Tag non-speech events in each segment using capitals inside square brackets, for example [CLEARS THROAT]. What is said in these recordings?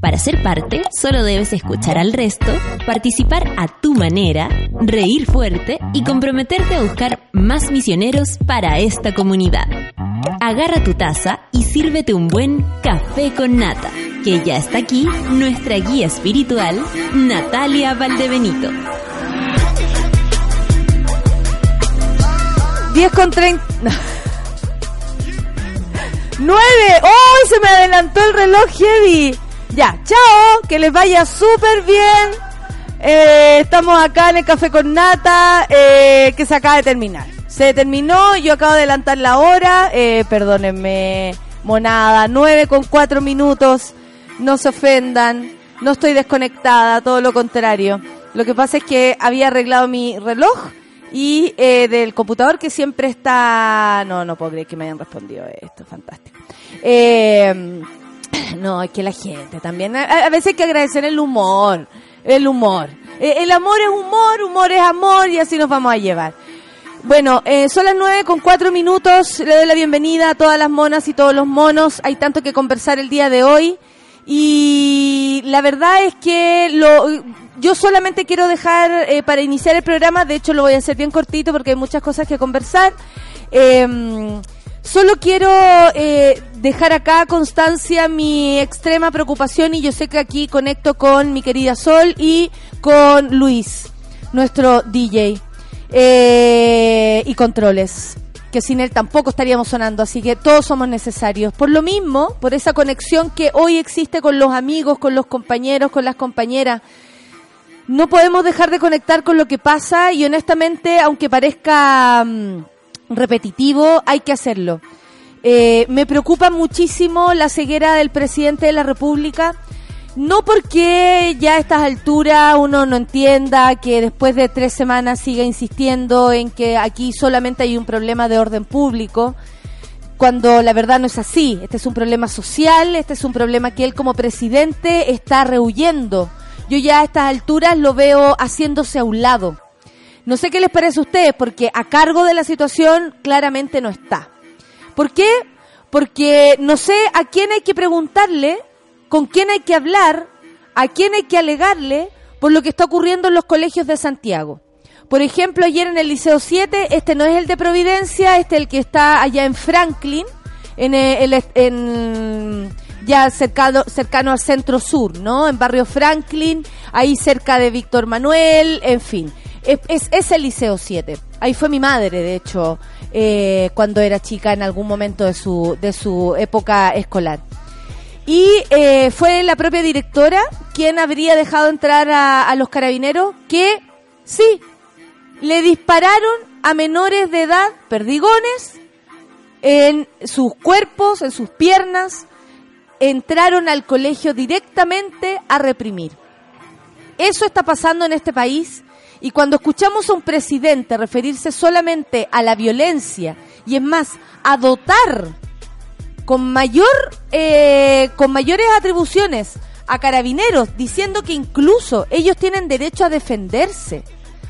Para ser parte, solo debes escuchar al resto, participar a tu manera, reír fuerte y comprometerte a buscar más misioneros para esta comunidad. Agarra tu taza y sírvete un buen café con nata, que ya está aquí nuestra guía espiritual, Natalia Valdebenito. 10 con 30. 9. [LAUGHS] ¡Oh! Se me adelantó el reloj heavy. Ya, chao. Que les vaya súper bien. Eh, estamos acá en el café con nata eh, que se acaba de terminar. Se terminó, yo acabo de adelantar la hora. Eh, perdónenme, monada. 9 con 4 minutos. No se ofendan. No estoy desconectada, todo lo contrario. Lo que pasa es que había arreglado mi reloj y del computador que siempre está... No, no puedo creer que me hayan respondido esto, fantástico. Eh, [COUGHS] no, es que la gente también, a, veces hay que agradecer el humor, el humor. Eh, el amor es humor, humor es amor y así nos vamos a llevar. Bueno, eh, son las nueve con cuatro minutos. Le doy la bienvenida a todas las monas y todos los monos. Hay tanto que conversar el día de hoy. Y la verdad es que yo solamente quiero dejar eh, para iniciar el programa, de hecho lo voy a hacer bien cortito porque hay muchas cosas que conversar. Eh, solo quiero eh, dejar acá constancia mi extrema preocupación y yo sé que aquí conecto con mi querida Sol y con Luis, nuestro DJ eh, y controles que sin él tampoco estaríamos sonando, así que todos somos necesarios. Por lo mismo, por esa conexión que hoy existe con los amigos, con los compañeros, con las compañeras, no podemos dejar de conectar con lo que pasa y honestamente, aunque parezca mm, repetitivo, hay que hacerlo. Eh, me preocupa muchísimo la ceguera del presidente de la República. No porque ya a estas alturas uno no entienda que después de tres semanas siga insistiendo en que aquí solamente hay un problema de orden público, cuando la verdad no es así. Este es un problema social, este es un problema que él como presidente está rehuyendo. Yo ya a estas alturas lo veo haciéndose a un lado. No sé qué les parece a ustedes, porque a cargo de la situación claramente no está. ¿Por qué? Porque no sé a quién hay que preguntarle con quién hay que hablar, a quién hay que alegarle por lo que está ocurriendo en los colegios de Santiago. Por ejemplo, ayer en el Liceo 7, este no es el de Providencia, este es el que está allá en Franklin, en, el, en ya cercano, cercano al centro sur, ¿no? En barrio Franklin, ahí cerca de Víctor Manuel, en fin. Es, es, es, el Liceo 7. Ahí fue mi madre, de hecho, eh, cuando era chica en algún momento de su, de su época escolar. Y eh, fue la propia directora quien habría dejado entrar a, a, los carabineros que, sí, le dispararon a menores de edad perdigones en sus cuerpos, en sus piernas, entraron al colegio directamente a reprimir. Eso está pasando en este país y cuando escuchamos a un presidente referirse solamente a la violencia y es más, a dotar con mayor eh, con mayores atribuciones a carabineros diciendo que incluso ellos tienen derecho a defenderse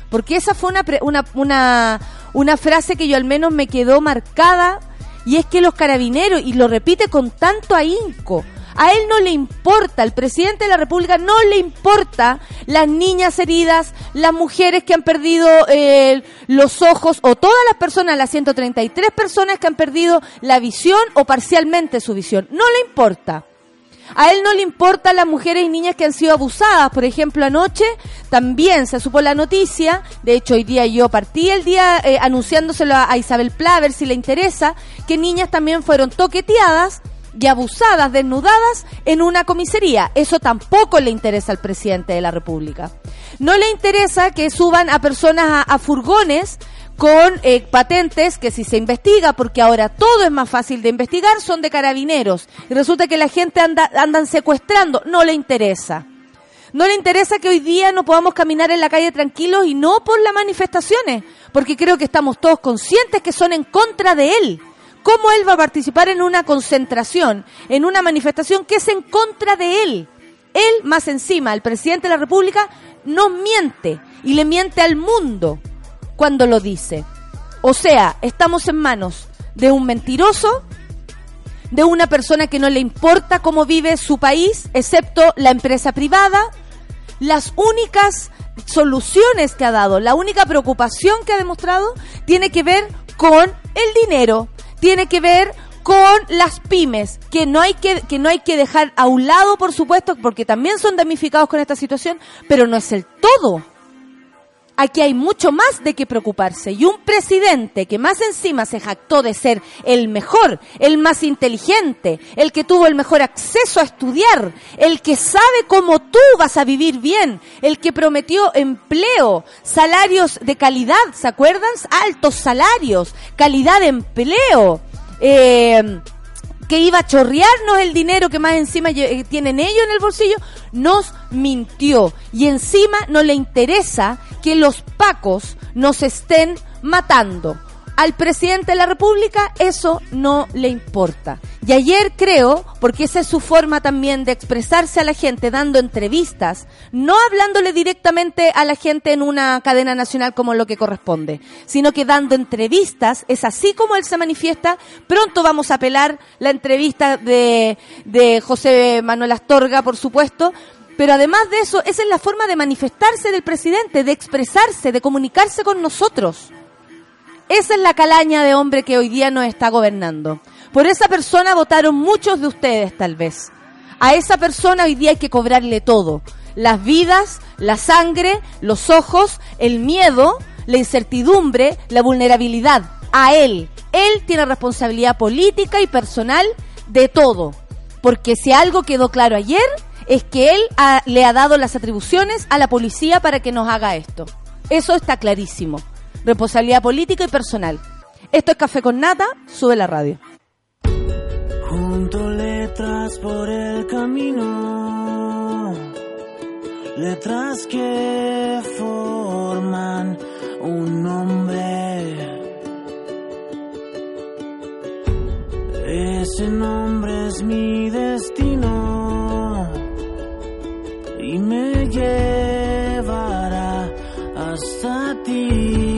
porque esa fue una, una, una, una frase que yo al menos me quedó marcada y es que los carabineros y lo repite con tanto ahínco a él no le importa, al presidente de la República no le importa las niñas heridas, las mujeres que han perdido eh, los ojos o todas las personas, las 133 personas que han perdido la visión o parcialmente su visión. No le importa. A él no le importa las mujeres y niñas que han sido abusadas. Por ejemplo, anoche también se supo la noticia, de hecho hoy día yo partí el día eh, anunciándoselo a, Isabel Pla, a ver si le interesa, que niñas también fueron toqueteadas y abusadas, desnudadas en una comisaría. Eso tampoco le interesa al presidente de la República. No le interesa que suban a personas a furgones con eh, patentes que si se investiga, porque ahora todo es más fácil de investigar, son de carabineros. Y resulta que la gente anda, andan secuestrando. No le interesa. No le interesa que hoy día no podamos caminar en la calle tranquilos y no por las manifestaciones, porque creo que estamos todos conscientes que son en contra de él. ¿Cómo él va a participar en una concentración, en una manifestación que es en contra de él? Él, más encima, el presidente de la República, nos miente y le miente al mundo cuando lo dice. O sea, estamos en manos de un mentiroso, de una persona que no le importa cómo vive su país, excepto la empresa privada. Las únicas soluciones que ha dado, la única preocupación que ha demostrado, tiene que ver con el dinero, tiene que ver con las pymes, que no hay que, que no hay que dejar a un lado, por supuesto, porque también son damnificados con esta situación, pero no es el todo aquí hay mucho más de qué preocuparse. Y un presidente que más encima se jactó de ser el mejor, el más inteligente, el que tuvo el mejor acceso a estudiar, el que sabe cómo tú vas a vivir bien, el que prometió empleo, salarios de calidad, ¿se acuerdan? Altos salarios, calidad de empleo. Eh, que iba a chorrearnos el dinero que más encima eh, tienen ellos en el bolsillo, nos mintió. Y encima no le interesa que los pacos nos estén matando al presidente de la República eso no le importa. Y ayer creo, porque esa es su forma también de expresarse a la gente, dando entrevistas, no hablándole directamente a la gente en una cadena nacional como lo que corresponde, sino que dando entrevistas, es así como él se manifiesta. Pronto vamos a apelar la entrevista de, de José Manuel Astorga, por supuesto, pero además de eso, esa es la forma de manifestarse del presidente, de expresarse, de comunicarse con nosotros. Esa es la calaña de hombre que hoy día nos está gobernando. Por esa persona votaron muchos de ustedes, tal vez. A esa persona hoy día hay que cobrarle todo. Las vidas, la sangre, los ojos, el miedo, la incertidumbre, la vulnerabilidad. A él. Él tiene responsabilidad política y personal de todo. Porque si algo quedó claro ayer, es que él le ha dado las atribuciones a la policía para que nos haga esto. Eso está clarísimo responsabilidad política y personal. Esto es Café con Nata, sube la radio. Junto letras por el camino, letras que forman un nombre. Ese nombre es mi destino y me llevará hasta ti.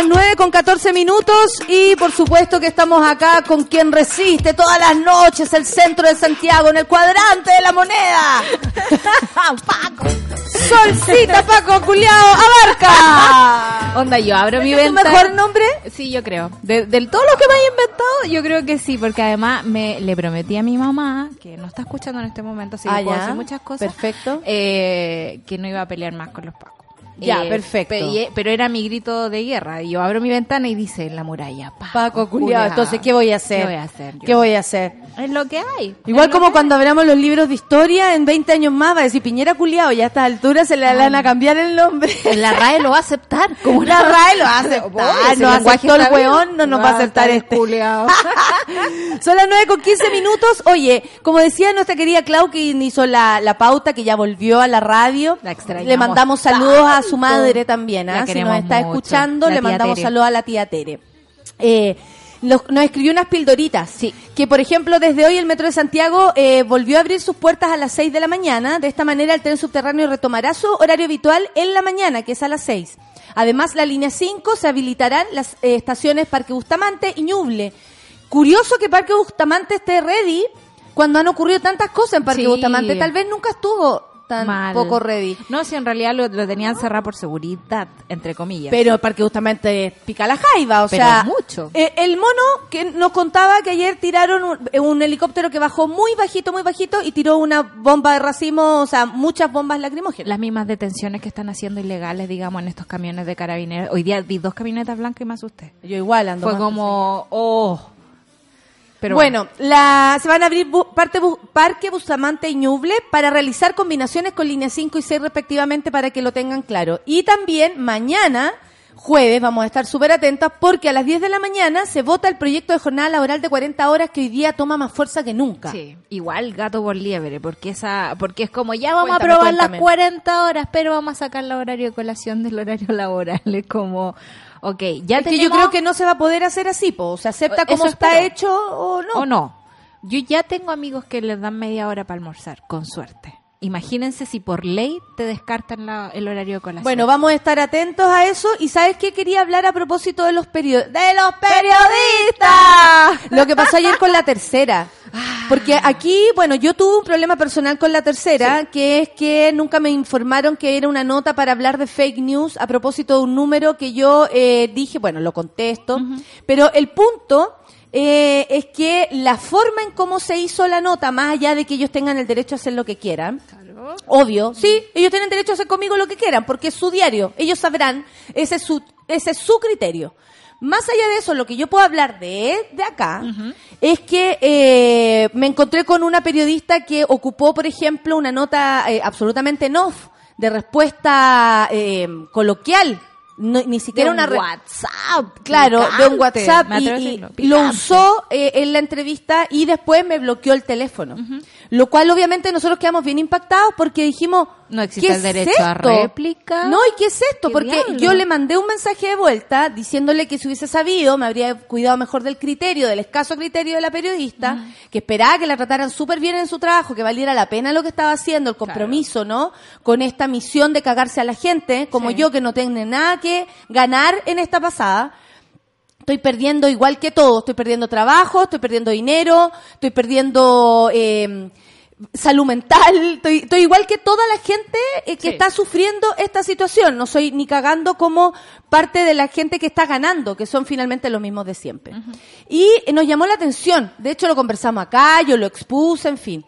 Las 9 con 14 minutos y por supuesto que estamos acá con quien resiste todas las noches el centro de Santiago, en el cuadrante de la moneda. [LAUGHS] Paco. Solcita, Paco, culiao, abarca. Onda, yo abro mi ¿Es tu ventana. mejor nombre? Sí, yo creo. De, de todo lo que me haya inventado, yo creo que sí, porque además me le prometí a mi mamá, que no está escuchando en este momento, así que Ah, puedo hacer muchas cosas. Perfecto. eh, que no iba a pelear más con los pacos. Ya, Eh, perfecto. pe- y- Pero era mi grito de guerra. Y yo abro mi ventana y dice en la muralla, Paco, Paco, culiao. Entonces, ¿qué voy a hacer? ¿Qué voy a hacer? yo? ¿Qué voy a hacer? Es lo que hay. Igual como cuando abramos los libros de historia, en 20 años más va a decir Piñera culiao y a estas alturas se le van a cambiar el nombre. hay. La RAE lo va a aceptar. Como La RAE lo va a Oye, aceptar, no aceptó el weón, no nos va a aceptar este. culiao. [LAUGHS] Son las 9 con 15 minutos. Oye, como decía nuestra querida Clau, que hizo la, la pauta, que ya volvió a la radio. La le mandamos saludos a su tanto. madre también. ¿ah? Si nos está mucho. escuchando, La le mandamos Tere. saludos a la tía Tere. Eh, los- nos escribió unas pildoritas. Sí. Que, por ejemplo, desde hoy el Metro de Santiago eh, volvió a abrir sus puertas a las 6 de la mañana. De esta manera, el tren subterráneo retomará su horario habitual en la mañana, que es a las 6. Además, la línea 5 se habilitarán las eh, estaciones Parque Bustamante y Ñuble. Curioso que Parque Bustamante esté ready cuando han ocurrido tantas cosas en Parque Sí. Bustamante. Tal vez nunca estuvo tan Mal. poco ready. No, si en realidad lo, lo tenían cerrado por seguridad, entre comillas. Pero Parque Bustamante pica la jaiba, o Pero sea... mucho. eh, el mono que nos contaba que ayer tiraron un, un helicóptero que bajó muy bajito, muy bajito y tiró una bomba de racimo, o sea, muchas bombas lacrimógenas. las mismas detenciones que están haciendo ilegales, digamos, en estos camiones de carabineros. Hoy día vi dos camionetas blancas y me asusté. Yo igual ando Fue como, oh. Pero bueno, la, se van a abrir bu- parte bu- Parque Bustamante y Ñuble para realizar combinaciones con línea 5 y 6 respectivamente para que lo tengan claro. Y también mañana, jueves, vamos a estar súper atentas porque a las 10 de la mañana se vota el proyecto de jornada laboral de 40 horas que hoy día toma más fuerza que nunca. Sí, igual gato por liebre, porque esa, porque es como ya vamos Cuéntame, a probar cuéntame. las 40 horas, pero vamos a sacar el horario de colación del horario [LAUGHS] laboral. Es como, ok, ya Es que yo creo que no se va a poder hacer así, po. se acepta Eso como está hecho o no. ¿O no? Yo ya tengo amigos que les dan media hora para almorzar, con suerte. Imagínense si por ley te descartan la- el horario de colación. Bueno, vamos a estar atentos a eso. ¿Y sabes qué quería hablar a propósito de los periodistas? ¡De los periodistas! Lo que pasó ayer con la tercera. Porque aquí, bueno, yo tuve un problema personal con la tercera, que es que nunca me informaron que era una nota para hablar de fake news a propósito de un número que yo eh, dije, bueno, lo contesto, pero el punto eh, es que la forma en cómo se hizo la nota, más allá de que ellos tengan el derecho a hacer lo que quieran, Obvio, sí, ellos tienen derecho a hacer conmigo lo que quieran, porque es su diario, ellos sabrán, ese es su, ese es su criterio. Más allá de eso, lo que yo puedo hablar de, de acá es que eh, me encontré con una periodista que ocupó, por ejemplo, una nota eh, absolutamente no de respuesta eh, coloquial, no- ni siquiera De un una WhatsApp. Claro, de un WhatsApp y, lo usó eh, en la entrevista y después me bloqueó el teléfono. Lo cual obviamente nosotros quedamos bien impactados porque dijimos, No existe ¿qué el es derecho a réplica. No, ¿y qué es esto? ¿Qué Porque diablo? yo le mandé un mensaje de vuelta diciéndole que si hubiese sabido, me habría cuidado mejor del criterio, del escaso criterio de la periodista, que esperaba que la trataran súper bien en su trabajo, que valiera la pena lo que estaba haciendo, el compromiso, ¿no? Con esta misión de cagarse a la gente, como Sí. yo que no tengo nada que ganar en esta pasada. Estoy perdiendo igual que todo, estoy perdiendo trabajo, estoy perdiendo dinero, estoy perdiendo eh, salud mental, estoy, estoy igual que toda la gente eh, que Sí. está sufriendo esta situación. No soy ni cagando como parte de la gente que está ganando, que son finalmente los mismos de siempre. Y nos llamó la atención, de hecho lo conversamos acá, yo lo expuse, en fin.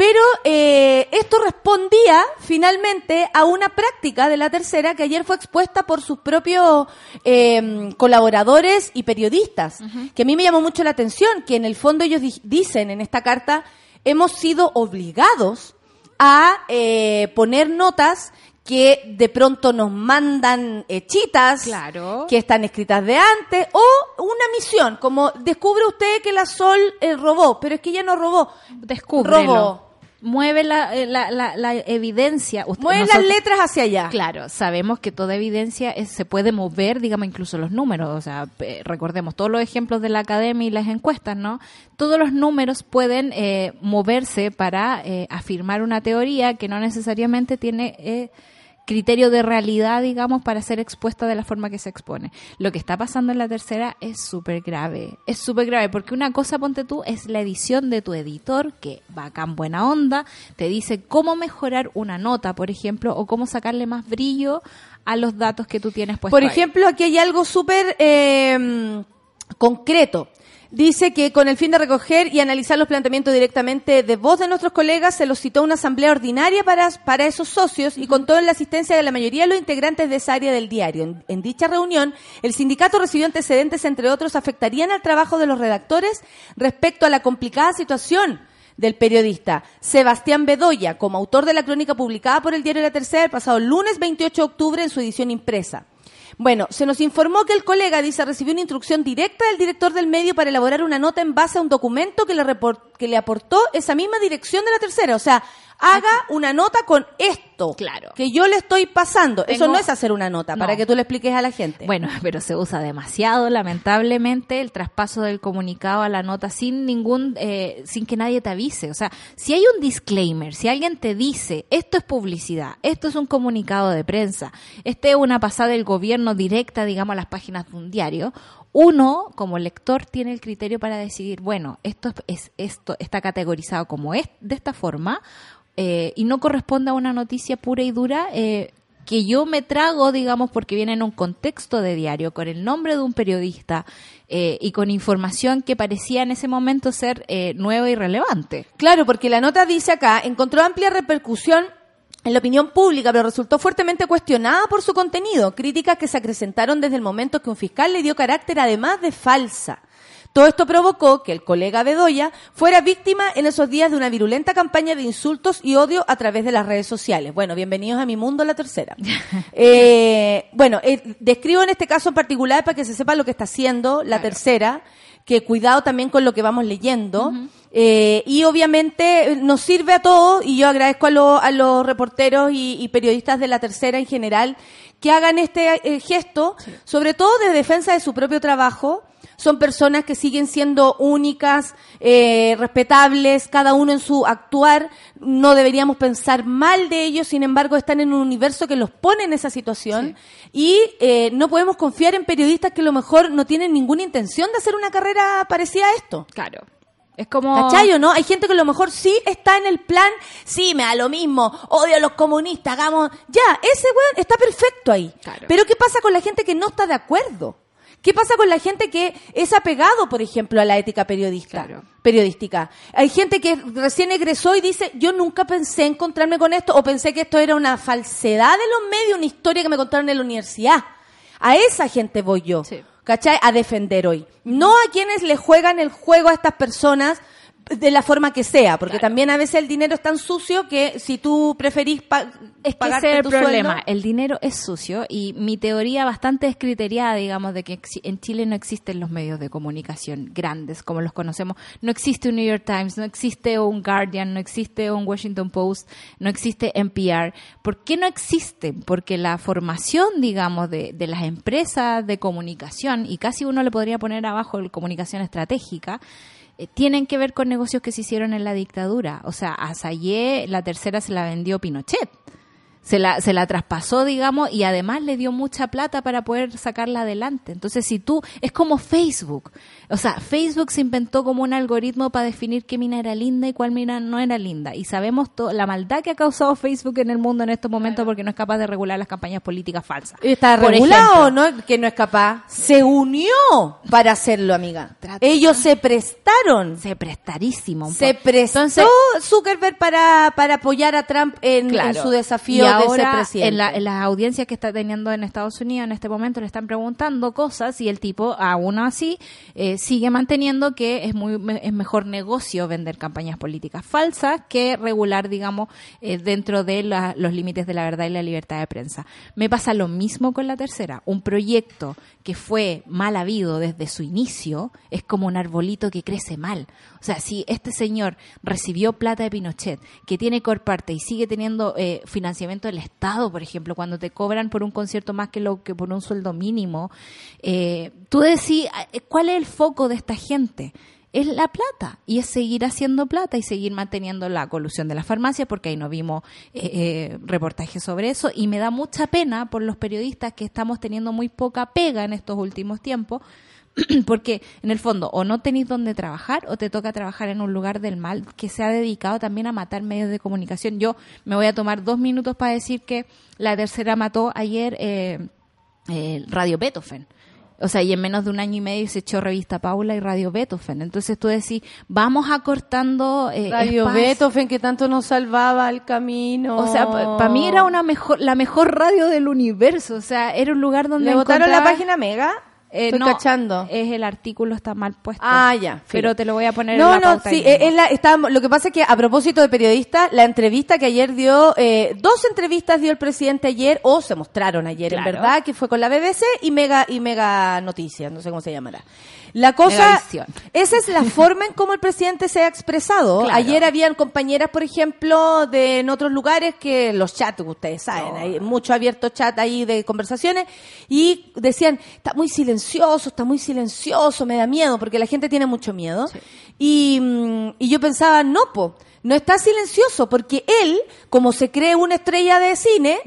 Pero eh, esto respondía finalmente a una práctica de la tercera que ayer fue expuesta por sus propios eh, colaboradores y periodistas, que a mí me llamó mucho la atención, que en el fondo ellos di- dicen en esta carta, hemos sido obligados a eh, poner notas que de pronto nos mandan hechitas, Claro. que están escritas de antes, o una misión, como descubre usted que la Sol eh, robó, pero es que ella no robó, Descúbrelo. robó. Mueve la, eh, la, la, la evidencia. Usted- Mueve las letras hacia allá. Claro, sabemos que toda evidencia es- se puede mover, digamos, incluso los números. O sea, recordemos todos los ejemplos de la academia y las encuestas, ¿no? Todos los números pueden eh, moverse para eh, afirmar una teoría que no necesariamente tiene eh, criterio de realidad, digamos, para ser expuesta de la forma que se expone. Lo que está pasando en la tercera es súper grave. Es súper grave porque una cosa, ponte tú, es la edición de tu editor, que va acá en buena onda, te dice cómo mejorar una nota, por ejemplo, o cómo sacarle más brillo a los datos que tú tienes puestos Por ahí. ejemplo, aquí hay algo súper eh, concreto. Dice que con el fin de recoger y analizar los planteamientos directamente de voz de nuestros colegas, se los citó una asamblea ordinaria para, para esos socios y contó en la asistencia de la mayoría de los integrantes de esa área del diario. En, en dicha reunión, el sindicato recibió antecedentes, entre otros, afectarían al trabajo de los redactores respecto a la complicada situación del periodista Sebastián Bedoya, como autor de la crónica publicada por el diario La Tercera el pasado lunes 28 de octubre en su edición impresa. Bueno, se nos informó que el colega, dice, recibió una instrucción directa del director del medio para elaborar una nota en base a un documento que le, que le aportó esa misma dirección de la tercera. O sea, haga una nota con esto Claro. que yo le estoy pasando. Eso no es hacer una nota, No. para que tú le expliques a la gente. Bueno, [LAUGHS] pero se usa demasiado, lamentablemente, el traspaso del comunicado a la nota sin ningún, eh, sin que nadie te avise. O sea, si hay un disclaimer, si alguien te dice, esto es publicidad, esto es un comunicado de prensa, este es una pasada del gobierno directa, digamos, a las páginas de un diario, uno, como lector, tiene el criterio para decidir, bueno, esto es, esto está categorizado como es, de esta forma, eh, y no corresponde a una noticia pura y dura, eh, que yo me trago, digamos, porque viene en un contexto de diario, con el nombre de un periodista eh, y con información que parecía en ese momento ser eh, nueva y relevante. Claro, porque la nota dice acá, encontró amplia repercusión en la opinión pública, pero resultó fuertemente cuestionada por su contenido. Críticas que se acrecentaron desde el momento que un fiscal le dio carácter además de falsa. Todo esto provocó que el colega Bedoya fuera víctima en esos días de una virulenta campaña de insultos y odio a través de las redes sociales. Bueno, bienvenidos a mi mundo, la tercera. [LAUGHS] Eh, bueno, eh, describo en este caso en particular para que se sepa lo que está haciendo la tercera, que cuidado también con lo que vamos leyendo. Eh, y obviamente eh, nos sirve a todos, y yo agradezco a, lo- a los reporteros y, y periodistas de la tercera en general, que hagan este eh, gesto, sobre todo de defensa de su propio trabajo. Son personas que siguen siendo únicas, eh, respetables, cada uno en su actuar. No deberíamos pensar mal de ellos, sin embargo, están en un universo que los pone en esa situación. Y eh, no podemos confiar en periodistas que a lo mejor no tienen ninguna intención de hacer una carrera parecida a esto. Claro. Es como... ¿Cachai o no? Hay gente que a lo mejor sí está en el plan, sí, me da lo mismo, odio a los comunistas, hagamos... Ya, ese weón está perfecto ahí. Claro. Pero ¿qué pasa con la gente que no está de acuerdo? ¿Qué pasa con la gente que es apegado, por ejemplo, a la ética periodista, Claro. periodística? Hay gente que recién egresó y dice, yo nunca pensé encontrarme con esto, o pensé que esto era una falsedad de los medios, una historia que me contaron en la universidad. A esa gente voy yo. Sí. ¿Cachai? A defender hoy. No a quienes le juegan el juego a estas personas de la forma que sea, porque también a veces el dinero es tan sucio que si tú preferís pa- Es que ese es el problema. sueldo- El dinero es sucio y mi teoría bastante descriteriada, digamos, de que en Chile no existen los medios de comunicación grandes como los conocemos. No existe un New York Times, no existe un Guardian, no existe un Washington Post, no existe NPR. ¿Por qué no existen? Porque la formación, digamos, de, de las empresas de comunicación, y casi uno le podría poner abajo el comunicación estratégica, eh, tienen que ver con negocios que se hicieron en la dictadura. O sea, a Sayé la tercera se la vendió Pinochet. Se la, se la traspasó, digamos, y además le dio mucha plata para poder sacarla adelante. Entonces, si tú, es como Facebook. O sea, Facebook se inventó como un algoritmo para definir qué mina era linda y cuál mina no era linda. Y sabemos to- la maldad que ha causado Facebook en el mundo en estos momentos porque no es capaz de regular las campañas políticas falsas. Está regulado. ¿no? Que no es capaz. Se unió para hacerlo, amiga. Trata- Ellos se prestaron. Se prestarísimo. un Se prestó Entonces, Zuckerberg para, para apoyar a Trump en, su desafío ahora. En, la- en las audiencias que está teniendo en Estados Unidos en este momento le están preguntando cosas y el tipo, aún así, eh, sigue manteniendo que es muy es mejor negocio vender campañas políticas falsas que regular, digamos, eh, dentro de la- los límites de la verdad y la libertad de prensa. Me pasa lo mismo con la tercera. Un proyecto que fue mal habido desde su inicio es como un arbolito que crece mal. O sea, si este señor recibió plata de Pinochet, que tiene Corparte y sigue teniendo eh, financiamiento del Estado, por ejemplo, cuando te cobran por un concierto más que lo que por un sueldo mínimo, eh, tú decís, eh, ¿cuál es el foco de esta gente? Es la plata y es seguir haciendo plata y seguir manteniendo la colusión de las farmacias porque ahí no vimos eh, eh, reportajes sobre eso y me da mucha pena por los periodistas que estamos teniendo muy poca pega en estos últimos tiempos [CLEARS THROAT] porque en el fondo o no tenéis donde trabajar o te toca trabajar en un lugar del mal que se ha dedicado también a matar medios de comunicación. Yo me voy a tomar dos minutos para decir que la tercera mató ayer eh, eh, Radio Beethoven. O sea, y en menos de un año y medio se echó Revista Paula y Radio Beethoven. Entonces tú decís, vamos acortando eh, Radio espacio. Beethoven que tanto nos salvaba el camino. O sea, para mí era una mejor, la mejor radio del universo. O sea, era un lugar donde ¿Le votaron la página Mega? Eh, Estoy no, cachando. Es el artículo está mal puesto. Ah, ya. Pero te lo voy a poner No, en la no, pauta sí, es la, está, lo que pasa es que a propósito de periodistas, la entrevista que ayer dio, eh, dos entrevistas dio el presidente ayer, o se mostraron ayer, en Claro. verdad, que fue con la BBC y Mega, y Mega Noticias, no sé cómo se llamará. La cosa, esa es la forma en cómo el presidente se ha expresado. Claro. Ayer habían compañeras, por ejemplo, de en otros lugares que los chats, ustedes saben, hay mucho abierto chat ahí de conversaciones y decían, está muy silencioso, está muy silencioso, me da miedo, porque la gente tiene mucho miedo. Y, mm, y yo pensaba, no, po. No está silencioso porque él, como se cree una estrella de cine,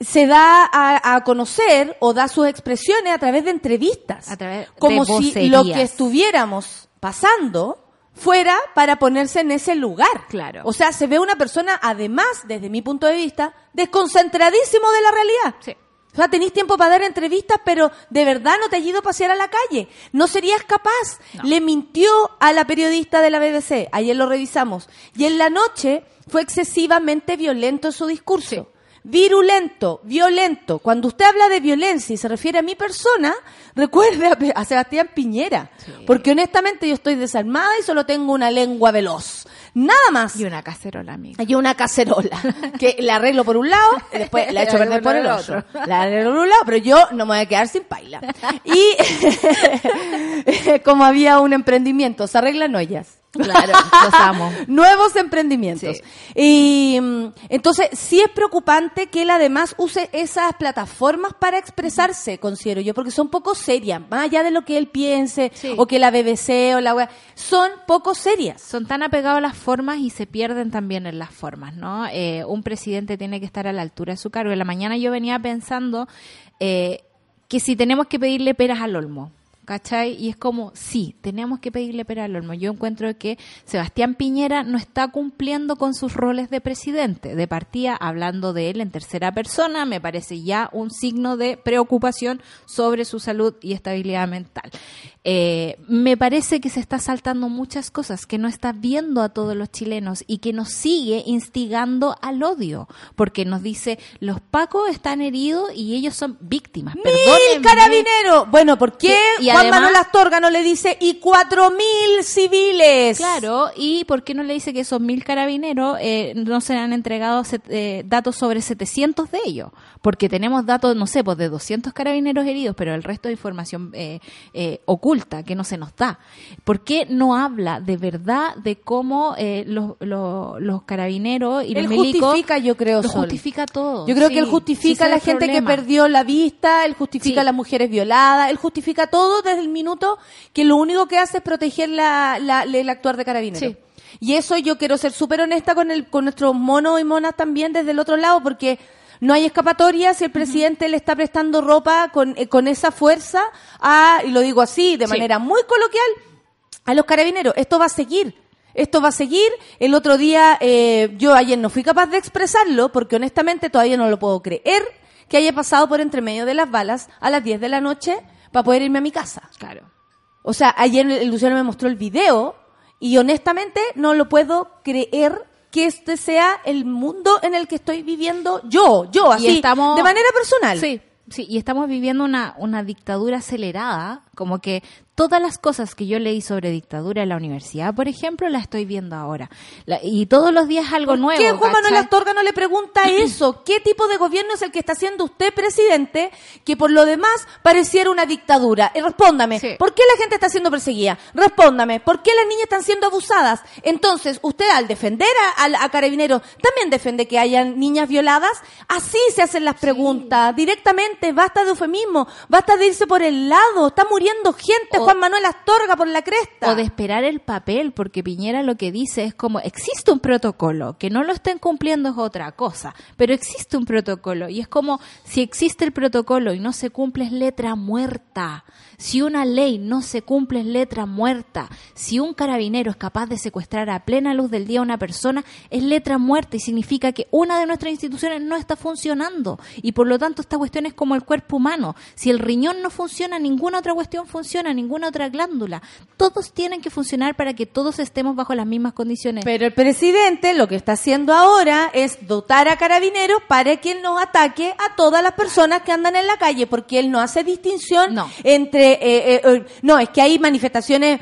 se da a, a conocer o da sus expresiones a través de entrevistas. A través de como si lo que estuviéramos pasando fuera para ponerse en ese lugar. Claro. O sea, se ve una persona, además, desde mi punto de vista, desconcentradísimo de la realidad. Sí. O sea, tenéis tiempo para dar entrevistas, pero de verdad no te has ido a pasear a la calle. No serías capaz. Le mintió a la periodista de la BBC. Ayer lo revisamos. Y en la noche fue excesivamente violento en su discurso. Virulento, violento. Cuando usted habla de violencia y se refiere a mi persona, [LAUGHS] recuerde a, Sebastián Piñera. Porque honestamente yo estoy desarmada y solo tengo una lengua veloz. Nada más. Y una cacerola, amiga. Hay una cacerola [LAUGHS] que la arreglo por un lado y [LAUGHS] después la echo a perder por el otro. La arreglo por un lado, pero yo no me voy a quedar sin paila. [LAUGHS] Y como había un emprendimiento, se arreglan ollas. Claro, los amo. [LAUGHS] Nuevos emprendimientos. Sí. Y mm, entonces sí es preocupante que él además use esas plataformas para expresarse, considero yo, porque son poco serias, más allá de lo que él piense, Sí. o que la BBC o la web, son poco serias. Son tan apegados a las formas y se pierden también en las formas, ¿no? Eh, un presidente tiene que estar a la altura de su cargo. En la mañana yo venía pensando eh, que si tenemos que pedirle peras al olmo, ¿cachai? Y es como, sí, tenemos que pedirle peras al olmo. Yo encuentro que Sebastián Piñera no está cumpliendo con sus roles de presidente. De partida, hablando de él en tercera persona, me parece ya un signo de preocupación sobre su salud y estabilidad mental. Eh, me parece que se está saltando muchas cosas, que no está viendo a todos los chilenos y que nos sigue instigando al odio, porque nos dice, los pacos están heridos y ellos son víctimas. ¡Mil Perdónenme. carabineros! Bueno, ¿por qué Sí, y cuando Juan además- Manuel Astorga no le dice y cuatro mil civiles. Claro, y ¿por qué no le dice que esos mil carabineros eh, no se han entregado set- eh, datos sobre 700 de ellos? Porque tenemos datos, no sé, pues de 200 carabineros heridos, pero el resto de información eh, eh, oculta que no se nos da. ¿Por qué no habla de verdad de cómo eh, los, los, los carabineros y los Él milicos... justifica, yo creo, Lo Sol. justifica todo. Yo creo sí, que él justifica a la gente que perdió la vista, él justifica Sí. a las mujeres violadas, él justifica todo desde el minuto que lo único que hace es proteger la, la- el actuar de carabineros. Sí. Y eso yo quiero ser súper honesta con, el, con nuestros monos y monas también desde el otro lado, porque no hay escapatoria si el presidente le está prestando ropa con, eh, con esa fuerza a, y lo digo así, de Sí. manera muy coloquial, a los carabineros. Esto va a seguir. Esto va a seguir. El otro día, eh, yo ayer no fui capaz de expresarlo porque honestamente todavía no lo puedo creer que haya pasado por entre medio de las balas a las 10 de la noche para poder irme a mi casa. Claro. O sea, ayer el Luciano me mostró el video y honestamente no lo puedo creer que este sea el mundo en el que estoy viviendo yo, yo, así, estamos- de manera personal. Sí, sí, y estamos viviendo una, una dictadura acelerada, como que todas las cosas que yo leí sobre dictadura en la universidad, por ejemplo, las estoy viendo ahora. La- y todos los días algo ¿Por nuevo. qué Juan Manuel. Astorga no le pregunta [CLEARS THROAT] eso? ¿Qué tipo de gobierno es el que está haciendo usted presidente que por lo demás pareciera una dictadura? Eh, respóndame, Sí. ¿por qué la gente está siendo perseguida? Respóndame, ¿por qué las niñas están siendo abusadas? Entonces, usted al defender a, a Carabineros, ¿también defiende que hayan niñas violadas? Así se hacen las preguntas, directamente, basta de eufemismo, basta de irse por el lado, está muriendo gente, O- Juan Manuel Astorga por la cresta. O de esperar el papel, porque Piñera lo que dice es como, existe un protocolo, que no lo estén cumpliendo es otra cosa, pero existe un protocolo, y es como, si existe el protocolo y no se cumple es letra muerta, si una ley no se cumple es letra muerta, si un carabinero es capaz de secuestrar a plena luz del día a una persona, es letra muerta y significa que una de nuestras instituciones no está funcionando, y por lo tanto esta cuestión es como el cuerpo humano, si el riñón no funciona, ninguna otra cuestión funciona, ninguna otra glándula. Todos tienen que funcionar para que todos estemos bajo las mismas condiciones. Pero el presidente lo que está haciendo ahora es dotar a carabineros para que él nos ataque a todas las personas que andan en la calle, porque él no hace distinción No. entre... eh, eh, eh, no, es que hay manifestaciones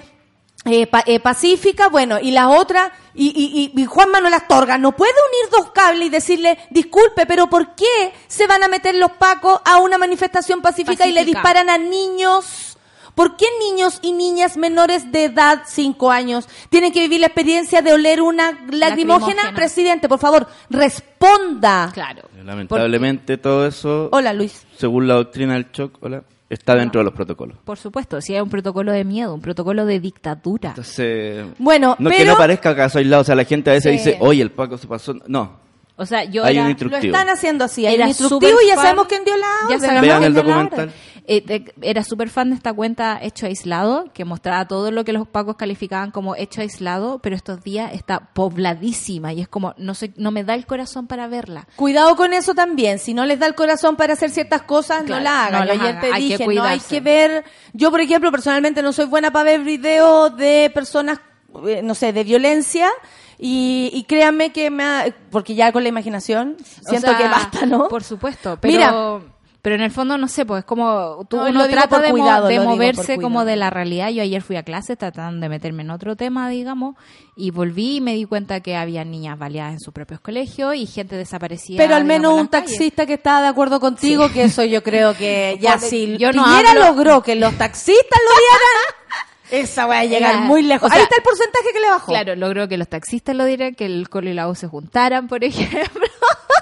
eh, pa- eh, pacíficas, bueno, y las otras, y, y- y- y Juan Manuel Astorga no puede unir dos cables y decirle, disculpe, pero ¿por qué se van a meter los pacos a una manifestación pacífica, y le disparan a niños? ¿Por qué niños y niñas menores de edad, cinco años, tienen que vivir la experiencia de oler una lacrimógena? Lacrimógena. Presidente, por favor, responda. Claro. Lamentablemente todo eso, Hola, Luis. según la doctrina del shock, hola, está dentro de los protocolos. Por supuesto, si hay un protocolo de miedo, un protocolo de dictadura. Entonces, Bueno, no que no parezca caso aislado, o sea, la gente a veces Sí. dice, oye, el Paco se pasó. No, O sea, yo Hay era, un lo están haciendo así. Hay era un instructivo y ya fan- sabemos quién dio la ya orden. sabemos Vean quién el dio la documental. orden. Eh, de- era súper fan de esta cuenta Hecho Aislado, que mostraba todo lo que los pacos calificaban como hecho aislado, pero estos días está pobladísima y es como, no sé, no me da el corazón para verla. Cuidado con eso también. Si no les da el corazón para hacer ciertas cosas, Claro, no la hagan. no ayer te Hay que dije, no hay que ver. Yo, por ejemplo, personalmente no soy buena para ver videos de personas, eh, no sé, de violencia. Y, y créanme que me ha- porque ya con la imaginación O siento sea, que basta, ¿no? Por supuesto, pero Mira. pero en el fondo no sé, pues es como tú No, uno trata de, cuidado, moverse como de la realidad. Yo ayer fui a clase tratando de meterme en otro tema, digamos, y volví y me di cuenta que había niñas baleadas en sus propios colegios y gente desaparecida. Pero al menos en un calles. taxista que estaba de acuerdo contigo, que eso yo creo que [LAUGHS] ya si yo no Piñera hablo- logró que los taxistas lo dieran, [LAUGHS] esa va a llegar Era- muy lejos. o sea, Ahí está el porcentaje que le bajó. Claro, logró que los taxistas lo dieran, que el Colo y la U se juntaran, por [LAUGHS] ejemplo.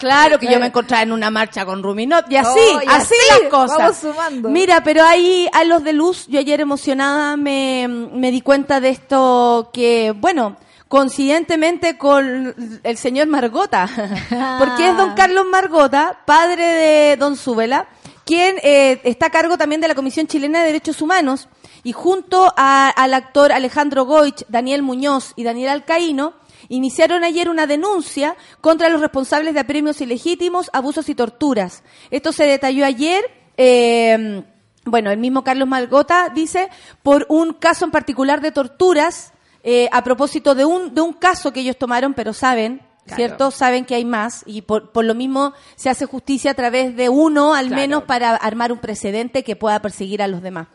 Claro que yo me encontraba en una marcha con Ruminot y así, Oh, y así, así, las cosas. vamos sumando. Mira, pero ahí a los de luz, yo ayer emocionada me, me di cuenta de esto que, bueno, coincidentemente con el señor Margota, [LAUGHS] porque es don Carlos Margota, padre de don Súbela, quien eh, está a cargo también de la Comisión Chilena de Derechos Humanos y junto a- al actor Alejandro Goich, Daniel Muñoz y Daniel Alcaíno, iniciaron ayer una denuncia contra los responsables de apremios ilegítimos, abusos y torturas. Esto se detalló ayer. eh, bueno, el mismo Carlos Malgota dice por un caso en particular de torturas eh, a propósito de un de un caso que ellos tomaron, pero saben, Claro. ¿cierto? Saben que hay más y por, por lo mismo se hace justicia a través de uno, al Claro. menos para armar un precedente que pueda perseguir a los demás.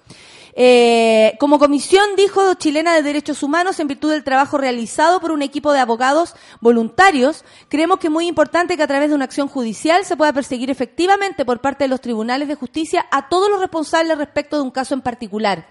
Eh, como comisión, dijo chilena de derechos humanos, en virtud del trabajo realizado por un equipo de abogados voluntarios, creemos que es muy importante que a través de una acción judicial se pueda perseguir efectivamente por parte de los tribunales de justicia a todos los responsables respecto de un caso en particular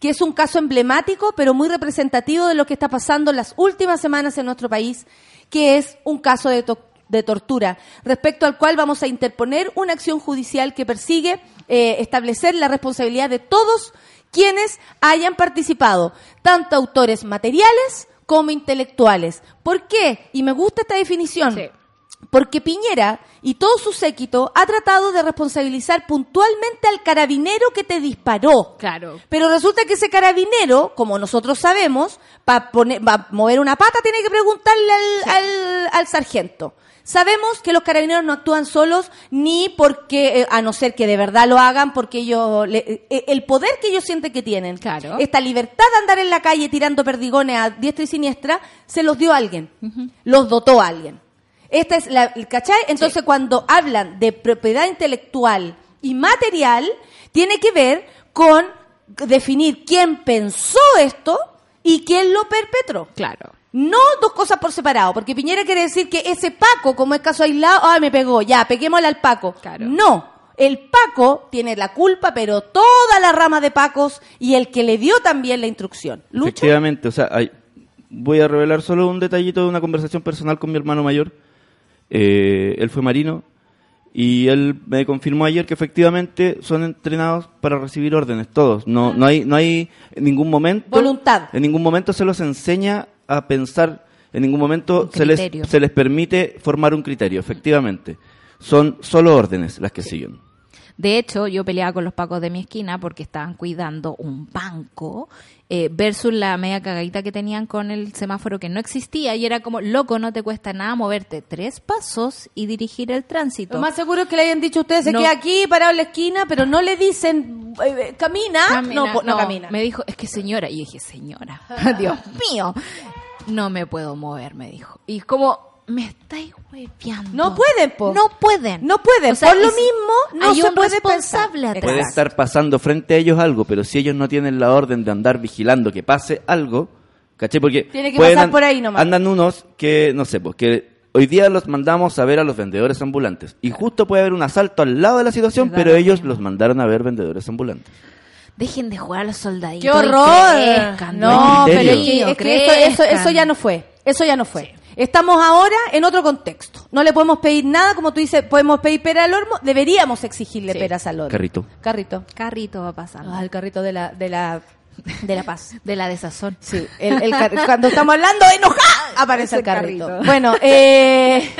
que es un caso emblemático, pero muy representativo de lo que está pasando en las últimas semanas en nuestro país, que es un caso de, de tortura, respecto al cual vamos a interponer una acción judicial que persigue eh, establecer la responsabilidad de todos quienes hayan participado, tanto autores materiales como intelectuales. ¿Por qué? Y me gusta esta definición. Porque Piñera y todo su séquito ha tratado de responsabilizar puntualmente al carabinero que te disparó. Claro. Pero resulta que ese carabinero, como nosotros sabemos, para mover una pata tiene que preguntarle al, al- al sargento. Sabemos que los carabineros no actúan solos ni porque, eh, a no ser que de verdad lo hagan, porque ellos, le- eh, el poder que ellos sienten que tienen, Claro. esta libertad de andar en la calle tirando perdigones a diestra y siniestra, se los dio alguien, los dotó a alguien. Esta es la, el- ¿cachai? Entonces cuando hablan de propiedad intelectual y material, tiene que ver con definir quién pensó esto y quién lo perpetró. Claro. No dos cosas por separado, porque Piñera quiere decir que ese Paco, como es caso aislado, ah, me pegó, ya, peguémosle al Paco. Claro. No, el Paco tiene la culpa, pero toda la rama de Pacos y el que le dio también la instrucción. Lucho, Efectivamente, o sea, hay- voy a revelar solo un detallito de una conversación personal con mi hermano mayor. Eh, él fue marino y él me confirmó ayer que efectivamente son entrenados para recibir órdenes, todos. No, no hay, no hay en ningún momento. Voluntad. En ningún momento se los enseña a pensar, en ningún momento se les, se les permite formar un criterio, efectivamente. Son solo órdenes las que siguen. De hecho, yo peleaba con los pacos de mi esquina porque estaban cuidando un banco eh, versus la media cagadita que tenían con el semáforo que no existía y era como, loco, no te cuesta nada moverte tres pasos y dirigir el tránsito. lo más seguro es que le hayan dicho a ustedes, se No. queda aquí parado en la esquina, pero no le dicen, eh, eh, camina. Camina, no, no camina. Me dijo, es que señora. Y yo dije, señora, [LAUGHS] Dios mío, no me puedo mover, me dijo. Y como, me estáis hueveando. No pueden, po. No pueden. No pueden. O sea, Por lo mismo, no hay se un puede responsable pensar. atrás. Puede estar pasando frente a ellos algo, pero si ellos no tienen la orden de andar vigilando que pase algo, ¿cachai? Porque Tiene que pueden pasar por ahí nomás. Andan unos que, no sé, pues que hoy día los mandamos a ver a los vendedores ambulantes. Y justo puede haber un asalto al lado de la situación, pero lo ellos los mandaron a ver vendedores ambulantes. Dejen de jugar a los soldaditos. ¡Qué y horror! crezcan, no, hay pero es criterio. que, es que eso, eso, eso ya no fue. Eso ya no fue. Estamos ahora en otro contexto. No le podemos pedir nada, como tú dices, podemos pedir pera al horno, deberíamos exigirle Sí. peras al horno. Carrito. Carrito. Carrito va pasando. Ah, el carrito de la, de la, de la paz. [LAUGHS] De la desazón. Sí, el, el car- cuando estamos hablando de enojada, [LAUGHS] aparece el carrito. carrito. Bueno, eh,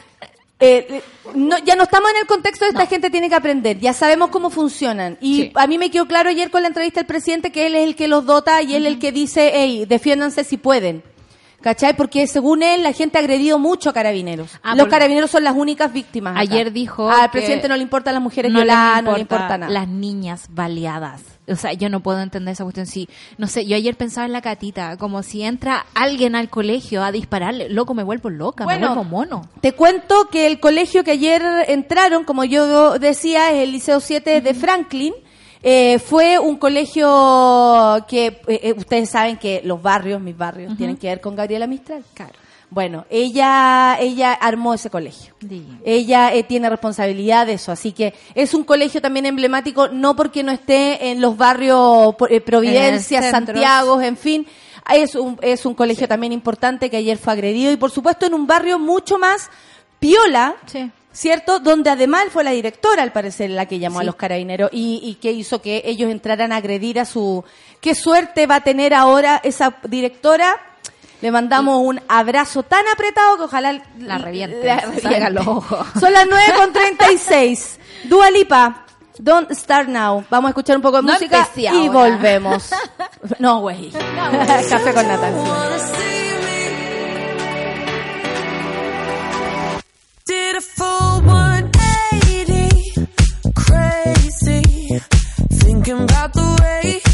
[LAUGHS] eh, no, ya no estamos en el contexto de esta gente tiene que aprender, ya sabemos cómo funcionan. Y Sí. a mí me quedó claro ayer con la entrevista del presidente que él es el que los dota y él es el que dice, hey, defiéndanse si pueden. ¿Cachai? Porque según él, la gente ha agredido mucho a carabineros. Ah, los carabineros son las únicas víctimas. acá. Ayer dijo Al presidente no le importan las mujeres no violadas, no le importa nada. Las niñas baleadas. O sea, yo no puedo entender esa cuestión. Si, no sé, yo ayer pensaba en la catita, como si entra alguien al colegio a dispararle. Loco, me vuelvo loca, me Bueno, vuelvo mono. Te cuento que el colegio que ayer entraron, como yo decía, es el Liceo 7 de Franklin. Eh, fue un colegio que eh, eh, ustedes saben que los barrios, mis barrios, tienen que ver con Gabriela Mistral. Claro. Bueno, ella, ella armó ese colegio. Diga. Ella eh, tiene responsabilidad de eso, así que es un colegio también emblemático, no porque no esté en los barrios Providencia, En. Santiago, en fin. Es un, es un colegio también importante que ayer fue agredido y por supuesto en un barrio mucho más piola, Sí. ¿Cierto? Donde además fue la directora, al parecer, la que llamó a los carabineros y, y que hizo que ellos entraran a agredir a su... ¿Qué suerte va a tener ahora esa directora? Le mandamos un abrazo tan apretado que ojalá La reviente, la salga los ojos. [LAUGHS] Son las 9 con 36. Dua Lipa, Don't Start Now. Vamos a escuchar un poco de No música y ahora. volvemos. [LAUGHS] No, güey. [LAUGHS] Café con nata. Did a full 180, crazy. Thinking about the way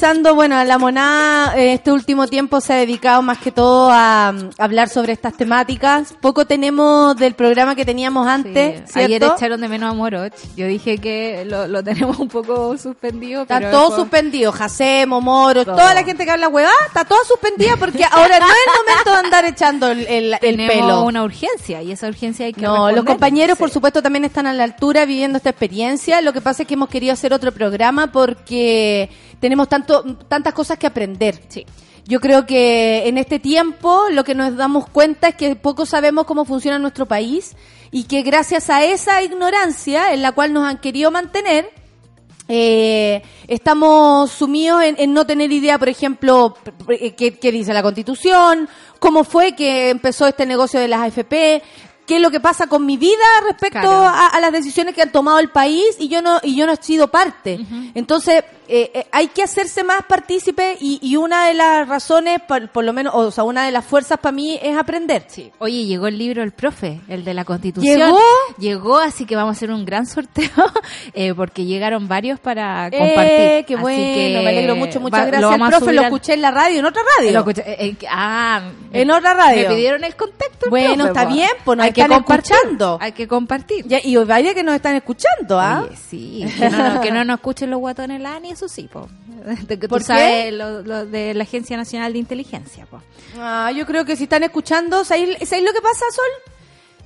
revisando, bueno, la monada eh, este último tiempo se ha dedicado más que todo a, mm, hablar sobre estas temáticas. Poco tenemos del programa que teníamos antes, Sí. Ayer echaron de menos a Moroch. Yo dije que lo, lo tenemos un poco suspendido. Está pero todo después- suspendido, Jacemo, Moro, Todo. toda la gente que habla huevada, está toda suspendida porque [LAUGHS] ahora no es el momento de andar echando el, el- el Tenemos pelo. una urgencia y esa urgencia hay que No, los compañeros, por supuesto, también están a la altura viviendo esta experiencia. Lo que pasa es que hemos querido hacer otro programa porque tenemos tanto, tantas cosas que aprender. Sí. Yo creo que en este tiempo lo que nos damos cuenta es que poco sabemos cómo funciona nuestro país y que gracias a esa ignorancia en la cual nos han querido mantener, eh, estamos sumidos en, en no tener idea, por ejemplo, p- qué, qué dice la Constitución, cómo fue que empezó este negocio de las AFP, qué es lo que pasa con mi vida respecto Claro. a, a las decisiones que han tomado el país y yo no y yo no he sido parte. Entonces eh, eh, hay que hacerse más partícipe y, y una de las razones, por, por lo menos, o sea, una de las fuerzas para mí es aprender. Sí. Oye, llegó el libro del profe, el de la Constitución. ¿Llegó? Llegó, así que vamos a hacer un gran sorteo [LAUGHS] eh, porque llegaron varios para Eh, compartir. qué Así bueno, que me alegro mucho, muchas va- gracias. lo El profe lo al- escuché en la radio, en otra radio. lo escuché- eh, ah, En otra radio. Me pidieron el contacto. el Bueno, profe, está po. bien, pues nos hay que escuchando. Hay que compartir. Ya, y vaya que nos están escuchando, ¿ah? Oye, sí, que no, no- que no nos escuchen los guatones la ANI, eso sí, po. De que tú ¿Por qué? sabes lo, lo de la Agencia Nacional de Inteligencia, po. Ah, yo creo que si están escuchando, ¿sabéis, sabéis lo que pasa, Sol?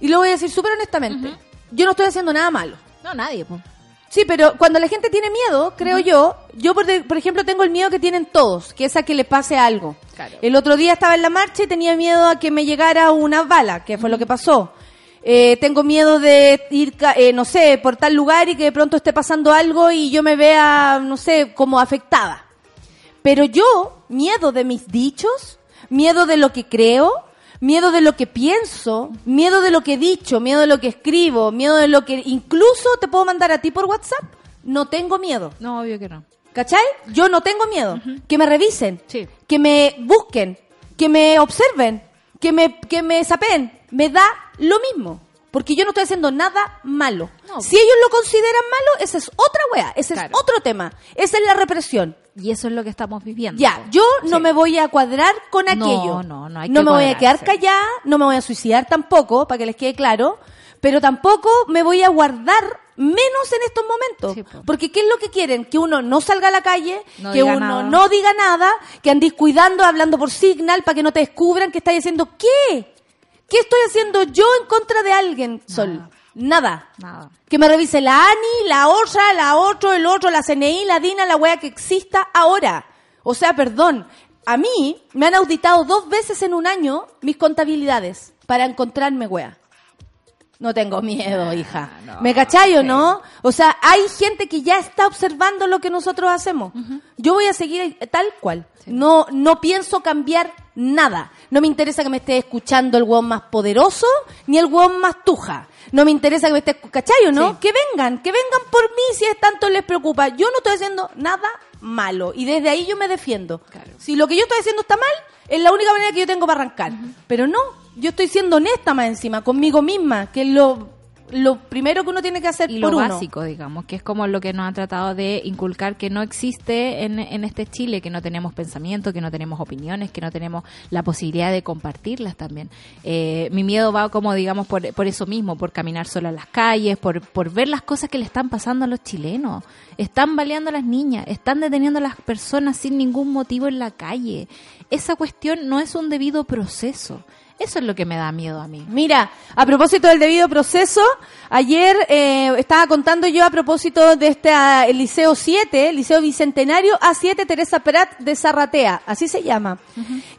Y lo voy a decir súper honestamente. Yo no estoy haciendo nada malo. No, nadie, po. Sí, pero cuando la gente tiene miedo, creo yo, yo por, de- por ejemplo tengo el miedo que tienen todos, que es a que le pase algo. Claro. El otro día estaba en la marcha y tenía miedo a que me llegara una bala, que fue lo que pasó. Eh, tengo miedo de ir, eh, no sé, por tal lugar y que de pronto esté pasando algo y yo me vea, no sé, como afectada. Pero yo, miedo de mis dichos, miedo de lo que creo, miedo de lo que pienso, miedo de lo que he dicho, miedo de lo que escribo, miedo de lo que incluso te puedo mandar a ti por WhatsApp, no tengo miedo. No, obvio que no. ¿Cachai? Yo no tengo miedo. Que me revisen, Sí. que me busquen, que me observen, que me, que me sapen. Me da lo mismo. Porque yo no estoy haciendo nada malo. No. Si ellos lo consideran malo, esa es otra wea, ese Claro. es otro tema. Esa es la represión. Y eso es lo que estamos viviendo. Ya, yo no Sí. me voy a cuadrar con No, aquello. no, no hay No que me voy a quedar callada, no me voy a suicidar tampoco, para que les quede claro, pero tampoco me voy a guardar menos en estos momentos. Sí. Porque ¿qué es lo que quieren? Que uno no salga a la calle, No que uno nada. no diga nada, que andís cuidando, hablando por signal para que no te descubran que estáis haciendo qué. ¿Qué estoy haciendo yo en contra de alguien, Sol? Nada. Nada. Que me revise la ANI, la otra, la otro, el otro, la CNI, la DINA, la wea que exista ahora. O sea, perdón. A mí me han auditado dos veces en un año mis contabilidades para encontrarme wea. No tengo miedo, hija. no, ¿Me cachai o no? O sea, hay gente que ya está observando lo que nosotros hacemos. Yo voy a seguir tal cual. No, no pienso cambiar nada. No me interesa que me esté escuchando el hueón más poderoso, ni el hueón más tuja. No me interesa que me esté, ¿cachai o no? Sí. Que vengan, que vengan por mí si es tanto les preocupa. Yo no estoy haciendo nada malo y desde ahí yo me defiendo. Claro. Si lo que yo estoy haciendo está mal, es la única manera que yo tengo para arrancar. Pero no, yo estoy siendo honesta más encima, conmigo misma, que es lo, lo primero que uno tiene que hacer y por lo uno. básico, digamos, que es como lo que nos han tratado de inculcar que no existe en, en este Chile, que no tenemos pensamiento, que no tenemos opiniones, que no tenemos la posibilidad de compartirlas también. Eh, mi miedo va como, digamos, por, por eso mismo, por caminar sola en las calles, por, por ver las cosas que le están pasando a los chilenos. Están baleando a las niñas, están deteniendo a las personas sin ningún motivo en la calle. Esa cuestión no es un debido proceso. Eso es lo que me da miedo a mí. Mira, a propósito del debido proceso, ayer eh, estaba contando yo a propósito de este ah, el Liceo 7, el Liceo Bicentenario A7 Teresa Prat de Zarratea, así se llama.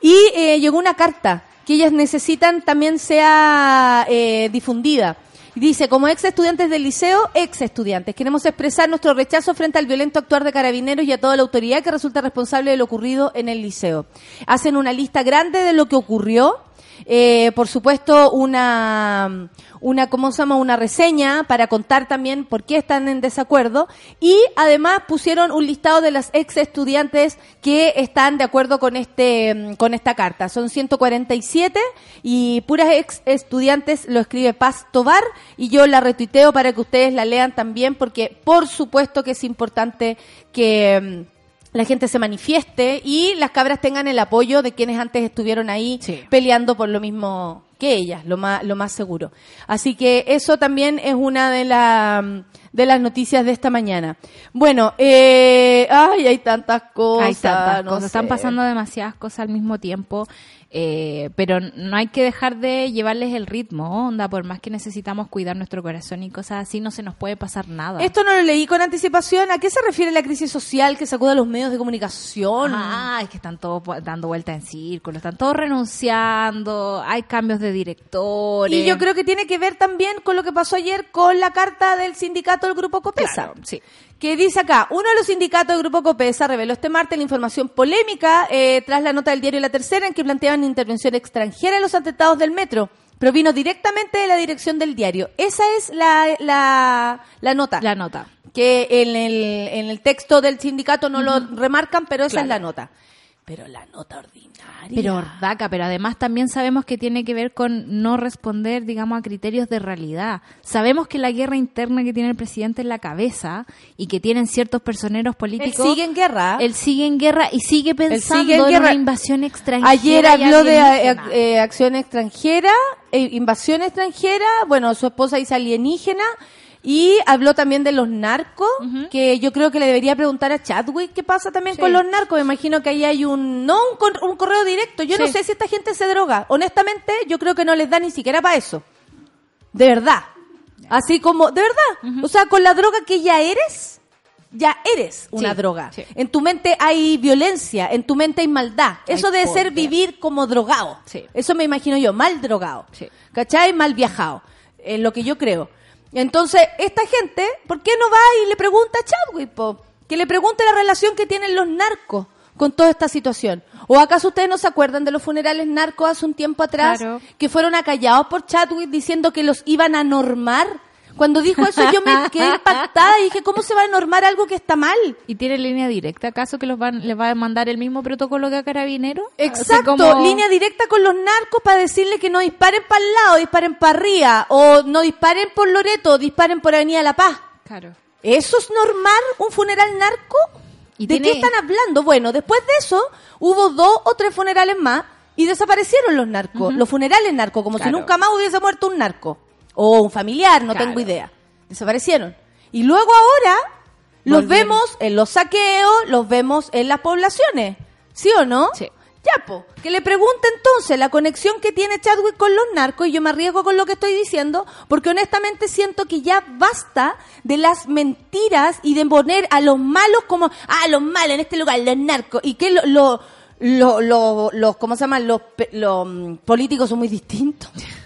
Y eh, llegó una carta que ellas necesitan también sea eh, difundida. Dice, como ex estudiantes del liceo, ex estudiantes, queremos expresar nuestro rechazo frente al violento actuar de carabineros y a toda la autoridad que resulta responsable de lo ocurrido en el liceo. Hacen una lista grande de lo que ocurrió, eh, por supuesto, una, una, ¿cómo se llama? Una reseña para contar también por qué están en desacuerdo. Y además pusieron un listado de las ex estudiantes que están de acuerdo con este, mm, con esta carta. Son 147 y puras ex estudiantes lo escribe Paz Tobar y yo la retuiteo para que ustedes la lean también porque por supuesto que es importante que, mm, la gente se manifieste y las cabras tengan el apoyo de quienes antes estuvieron ahí Sí. peleando por lo mismo que ellas, lo más, lo más seguro. Así que eso también es una de, la, de las noticias de esta mañana. Bueno, eh, ay, hay tantas cosas. Hay tantas no cosas, están pasando demasiadas cosas al mismo tiempo, eh, pero no hay que dejar de llevarles el ritmo, onda, por más que necesitamos cuidar nuestro corazón y cosas así, no se nos puede pasar nada. Esto no lo leí con anticipación. ¿A qué se refiere la crisis social que sacuda a los medios de comunicación? Ah, es que están todos dando vuelta en círculo, están todos renunciando, hay cambios de directores. Y yo creo que tiene que ver también con lo que pasó ayer con la carta del sindicato del Grupo Copesa. Claro, sí. Que dice acá, uno de los sindicatos del Grupo Copesa reveló este martes la información polémica eh, tras la nota del diario La Tercera en que planteaban intervención extranjera en los atentados del metro. Provino directamente de la dirección del diario. Esa es la, la, la nota. La nota. que en el, en el texto del sindicato no lo remarcan, pero esa Claro. es la nota. Pero la nota ordinaria. Pero Ordaca, pero además también sabemos que tiene que ver con no responder, digamos, a criterios de realidad. Sabemos que la guerra interna que tiene el presidente en la cabeza y que tienen ciertos personeros Él políticos. sigue en guerra. Él sigue en guerra y sigue pensando sigue en una invasión extranjera. Ayer habló de eh, eh, acción extranjera, eh, invasión extranjera, bueno, su esposa dice alienígena, y habló también de los narcos, que yo creo que le debería preguntar a Chadwick qué pasa también Sí. con los narcos. Me imagino que ahí hay un, no un, cor- un correo directo. Yo no sé si esta gente se droga. Honestamente, yo creo que no les da ni siquiera para eso. De verdad. Así como, de verdad. O sea, con la droga que ya eres, ya eres una Sí, droga. sí. En tu mente hay violencia, en tu mente hay maldad. Hay Eso debe ser vivir como drogado. Sí. Eso me imagino yo, mal drogado. ¿Cachai? Mal viajado. Es lo que yo creo. Entonces, esta gente, ¿por qué no va y le pregunta a Chadwick, po? Que le pregunte la relación que tienen los narcos con toda esta situación. ¿O acaso ustedes no se acuerdan de los funerales narcos hace un tiempo atrás? Claro. Que fueron acallados por Chadwick diciendo que los iban a normar. Cuando dijo eso yo me quedé [LAUGHS] impactada y dije, ¿cómo se va a normar algo que está mal? ¿Y tiene línea directa? ¿Acaso que los van, les va a mandar el mismo protocolo que a Carabineros? Así Exacto, como- línea directa con los narcos para decirle que no disparen para el lado, disparen para arriba, o no disparen por Loreto, disparen por Avenida La Paz. Claro. ¿Eso es normal? ¿Un funeral narco? Y ¿De tiene- qué están hablando? Bueno, después de eso hubo dos o tres funerales más y desaparecieron los narcos, los funerales narcos, como si nunca más hubiese muerto un narco o un familiar, no Claro. tengo idea. Desaparecieron. Y luego ahora los Volvieron. vemos en los saqueos, los vemos en las poblaciones. ¿Sí o no? Sí. Ya, po. Que le pregunte entonces la conexión que tiene Chadwick con los narcos, y yo me arriesgo con lo que estoy diciendo, porque honestamente siento que ya basta de las mentiras y de poner a los malos como, ah, los malos en este lugar, los narcos, y que lo, lo, lo- lo- los, ¿cómo se llaman? Los, los mm, políticos son muy distintos. [LAUGHS]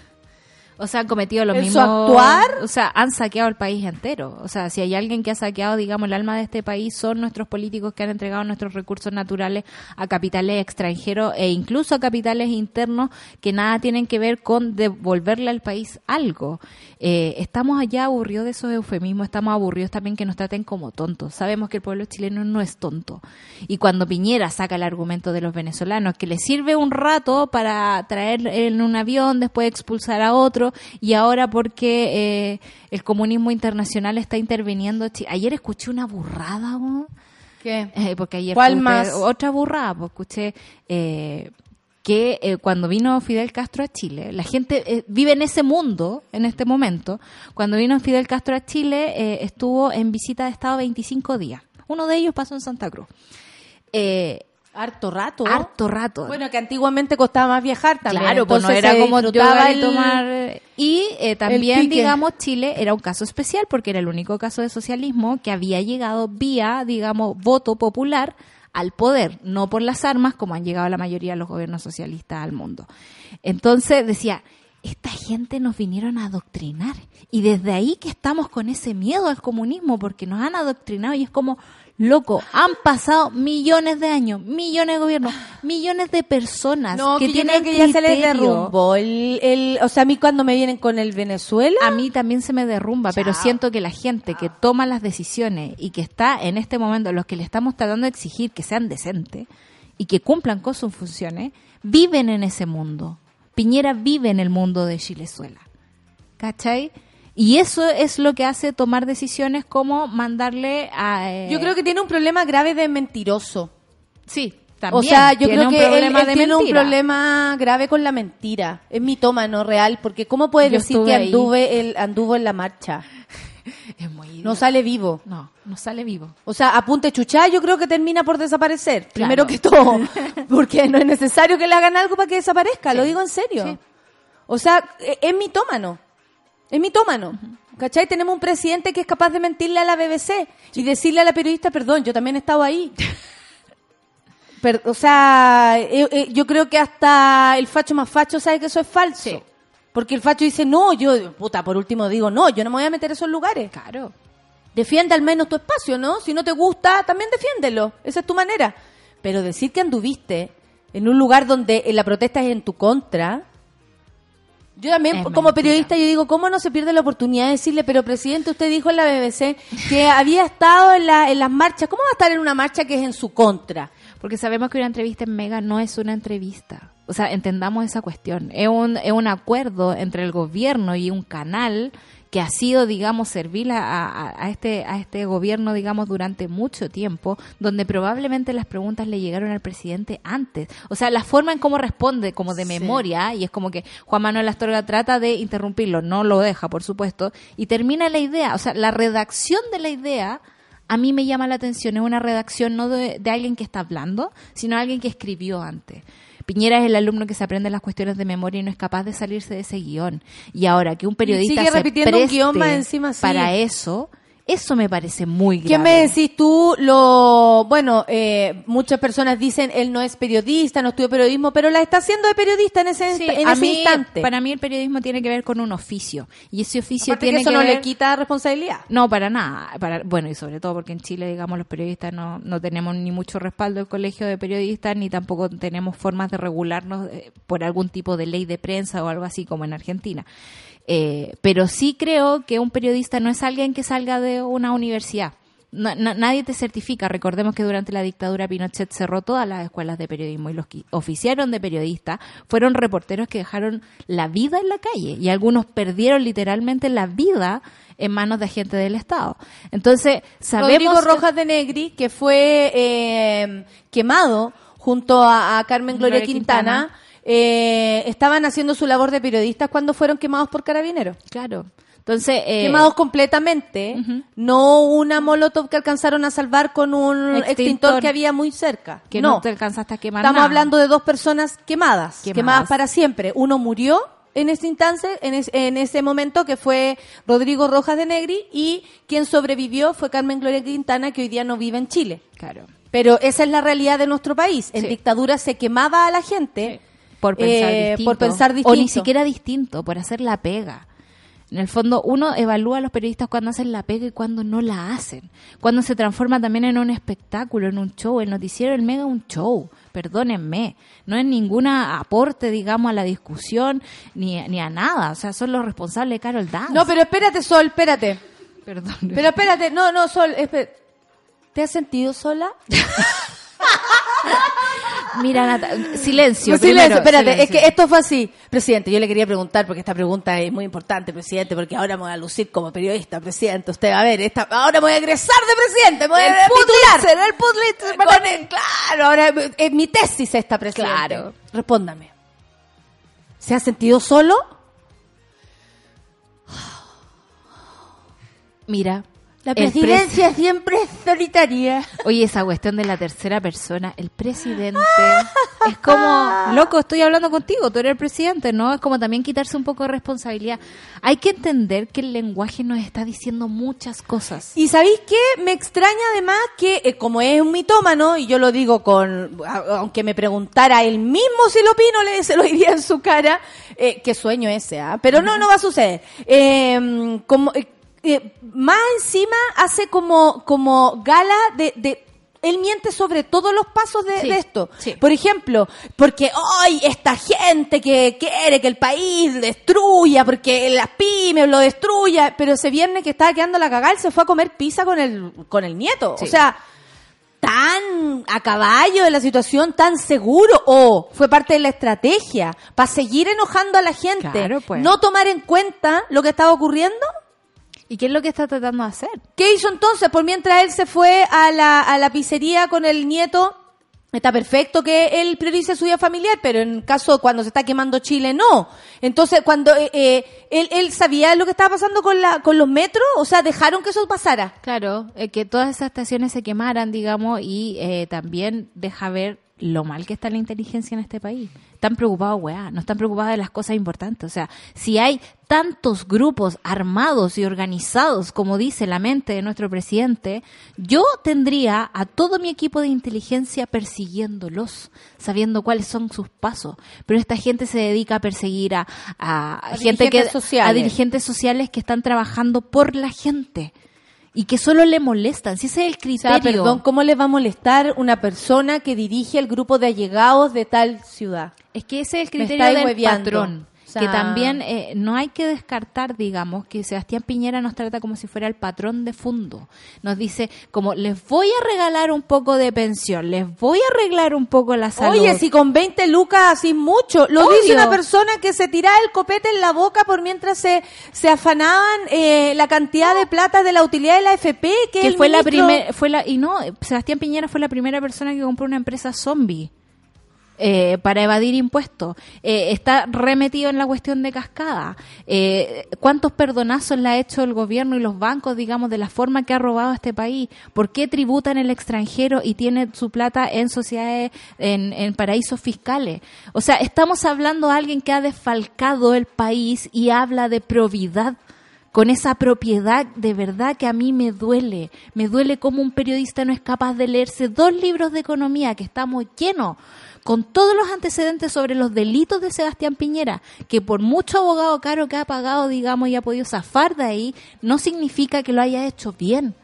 O sea, han cometido los ¿En su mismos... actuar? O sea, han saqueado el país entero. O sea, si hay alguien que ha saqueado, digamos, el alma de este país, son nuestros políticos que han entregado nuestros recursos naturales a capitales extranjeros e incluso a capitales internos que nada tienen que ver con devolverle al país algo. Eh, estamos allá aburridos de esos eufemismos, estamos aburridos también que nos traten como tontos. Sabemos que el pueblo chileno no es tonto. Y cuando Piñera saca el argumento de los venezolanos, que le sirve un rato para traer en un avión, después expulsar a otro, y ahora porque eh, el comunismo internacional está interviniendo. Ayer escuché una burrada, ¿no? ¿Qué? Eh, porque ayer ¿Cuál más? otra burrada, pues escuché eh, que eh, cuando vino Fidel Castro a Chile, la gente eh, vive en ese mundo en este momento. Cuando vino Fidel Castro a Chile, eh, estuvo en visita de Estado 25 días. Uno de ellos pasó en Santa Cruz. Eh, Harto rato. harto rato. Bueno, que antiguamente costaba más viajar también. Claro, pues no era se como y el- tomar. Y eh, también, digamos, Chile era un caso especial porque era el único caso de socialismo que había llegado vía, digamos, voto popular al poder, no por las armas como han llegado la mayoría de los gobiernos socialistas al mundo. Entonces decía, esta gente nos vinieron a adoctrinar y desde ahí que estamos con ese miedo al comunismo porque nos han adoctrinado y es como, loco, han pasado millones de años, millones de gobiernos, millones de personas No, que, que, yo tienen creo que ya se les derrumbó. El, el, o sea, a mí cuando me vienen con el Venezuela, A mí también se me derrumba, pero siento que la gente que toma las decisiones y que está en este momento, los que le estamos tratando de exigir que sean decentes y que cumplan con sus funciones, viven en ese mundo. Piñera vive en el mundo de Chilezuela. ¿Cachai? Y eso es lo que hace tomar decisiones como mandarle a... eh, yo creo que tiene un problema grave de mentiroso. Sí, o también. sea, yo creo que él, tiene un problema grave con la mentira. Es mitómano real, porque ¿cómo puede Yo decir que anduve el, anduvo en la marcha? [LAUGHS] Es muy No sale vivo. No, no sale vivo. O sea, apunte chuchá, yo creo que termina por desaparecer. Claro. Primero que todo. [LAUGHS] Porque no es necesario que le hagan algo para que desaparezca. Lo digo en serio. Sí. O sea, e- es mitómano. Es mitómano. ¿Cachai? Tenemos un presidente que es capaz de mentirle a la BBC y decirle a la periodista, perdón, yo también he estado ahí. [LAUGHS] O sea, eh, eh, yo creo que hasta el facho más facho sabe que eso es falso. Porque el facho dice, no, yo, puta, por último digo, no, yo no me voy a meter a esos lugares. Claro. Defiende al menos tu espacio, ¿no? Si no te gusta, también defiéndelo. Esa es tu manera. Pero decir que anduviste en un lugar donde la protesta es en tu contra. Yo también, Es como mentira. periodista, yo digo, ¿cómo no se pierde la oportunidad de decirle, pero presidente, usted dijo en la BBC que [LAUGHS] había estado en, la- en las marchas. ¿Cómo va a estar en una marcha que es en su contra? Porque sabemos que una entrevista en Mega no es una entrevista. O sea, entendamos esa cuestión. Es un, es un acuerdo entre el gobierno y un canal que ha sido, digamos, servir a, a- a este, a este gobierno, digamos, durante mucho tiempo, donde probablemente las preguntas le llegaron al presidente antes. O sea, la forma en cómo responde, como de memoria, y es como que Juan Manuel Astorga trata de interrumpirlo, no lo deja, por supuesto, y termina la idea. O sea, la redacción de la idea a mí me llama la atención, es una redacción no de, de alguien que está hablando, sino de alguien que escribió antes. Piñera es el alumno que se aprende las cuestiones de memoria y no es capaz de salirse de ese guion. Y ahora que un periodista sigue se repitiendo un preste guion más encima, sí. para eso, eso me parece muy grave. ¿Qué me decís tú? Lo bueno, eh, muchas personas dicen él no es periodista, no estudió periodismo, pero la está haciendo de periodista en ese, Sí, en a ese mí- instante. Para mí el periodismo tiene que ver con un oficio. Y ese oficio Aparte que tiene eso que no ver... le quita responsabilidad. No, para nada. Para, bueno, y sobre todo porque en Chile, digamos, los periodistas no, no tenemos ni mucho respaldo del colegio de periodistas, ni tampoco tenemos formas de regularnos eh, por algún tipo de ley de prensa o algo así como en Argentina. Eh, pero sí creo que un periodista no es alguien que salga de una universidad. No- no- nadie te certifica. Recordemos que durante la dictadura Pinochet cerró todas las escuelas de periodismo y los que oficiaron de periodistas fueron reporteros que dejaron la vida en la calle y algunos perdieron literalmente la vida en manos de agentes del Estado. Entonces, sabemos Rodrigo Rojas de Negri, que fue eh, quemado junto a, a Carmen Gloria, Gloria Quintana, Quintana. Eh, estaban haciendo su labor de periodistas cuando fueron quemados por carabineros. Claro. Entonces, eh, Quemados completamente, no una molotov que alcanzaron a salvar con un extintor, Extintor. que había muy cerca. que no. no, te alcanzaste a quemar estamos nada. hablando de dos personas quemadas, quemadas, Quemadas. para siempre. Uno murió en ese instante, en, es- en ese momento que fue Rodrigo Rojas de Negri y quien sobrevivió fue Carmen Gloria Quintana que hoy día no vive en Chile. Claro. Pero esa es la realidad de nuestro país. En Sí. dictadura se quemaba a la gente Por pensar eh, distinto. por pensar O ni siquiera distinto, por hacer la pega. En el fondo, uno evalúa a los periodistas cuando hacen la pega y cuando no la hacen. Cuando se transforma también en un espectáculo, en un show. El noticiero del Mega un show. Perdónenme. No es ningún aporte, digamos, a la discusión ni, ni a nada. O sea, son los responsables de Carol Dance. No, pero espérate, Sol, espérate. Perdón. Pero espérate, no, no, Sol, espérate. ¿Te has sentido sola? [LAUGHS] Mira, Nata- silencio. Primero, silencio, espérate, silencio. es que esto fue así. Presidente, yo le quería preguntar, porque esta pregunta es muy importante, presidente, porque ahora me voy a lucir como periodista, presidente. Usted va a ver, esta, ahora me voy a egresar de presidente, me voy El a el Pulitzer, Con el- claro, ahora es mi tesis esta, presidente. Claro. Respóndame. ¿Se ha sentido solo? Mira. La pres- presidencia siempre es solitaria. Oye, esa cuestión de la tercera persona, el presidente, es como, [LAUGHS] loco, estoy hablando contigo, tú eres el presidente, ¿no? Es como también quitarse un poco de responsabilidad. Hay que entender que el lenguaje nos está diciendo muchas cosas. Y ¿sabéis qué? Me extraña además que, eh, como es un mitómano, y yo lo digo con, aunque me preguntara él mismo si lo opino, le, se lo diría en su cara, eh, qué sueño ese, ¿ah? Pero no, no va a suceder. Eh, como, eh, más encima hace como, como gala de, de él miente sobre todos los pasos de, Sí, de esto. sí. Por ejemplo, porque hoy esta gente que quiere que el país destruya, porque las pymes lo destruya, pero ese viernes que estaba quedando la cagada, él se fue a comer pizza con el, con el nieto. Sí. O sea, tan a caballo de la situación, tan seguro, o fue parte de la estrategia para seguir enojando a la gente, Claro, pues. no tomar en cuenta lo que estaba ocurriendo. ¿Y qué es lo que está tratando de hacer? ¿Qué hizo entonces? Por mientras él se fue a la, a la pizzería con el nieto, está perfecto que él priorice su vida familiar, pero en caso cuando se está quemando Chile, no. Entonces, cuando eh, eh, él, él sabía lo que estaba pasando con, la, con los metros, o sea, dejaron que eso pasara. Claro, eh, que todas esas estaciones se quemaran, digamos, y eh, también deja ver lo mal que está la inteligencia en este país. Están preocupados, weá, no están preocupados de las cosas importantes. O sea, si hay tantos grupos armados y organizados, como dice la mente de nuestro presidente, yo tendría a todo mi equipo de inteligencia persiguiéndolos, sabiendo cuáles son sus pasos. Pero esta gente se dedica a perseguir a, a A gente que sociales. a dirigentes sociales que están trabajando por la gente y que solo le molestan. Si ese es el O criterio. sea, perdón, ¿cómo le va a molestar una persona que dirige el grupo de allegados de tal ciudad? Es que ese es el criterio del hueveando. patrón. Sea- que también eh, no hay que descartar, digamos, que Sebastián Piñera nos trata como si fuera el patrón de fondo. Nos dice, como, les voy a regalar un poco de pensión, les voy a arreglar un poco la salud. Oye, si con 20 lucas así mucho. Lo Obvio. dice una persona que se tiraba el copete en la boca por mientras se, se afanaban eh, la cantidad de plata de la utilidad de la FP. Que, que el fue la primera, fue la, y no, Sebastián Piñera fue la primera persona que compró una empresa zombie. Eh, para evadir impuestos. Eh, está remetido en la cuestión de cascada. Eh, ¿Cuántos perdonazos le ha hecho el gobierno y los bancos, digamos, de la forma que ha robado a este país? ¿Por qué tributa en el extranjero y tiene su plata en sociedades, en, en paraísos fiscales? O sea, estamos hablando de alguien que ha desfalcado el país y habla de probidad con esa propiedad de verdad que a mí me duele. Me duele como un periodista no es capaz de leerse dos libros de economía que estamos llenos con todos los antecedentes sobre los delitos de Sebastián Piñera, que por mucho abogado caro que ha pagado, digamos, y ha podido zafar de ahí, no significa que lo haya hecho bien.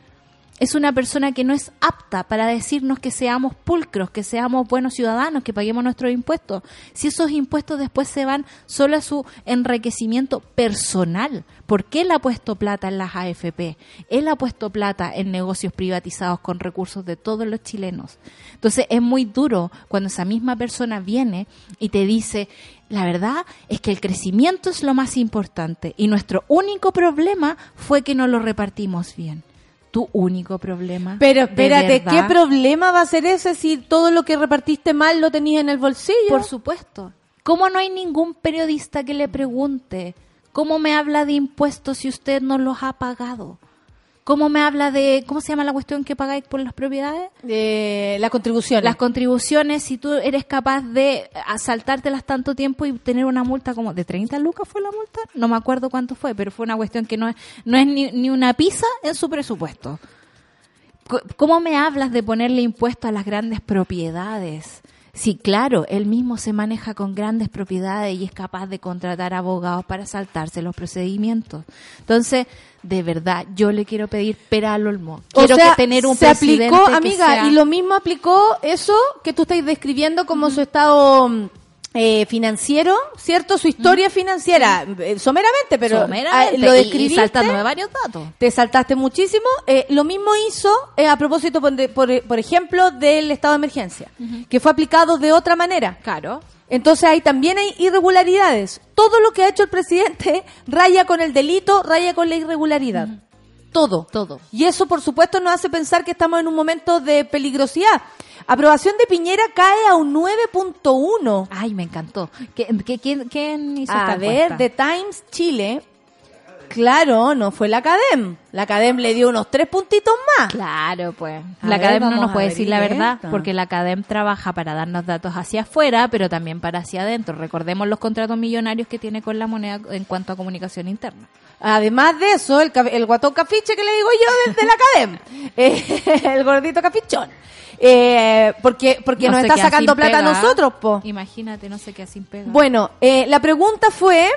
Es una persona que no es apta para decirnos que seamos pulcros, que seamos buenos ciudadanos, que paguemos nuestros impuestos. Si esos impuestos después se van solo a su enriquecimiento personal. ¿Por qué él ha puesto plata en las AFP? Él ha puesto plata en negocios privatizados con recursos de todos los chilenos. Entonces es muy duro cuando esa misma persona viene y te dice, la verdad es que el crecimiento es lo más importante y nuestro único problema fue que no lo repartimos bien tu único problema. Pero ¿De espérate, ¿qué problema va a ser ese si todo lo que repartiste mal lo tenías en el bolsillo? Por supuesto. ¿Cómo no hay ningún periodista que le pregunte ¿Cómo me habla de impuestos si usted no los ha pagado? ¿Cómo me habla de, cómo se llama la cuestión que pagáis por las propiedades? Eh, la contribución. Las contribuciones, si tú eres capaz de asaltártelas tanto tiempo y tener una multa como de 30 lucas fue la multa, no me acuerdo cuánto fue, pero fue una cuestión que no es, no es ni, ni una pizza en su presupuesto. ¿Cómo me hablas de ponerle impuesto a las grandes propiedades? Sí, claro, él mismo se maneja con grandes propiedades y es capaz de contratar abogados para saltarse los procedimientos. Entonces, de verdad, yo le quiero pedir pera al olmo. O Quiero sea, que tener un se presidente aplicó, que amiga, sea- y lo mismo aplicó eso que tú estáis describiendo como su estado mm, eh, financiero, ¿cierto? Su historia financiera, eh, someramente, pero Someramente, ah, lo y- y describiste. saltándome varios datos. Te saltaste muchísimo. Eh, lo mismo hizo eh, a propósito, por, de- por, por ejemplo, del estado de emergencia, que fue aplicado de otra manera. Claro. Entonces ahí también hay irregularidades. Todo lo que ha hecho el presidente [LAUGHS] raya con el delito, raya con la irregularidad. Todo. Todo. Y eso, por supuesto, nos hace pensar que estamos en un momento de peligrosidad. Aprobación de Piñera cae a un 9.1. Ay, me encantó. ¿Qué, qué- quién, quién hizo A esta ver, encuesta? The Times Chile. Claro, no fue la Academ. La Academ le dio unos tres puntitos más. Claro, pues. A la ver, Academ no nos puede decir la verdad, esto. porque la Academ trabaja para darnos datos hacia afuera, pero también para hacia adentro. Recordemos los contratos millonarios que tiene con la moneda en cuanto a comunicación interna. Además de eso, el, el guatón cafiche que le digo yo desde la Academ. [LAUGHS] Eh, el gordito cafichón. Eh, porque porque No nos está sacando plata a pega. nosotros, po. Imagínate, no sé qué sin pega. Bueno, eh, la pregunta fue...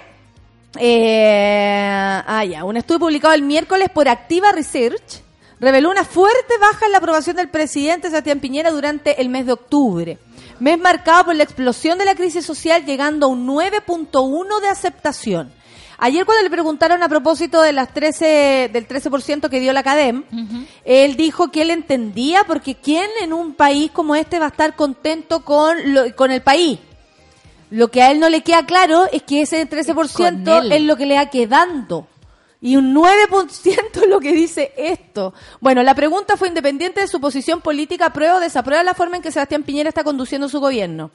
Eh, ah, ya, un estudio publicado el miércoles por Activa Research reveló una fuerte baja en la aprobación del presidente Sebastián Piñera durante el mes de octubre. Mes marcado por la explosión de la crisis social llegando a un 9.1 de aceptación. Ayer cuando le preguntaron a propósito de las 13, del 13% que dio la CADEM, él dijo que él entendía porque quién en un país como este va a estar contento con, lo- con el país. Lo que a él no le queda claro es que ese 13% Con él. es lo que le va quedando. Y un 9% es [LAUGHS] lo que dice esto. Bueno, la pregunta fue independiente de su posición política, aprueba o desaprueba la forma en que Sebastián Piñera está conduciendo su gobierno.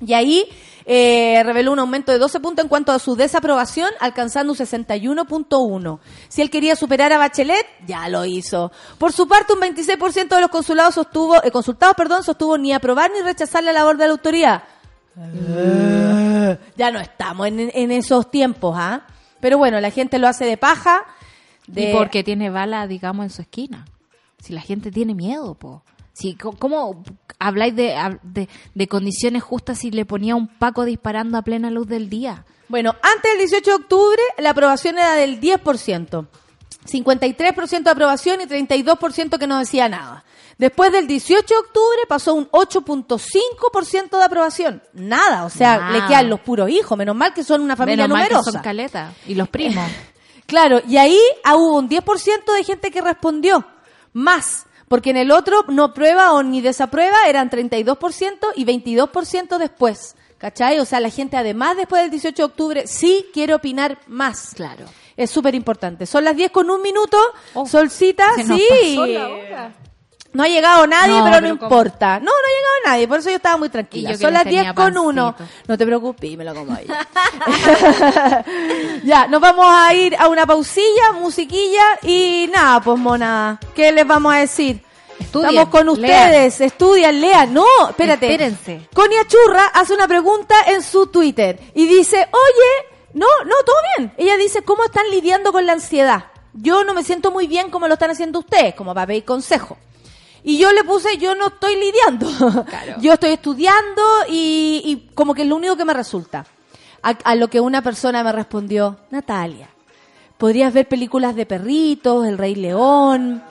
Y ahí eh, reveló un aumento de 12 puntos en cuanto a su desaprobación, alcanzando un 61.1. Si él quería superar a Bachelet, ya lo hizo. Por su parte, un 26% de los consulados sostuvo, eh, consultados perdón, sostuvo ni aprobar ni rechazar la labor de la autoridad. Ya no estamos en, en esos tiempos, ¿ah? Pero bueno, la gente lo hace de paja. De... Y porque tiene bala, digamos, en su esquina. Si la gente tiene miedo, po. Si, ¿Cómo habláis de, de, de condiciones justas si le ponía un Paco disparando a plena luz del día? Bueno, antes del 18 de octubre la aprobación era del 10%. 53% de aprobación y 32% que no decía nada. Después del 18 de octubre pasó un 8.5% de aprobación. Nada, o sea, le quedan los puros hijos. Menos mal que son una familia Menos mal que numerosa. son caleta. Y los primos. [LAUGHS] Claro, y ahí ah, hubo un 10% de gente que respondió. Más. Porque en el otro no prueba o ni desaprueba eran 32% y 22% después. ¿Cachai? O sea, la gente además después del 18 de octubre sí quiere opinar más. Claro. Es súper importante. Son las 10 con un minuto. Oh, Solcita, sí. pasó la hora. No ha llegado nadie, No, pero no importa. No, no ha llegado nadie, por eso yo estaba muy tranquila. Yo Son las 10 tenía con uno. pancito. No te preocupes, me lo como ahí. [LAUGHS] ya, nos vamos a ir a una pausilla, musiquilla y nada, pues mona, ¿qué les vamos a decir? Estudien, Estamos con ustedes, estudian, lean. No, espérate. Espérense. Conia Churra hace una pregunta en su Twitter y dice, oye, no, no, todo bien. Ella dice, ¿cómo están lidiando con la ansiedad? Yo no me siento muy bien como lo están haciendo ustedes, como para pedir consejo. Y yo le puse, yo no estoy lidiando. [LAUGHS] yo estoy estudiando y, y como que es lo único que me resulta. A, a lo que una persona me respondió, Natalia, podrías ver películas de perritos, El Rey León,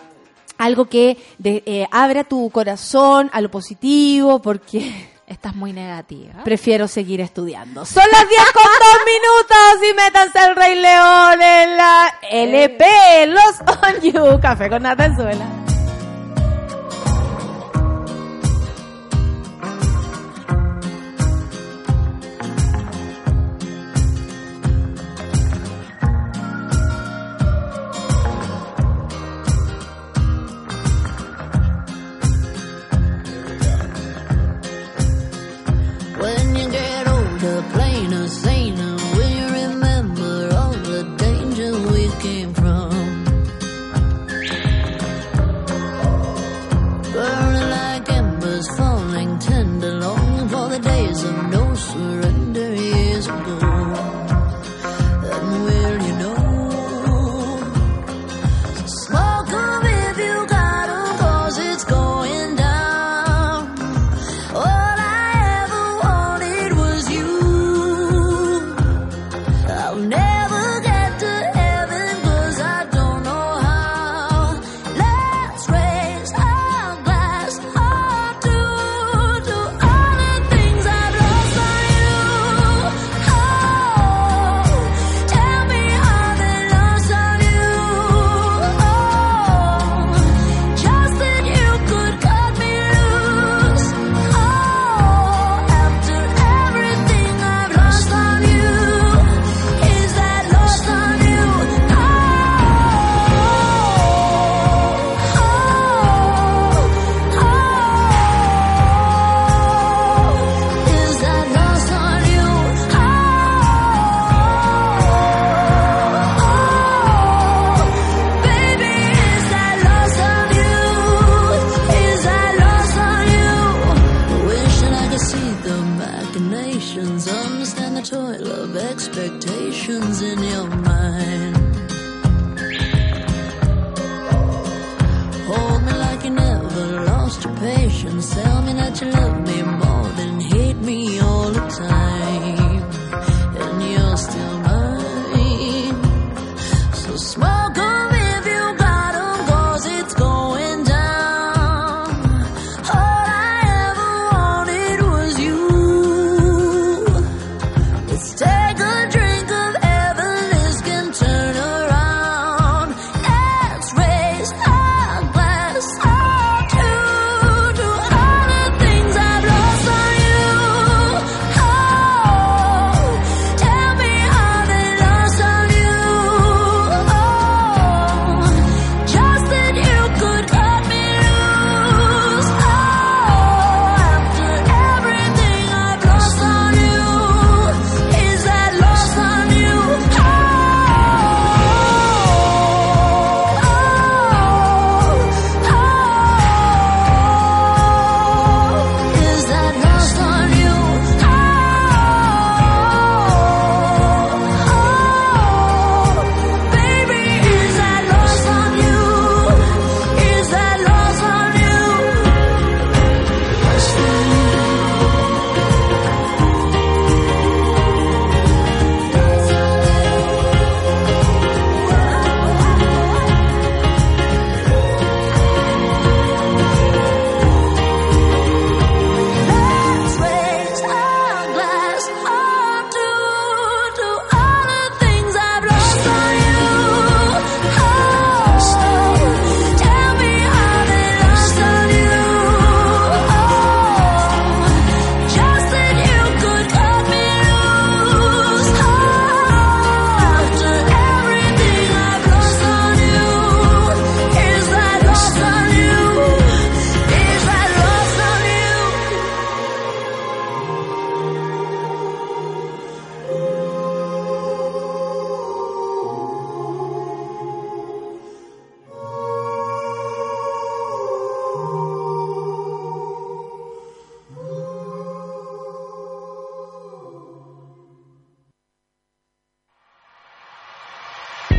algo que de- eh, abra tu corazón a lo positivo, porque [LAUGHS] Estás muy negativa. prefiero seguir estudiando. Son las 10 con 2 [LAUGHS] minutos y métanse El Rey León en la LP, Los On You, Café con Natanzuela. When you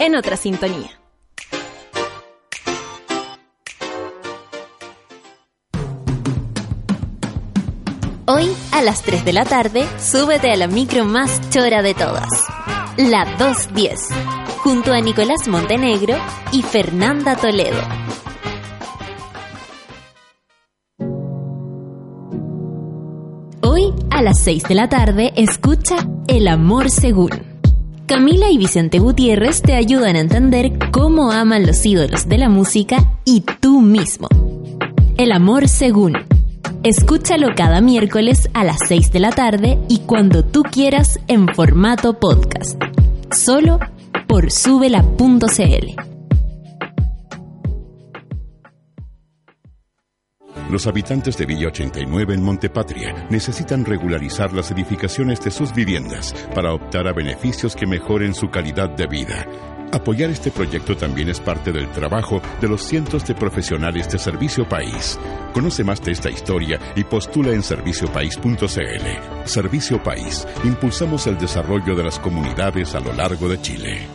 En otra sintonía. Hoy, a las 3 de la tarde, súbete a la micro más chora de todas. La 210, junto a Nicolás Montenegro y Fernanda Toledo. Hoy, a las 6 de la tarde, escucha El Amor Según. Camila y Vicente Gutiérrez te ayudan a entender cómo aman los ídolos de la música y tú mismo. El Amor Según. Escúchalo cada miércoles a las 6 de la tarde y cuando tú quieras en formato podcast. Solo por subela.cl. Los habitantes de Villa 89 en Montepatria necesitan regularizar las edificaciones de sus viviendas para optar a beneficios que mejoren su calidad de vida. Apoyar este proyecto también es parte del trabajo de los cientos de profesionales de Servicio País. Conoce más de esta historia y postula en serviciopaís.cl. Servicio País. Impulsamos el desarrollo de las comunidades a lo largo de Chile.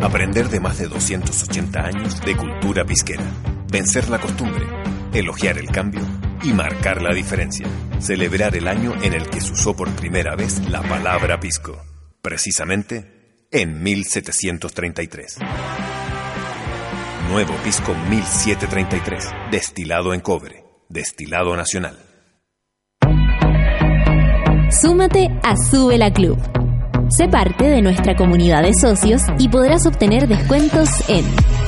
Aprender de más de 280 años de cultura pisquera. Vencer la costumbre, elogiar el cambio y marcar la diferencia. Celebrar el año en el que se usó por primera vez la palabra pisco. Precisamente en 1733. Nuevo pisco 1733, destilado en cobre. Destilado Nacional. Súmate a Sube la Club. Sé parte de nuestra comunidad de socios y podrás obtener descuentos en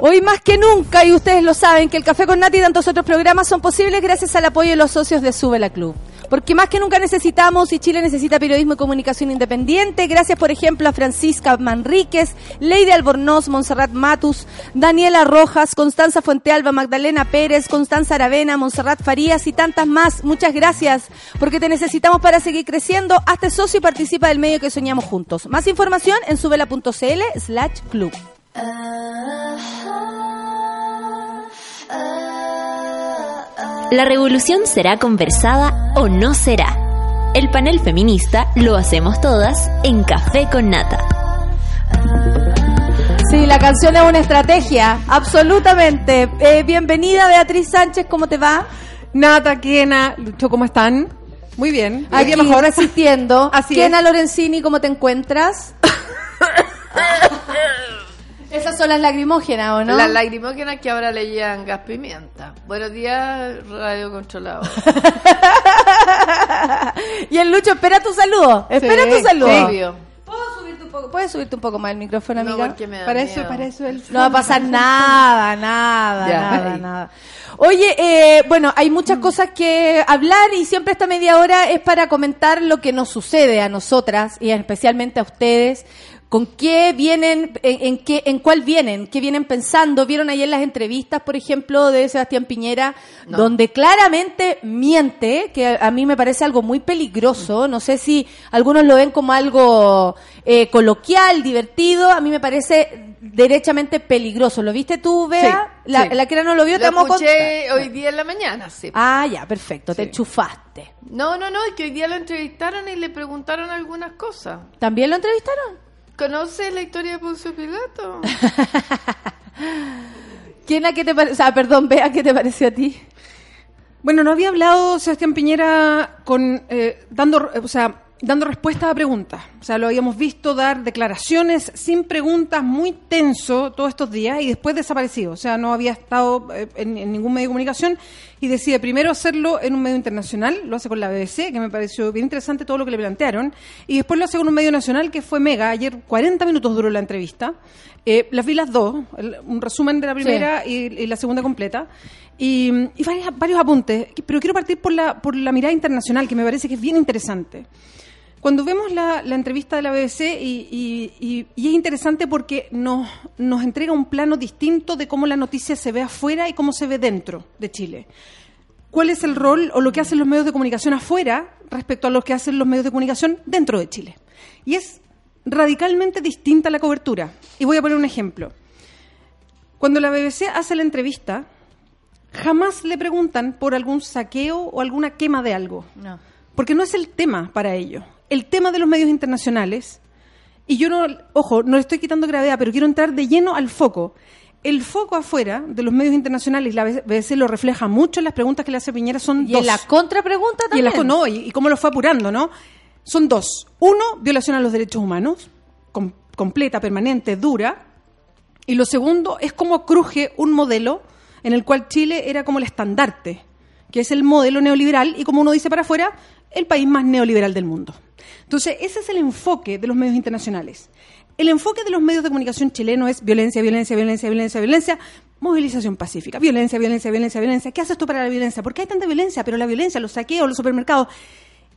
Hoy más que nunca, y ustedes lo saben, que el Café con Nati y tantos otros programas son posibles gracias al apoyo de los socios de Sube la Club. Porque más que nunca necesitamos y Chile necesita periodismo y comunicación independiente. Gracias, por ejemplo, a Francisca Manríquez, Lady Albornoz, Montserrat Matus, Daniela Rojas, Constanza Fuentealba, Magdalena Pérez, Constanza Aravena, Montserrat Farías y tantas más. Muchas gracias, porque te necesitamos para seguir creciendo. Hazte socio y participa del medio que soñamos juntos. Más información en subela.cl slash club. La revolución será conversada o no será. El panel feminista lo hacemos todas en Café con Nata. Sí, la canción es una estrategia, absolutamente. Eh, bienvenida Beatriz Sánchez, ¿cómo te va? Nata, Kena, Lucho, ¿cómo están? Muy bien. Aquí mejor asistiendo. [LAUGHS] Así Kiena Lorenzini, ¿cómo te encuentras? [LAUGHS] Esas son las lacrimógenas, ¿o no? Las lacrimógenas que ahora le llevan gas pimienta. Buenos días, radio controlado. [LAUGHS] y el Lucho, espera tu saludo. Espera Sí, tu saludo. Obvio. ¿Puedo subirte un poco? ¿Puedes subirte un poco más el micrófono, No, amiga? porque me da Para eso, para eso el No va a pasar nada, nada, Ya. nada, nada. Oye, eh, bueno, hay muchas cosas que hablar y siempre esta media hora es para comentar lo que nos sucede a nosotras y especialmente a ustedes. ¿Con qué vienen, en, en qué, en cuál vienen, qué vienen pensando? ¿Vieron ayer las entrevistas, por ejemplo, de Sebastián Piñera, No. donde claramente miente, que a, a mí me parece algo muy peligroso? No sé si algunos lo ven como algo eh, coloquial, divertido, a mí me parece derechamente peligroso. ¿Lo viste tú, Bea? Sí, la, sí. la que no lo vio, te Lo contar. escuché hoy día en la mañana, sí. Ah, ya, perfecto, te enchufaste. No, no, no, es que hoy día lo entrevistaron y le preguntaron algunas cosas. ¿También lo entrevistaron? ¿Conoce la historia de Poncio Pilato? [LAUGHS] ¿Quién a qué te pareció? O sea, perdón, Bea, ¿qué te pareció a ti? Bueno, no había hablado Sebastián Piñera con eh, dando, eh, o sea, dando respuesta a preguntas. O sea, lo habíamos visto dar declaraciones sin preguntas, muy tenso todos estos días y después desaparecido. O sea, no había estado eh, en, en ningún medio de comunicación y decide primero hacerlo en un medio internacional, lo hace con la BBC, que me pareció bien interesante todo lo que le plantearon, y después lo hace con un medio nacional que fue Mega. Ayer 40 minutos duró la entrevista. Eh, las vi las dos, el- un resumen de la primera y, y la segunda completa. Y, y varias- varios apuntes, pero quiero partir por la, por la mirada internacional, que me parece que es bien interesante. Cuando vemos la, la entrevista de la BBC, y, y- y- y es interesante porque nos, nos entrega un plano distinto de cómo la noticia se ve afuera y cómo se ve dentro de Chile. ¿Cuál es el rol o lo que hacen los medios de comunicación afuera respecto a lo que hacen los medios de comunicación dentro de Chile? Y es radicalmente distinta la cobertura. Y voy a poner un ejemplo. Cuando la BBC hace la entrevista, jamás le preguntan por algún saqueo o alguna quema de algo. No. Porque no es el tema para ello. El tema de los medios internacionales, y yo no, ojo, no le estoy quitando gravedad, pero quiero entrar de lleno al foco. El foco afuera de los medios internacionales, la BBC lo refleja mucho en las preguntas que le hace Piñera, son Y dos. en la contrapregunta Y, en también. las- no, y, y cómo lo fue apurando, ¿no? Son dos. Uno, violación a los derechos humanos, com- completa, permanente, dura. Y lo segundo es cómo cruje un modelo en el cual Chile era como el estandarte, que es el modelo neoliberal y como uno dice para afuera, el país más neoliberal del mundo. Entonces, ese es el enfoque de los medios internacionales. El enfoque de los medios de comunicación chilenos es violencia, violencia, violencia, violencia, violencia, movilización pacífica, violencia, violencia, violencia, violencia. ¿Qué haces tú para la violencia? ¿Por qué hay tanta violencia? Pero la violencia, los saqueos, los supermercados.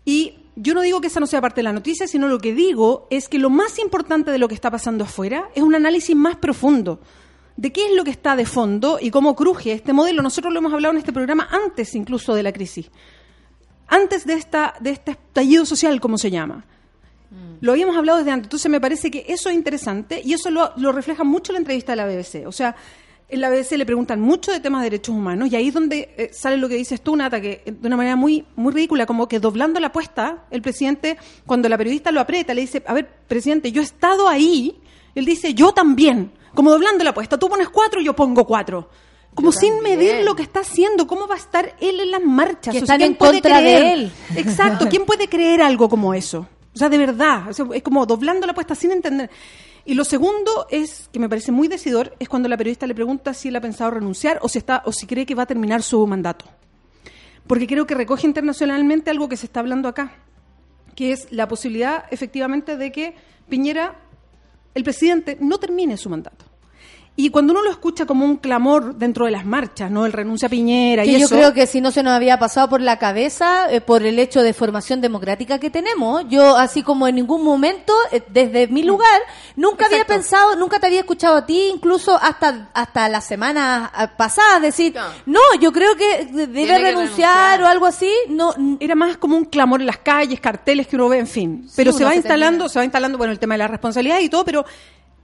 Y yo no digo que esa no sea parte de la noticia, sino lo que digo es que lo más importante de lo que está pasando afuera es un análisis más profundo de qué es lo que está de fondo y cómo cruje este modelo. Nosotros lo hemos hablado en este programa antes incluso de la crisis. Antes de, esta, de este estallido social, como se llama. Lo habíamos hablado desde antes, entonces me parece que eso es interesante y eso lo, lo refleja mucho la entrevista de la BBC. O sea, en la BBC le preguntan mucho de temas de derechos humanos y ahí es donde eh, sale lo que dices tú, Nata, que eh, de una manera muy, muy ridícula, como que doblando la apuesta, el presidente, cuando la periodista lo aprieta, le dice, a ver, presidente, yo he estado ahí, él dice, yo también, como doblando la apuesta, tú pones cuatro, yo pongo cuatro. Como sin medir lo que está haciendo, cómo va a estar él en las marchas. Que O sea, están ¿quién en puede contra de creer? él. Exacto, ¿quién puede creer algo como eso? O sea, de verdad, o sea, es como doblando la apuesta sin entender. Y lo segundo es, que me parece muy decidor, es cuando la periodista le pregunta si él ha pensado renunciar o si, está, o si cree que va a terminar su mandato. Porque creo que recoge internacionalmente algo que se está hablando acá, que es la posibilidad efectivamente de que Piñera, el presidente, no termine su mandato. Y cuando uno lo escucha como un clamor dentro de las marchas, ¿no? El renuncia a Piñera y Que yo eso. creo que si no se nos había pasado por la cabeza eh, por el hecho de formación democrática que tenemos, yo así como en ningún momento eh, desde mi lugar nunca había pensado, nunca te había escuchado a ti, incluso hasta hasta las semanas ah, pasadas decir, No. no, yo creo que debe que renunciar, o algo así, no Era más como un clamor en las calles, carteles que uno ve, en fin. Pero se va se instalando, termina. se va instalando, bueno, el tema de la responsabilidad y todo, pero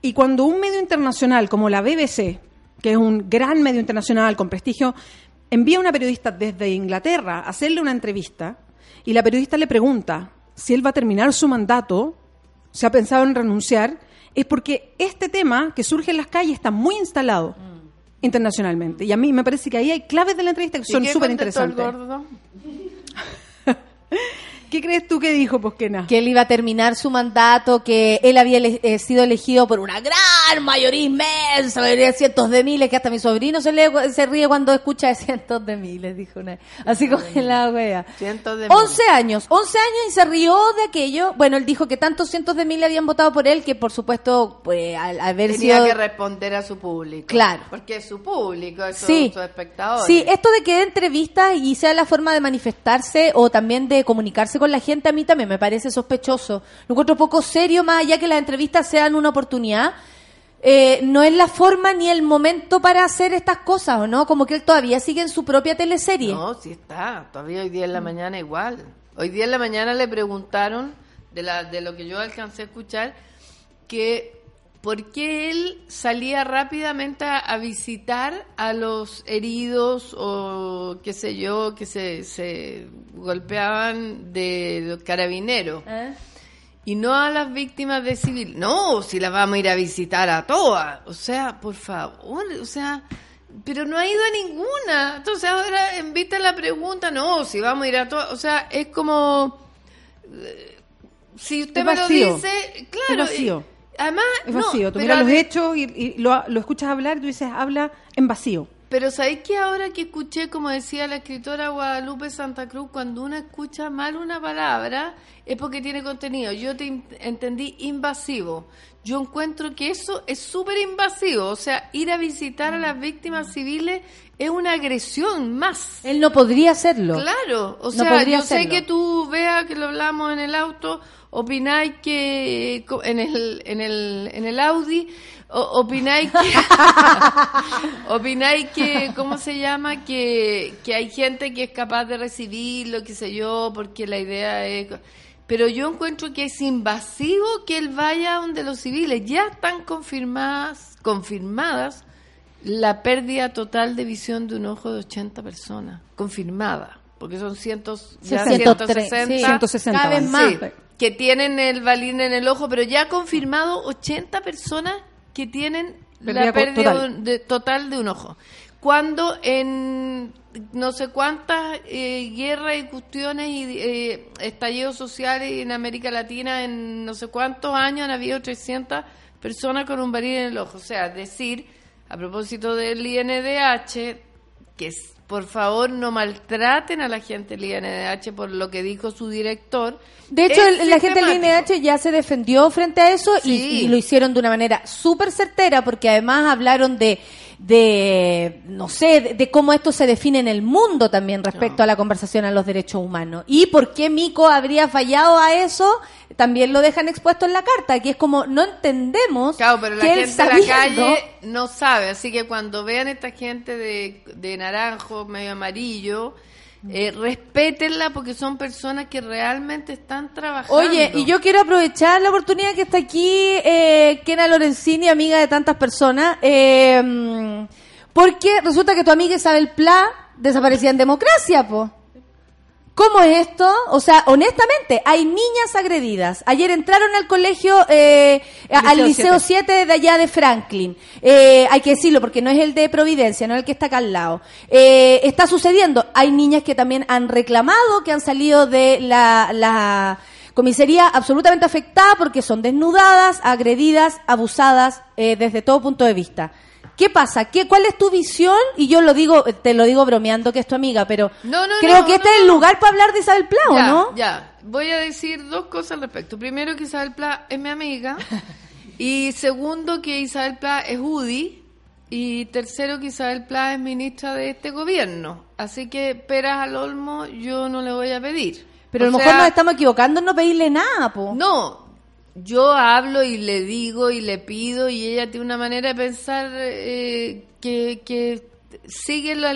y cuando un medio internacional como la BBC, que es un gran medio internacional con prestigio, envía a una periodista desde Inglaterra a hacerle una entrevista y la periodista le pregunta si él va a terminar su mandato, si ha pensado en renunciar, es porque este tema que surge en las calles está muy instalado internacionalmente. Y a mí me parece que ahí hay claves de la entrevista que ¿Y son súper interesantes. [LAUGHS] ¿Qué crees tú que dijo, Posquena? que él iba a terminar su mandato, que él había eh, sido elegido por una gran mayoría inmensa, mayoría de cientos de miles, que hasta mi sobrino se, le- se ríe cuando escucha de cientos de miles, dijo una Así como en la wea. Cientos de 11 años, 11 años y se rió de aquello. Bueno, él dijo que tantos cientos de miles habían votado por él que, por supuesto, pues al haber Tenía sido... que responder a su público. Claro. Porque es su público, es su- Sí, sus espectadores. sí, esto de que dé entrevistas y sea la forma de manifestarse o también de comunicarse con la gente, a mí también me parece sospechoso. Lo encuentro poco serio, más allá que las entrevistas sean una oportunidad. Eh, no es la forma ni el momento para hacer estas cosas, ¿o no? Como que él todavía sigue en su propia teleserie. No, sí está. Todavía hoy día en la mañana igual. Hoy día en la mañana le preguntaron, de, la, de lo que yo alcancé a escuchar, que por qué él salía rápidamente a, a visitar a los heridos o qué sé yo, que se, se golpeaban de los carabineros. ¿Eh? Y no a las víctimas de civil. No, si las vamos a ir a visitar a todas. O sea, por favor, o sea, pero no ha ido a ninguna. Entonces ahora invita la pregunta, no, si vamos a ir a todas. O sea, es como... eh, Si usted me lo dice, claro. Es vacío. Además, Es no, vacío. Tú pero miras los hechos y, y lo, lo escuchas hablar y tú dices, habla en vacío. Pero ¿sabéis que ahora que escuché, como decía la escritora Guadalupe Santa Cruz, cuando uno escucha mal una palabra es porque tiene contenido? Yo te entendí invasivo. Yo encuentro que eso es súper invasivo. O sea, ir a visitar a las víctimas civiles es una agresión más. Él no podría hacerlo. Claro, o sea, yo sé que tú veas que lo hablamos en el auto, opináis que en el en el en el Audi o- opináis que [LAUGHS] opináis que cómo se llama que que hay gente que es capaz de recibirlo, qué sé yo, porque la idea es pero yo encuentro que es invasivo que él vaya donde los civiles. Ya están confirmadas confirmadas la pérdida total de visión de un ojo de 80 personas, confirmada, porque son cientos, ya 103, 160, sí. 160 Cada vez más. sí, que tienen el balín en el ojo, pero ya ha confirmado 80 personas que tienen Pérdida la pérdida total. de- total de un ojo. Cuando en no sé cuántas eh, guerras y cuestiones y eh, estallidos sociales en América Latina en no sé cuántos años han habido 300 personas con un balín en el ojo. O sea, decir, a propósito del INDH, que es, por favor no maltraten a la gente del INDH por lo que dijo su director. De hecho, el- la gente del. INH ya se defendió frente a eso y- y, lo hicieron de una manera súper certera porque además hablaron de, de no sé, de, de cómo esto se define en el mundo también respecto a la conversación a los derechos humanos. Y por qué Mico habría fallado a eso, también lo dejan expuesto en la carta, que es como no entendemos Claro, pero la que gente de la calle no sabe, así que cuando vean esta gente de, de naranjo, medio amarillo, Eh, respétenla porque son personas que realmente están trabajando. Oye, y yo quiero aprovechar la oportunidad que está aquí eh, Kena Lorenzini, amiga de tantas personas, eh, porque resulta que tu amiga Isabel Pla desaparecía en democracia, po. ¿Cómo es esto? O sea, honestamente, hay niñas agredidas. Ayer entraron al colegio, eh, al Liceo Liceo 7 de allá de Franklin. Eh, hay que decirlo porque no es el de Providencia, no es el que está acá al lado. Eh, está sucediendo. Hay niñas que también han reclamado, que han salido de la, la comisaría absolutamente afectada porque son desnudadas, agredidas, abusadas eh, desde todo punto de vista. ¿Qué pasa? ¿Qué, ¿Cuál es tu visión? Y yo lo digo, te lo digo bromeando que es tu amiga, pero No, no, creo no, que este es el lugar para hablar de Isabel Pla, ¿o ya, no? Ya, voy a decir dos cosas al respecto. Primero, que Isabel Pla es mi amiga. [LAUGHS] y segundo, que Isabel Pla es UDI. Y tercero, que Isabel Pla es ministra de este gobierno. Así que peras al olmo yo no le voy a pedir. Pero a lo mejor nos estamos equivocando en no pedirle nada, po. No, yo hablo y le digo y le pido y ella tiene una manera de pensar eh, que, que sigue los,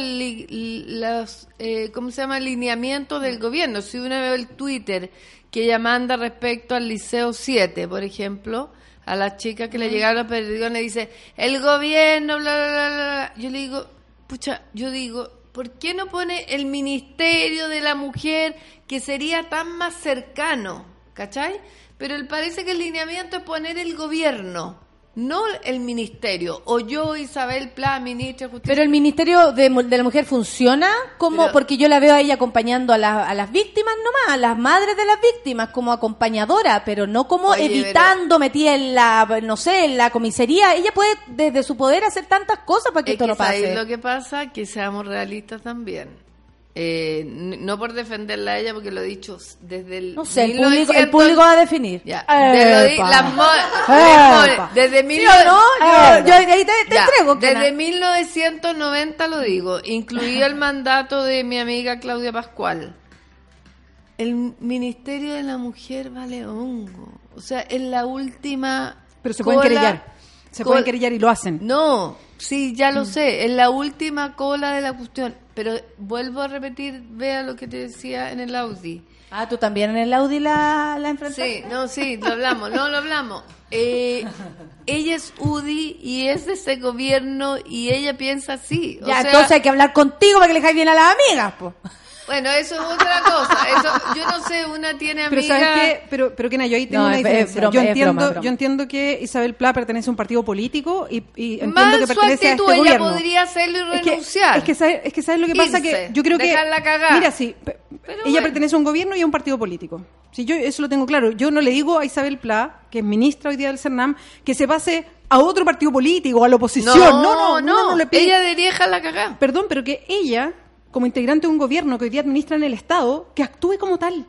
los eh, ¿cómo se llama? lineamientos del gobierno. Si uno ve el Twitter que ella manda respecto al Liceo 7, por ejemplo, a las chicas que le llegaron los perdigones, dice, el gobierno, bla, bla, bla, bla. Yo le digo, pucha, yo digo, ¿por qué no pone el Ministerio de la Mujer que sería tan más cercano? ¿Cachai? Pero él parece que el lineamiento es poner el gobierno, no el ministerio. O yo, Isabel Pla, ministra de Justicia. Pero el Ministerio de, la Mujer funciona como, Pero- porque yo la veo a ella acompañando a, la- a las víctimas nomás, a las madres de las víctimas, como acompañadora, pero no como Oye, evitando, metida en la, no sé, en la comisaría. Ella puede desde su poder hacer tantas cosas para que Es esto no que ¿sabéis pase. lo que pasa? Que seamos realistas también. Eh, no por defenderla a ella, porque lo he dicho desde el. No sé, el 1900 público, el público va a definir. Ya, las desde ¿Sí mil o no? Yo, yo ahí te, te Ya, entrego. Kena. Desde 1990 lo digo, incluido el mandato de mi amiga Claudia Pascual. El Ministerio de la Mujer vale hongo. O sea, en la última. Pero se pueden querellar. Se pueden querellar y lo hacen. No, sí, ya Mm. lo sé. En la última cola de la cuestión. Pero vuelvo a repetir, vea lo que te decía en el Audi. Ah, tú también en el Audi la, la enfrentaste. Sí, no, sí, lo hablamos, no lo hablamos. Eh, ella es UDI y es de ese gobierno y ella piensa así. O Ya, sea, entonces hay que hablar contigo para que le caiga bien a las amigas, po. Bueno, eso es otra cosa. Eso, yo no sé, una tiene Pero amiga. ¿sabes qué? Pero, pero Kena, yo ahí tengo No, una es- es diferencia. broma, yo, entiendo, broma, es broma. yo entiendo que Isabel Pla pertenece a un partido político y, y entiendo Mal que su pertenece actitud, a este ella gobierno. podría hacerlo y Es que, renunciar. es que sabes, es que sabes lo que pasa Irse, que yo creo que dejarla cagar. mira sí, Pero ella bueno. pertenece a un gobierno y a un partido político. Si yo eso lo tengo claro, yo no le digo a Isabel Pla, que es ministra hoy día del CERNAM, que se pase a otro partido político, a la oposición. No, no, no, no, le pide- ella debería dejarla cagar. Perdón, pero que ella, como integrante de un gobierno que hoy día administra en el Estado, que actúe como tal.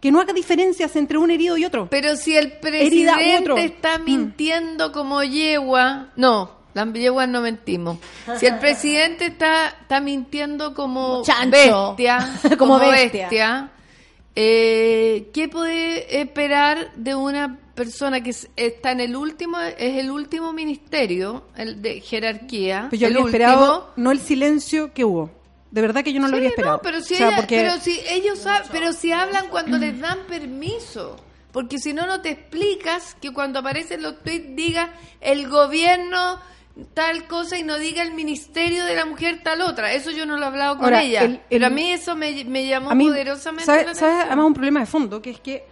Que no haga diferencias entre un herido y otro. Pero si el otro. presidente está Mm. mintiendo como yegua, no, las yeguas no mentimos. Si el presidente está, está mintiendo como Chancho. bestia, [LAUGHS] Como como, bestia. bestia, eh, ¿qué puede esperar de una persona que es- está en el último, es el último ministerio el de jerarquía? Pues yo el último? esperado no el silencio que hubo. De verdad que yo no lo Sí, habría esperado. No, pero si, O sea, ella- porque- pero si ellos pero si hablan cuando les dan permiso. Porque si no, no te explicas que cuando aparecen los tweets diga el gobierno tal cosa y no diga el ministerio de la mujer tal otra. Eso yo no lo he hablado con Ahora, ella. el- el- pero a mí eso me, me llamó a mí, poderosamente ¿sabes, la además un problema de fondo? Que es que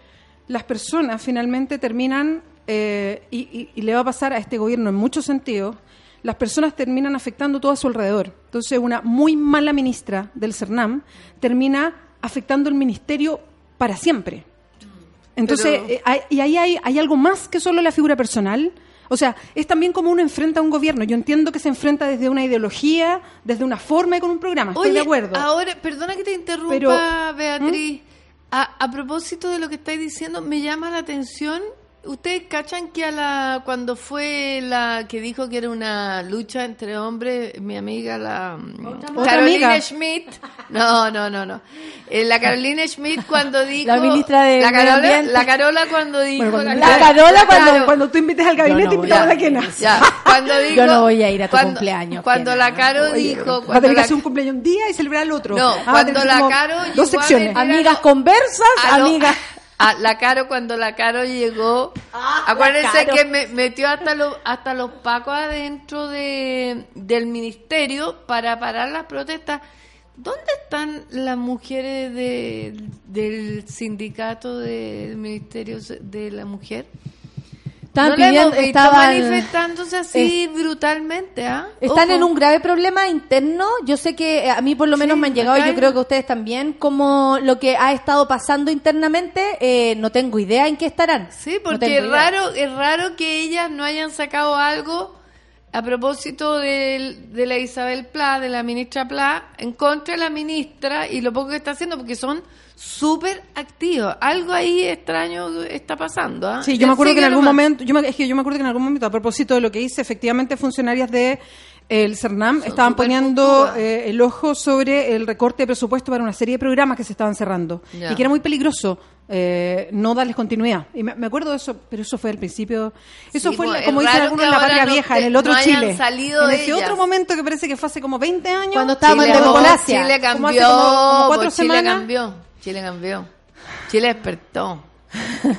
las personas finalmente terminan, eh, y, y- y le va a pasar a este gobierno en muchos sentidos, las personas terminan afectando todo a su alrededor. Entonces, una muy mala ministra del CERNAM termina afectando el ministerio para siempre. Entonces, Pero- eh, y ahí hay, hay algo más que solo la figura personal. O sea, es también como uno enfrenta a un gobierno. Yo entiendo que se enfrenta desde una ideología, desde una forma y con un programa. Estoy Oye, de acuerdo. ahora, perdona que te interrumpa, Pero- ¿Mm? Beatriz. A, a propósito de lo que estáis diciendo, me llama la atención ustedes cachan que a la cuando fue la que dijo que era una lucha entre hombres, mi amiga la mm, ¿Otra Carolina amiga? Schmidt, no, no, no, no, Eh, la Carolina Schmidt cuando [LAUGHS] dijo La ministra de la Carola, la Carola cuando dijo Bueno, cuando- La Carola cuando- Claro. Cuando tú invites al gabinete, no invitamos a- a. Ya, cuando dijo, Yo no voy a ir a tu cuando- cumpleaños, Cuando la Caro Oye, dijo, Va a cuando tener que la, hacer un cumpleaños un día y celebrar el otro. No, Ah, cuando la Caro Dos secciones. Amigas conversas, amigas. A la Caro cuando la Caro llegó, acuérdense Caro. que me metió hasta los hasta los pacos adentro de del ministerio para parar las protestas. ¿Dónde están las mujeres de, del sindicato del ministerio de la mujer? Estaban no pidiendo, estaban, manifestándose así brutalmente, ¿ah? están Ojo. en un grave problema interno. Yo sé que eh, a mí por lo menos Sí, me han llegado, y yo creo que ustedes también, como lo que ha estado pasando internamente, eh, no tengo idea en qué estarán. Sí, porque es raro, es raro que ellas no hayan sacado algo a propósito del- de, la Isabel Pla, de la ministra Pla, en contra de la ministra y lo poco que está haciendo, porque son súper activos. Algo ahí extraño está pasando. ¿ah? Sí, yo me acuerdo que en algún nomás. momento, yo me, es que yo me acuerdo que en algún momento, a propósito de lo que hice, efectivamente funcionarias de el CERNAM estaban poniendo puntuales. eh, el ojo sobre el recorte de presupuesto para una serie de programas que se estaban cerrando y que era muy peligroso eh, no darles continuidad. Y me, me acuerdo de eso, pero eso fue al principio. Eso Sí, fue, pues, como dicen algunos en la patria no vieja, te- en el otro no hayan Chile. salido en ese ellas. otro momento que parece que fue hace como 20 años. Cuando estábamos Chile, en democracia. Chile Como hace cambió, como- como cuatro pues, Chile semanas. cambió, Chile cambió. Chile despertó.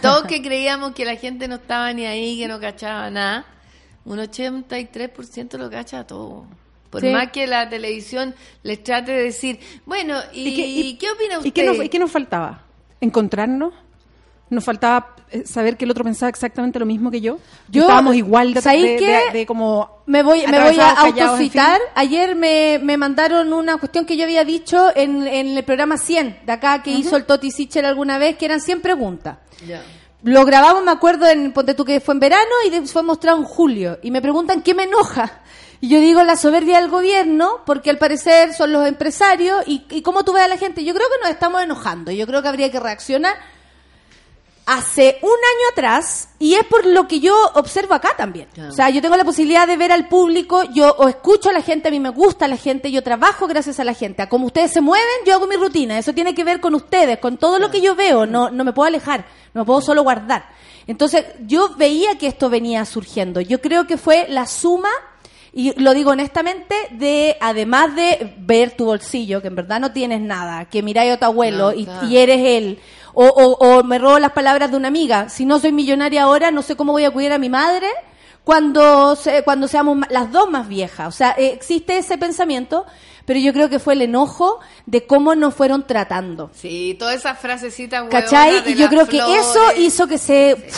Todos que creíamos que la gente no estaba ni ahí, que no cachaba nada, un 83% lo cacha todo. Por Sí. más que la televisión les trate de decir, bueno, ¿y, qué, opina usted? ¿Y qué, nos, y qué nos faltaba? ¿Encontrarnos? ¿Nos faltaba eh, saber que el otro pensaba exactamente lo mismo que yo? Yo- Estábamos igual de, ¿sabéis de- de como... Me voy, me voy a en autocitar. fin. Ayer me, me mandaron una cuestión que yo había dicho en, en el programa 100 de acá que hizo el Toti Sichel alguna vez, que eran 100 preguntas. Lo grabamos, me acuerdo, en Ponte tú que fue en verano y fue mostrado en julio. Y me preguntan qué me enoja. Y yo digo la soberbia del gobierno, porque al parecer son los empresarios. Y, y cómo tú ves a la gente, yo creo que nos estamos enojando. Yo creo que habría que reaccionar hace un año atrás y es por lo que yo observo acá también. O sea, yo tengo la posibilidad de ver al público, yo o escucho a la gente, a mí me gusta la gente, yo trabajo gracias a la gente. A como ustedes se mueven, yo hago mi rutina. Eso tiene que ver con ustedes, con todo lo que yo veo. No, no me puedo alejar, no me puedo solo guardar. Entonces, yo veía que esto venía surgiendo. Yo creo que fue la suma y lo digo honestamente, de además de ver tu bolsillo, que en verdad no tienes nada, que miráis a tu abuelo No, y, y eres él, o, o, o me robo las palabras de una amiga, si no soy millonaria ahora, no sé cómo voy a cuidar a mi madre cuando, se- cuando seamos las dos más viejas. O sea, eh, existe ese pensamiento, pero yo creo que fue el enojo de cómo nos fueron tratando. Sí, todas esas frasecitas ¿Cachai? Y yo creo que eso hizo que se...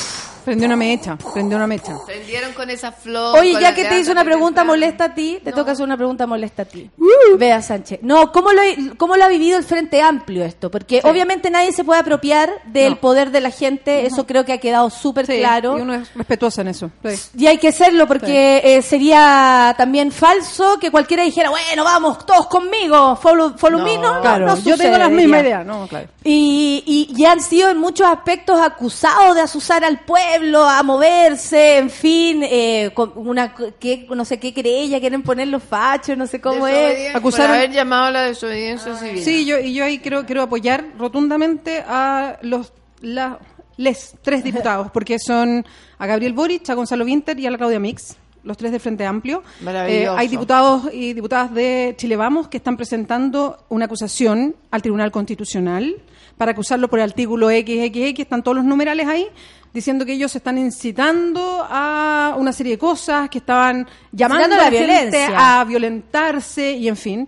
Prendió una mecha, prendió una mecha. Prendieron con esas flores. Oye, ya que te hizo una pregunta molesta a ti, te No. toca hacer una pregunta molesta a ti. Vea, Sánchez. No, ¿cómo lo, ¿cómo lo ha vivido el Frente Amplio esto? Porque obviamente nadie se puede apropiar del No. poder de la gente, eso creo que ha quedado súper Sí, claro. Y uno es respetuoso en eso. sí. Y hay que serlo porque eh, sería también falso que cualquiera dijera, bueno, vamos, todos conmigo, follow, follow me", no, no, Claro, yo tengo sucede, la misma diría. idea. No, claro. Y, y, y han sido en muchos aspectos acusados de asusar al pueblo, a moverse, en fin, eh, con una que, no sé qué querella quieren poner los fachos, no sé cómo es. Acusaron- Por haber llamado a la desobediencia civil. Sí, yo, y yo ahí quiero, quiero apoyar rotundamente a los la, les tres diputados, porque son a Gabriel Boric, a Gonzalo Winter y a la Claudia Mix, los tres del Frente Amplio. Maravilloso. Eh, hay diputados y diputadas de Chile Vamos que están presentando una acusación al Tribunal Constitucional para acusarlo por el artículo XXX, están todos los numerales ahí, diciendo que ellos están incitando a una serie de cosas, que estaban llamando a la, gente a violentarse y en fin.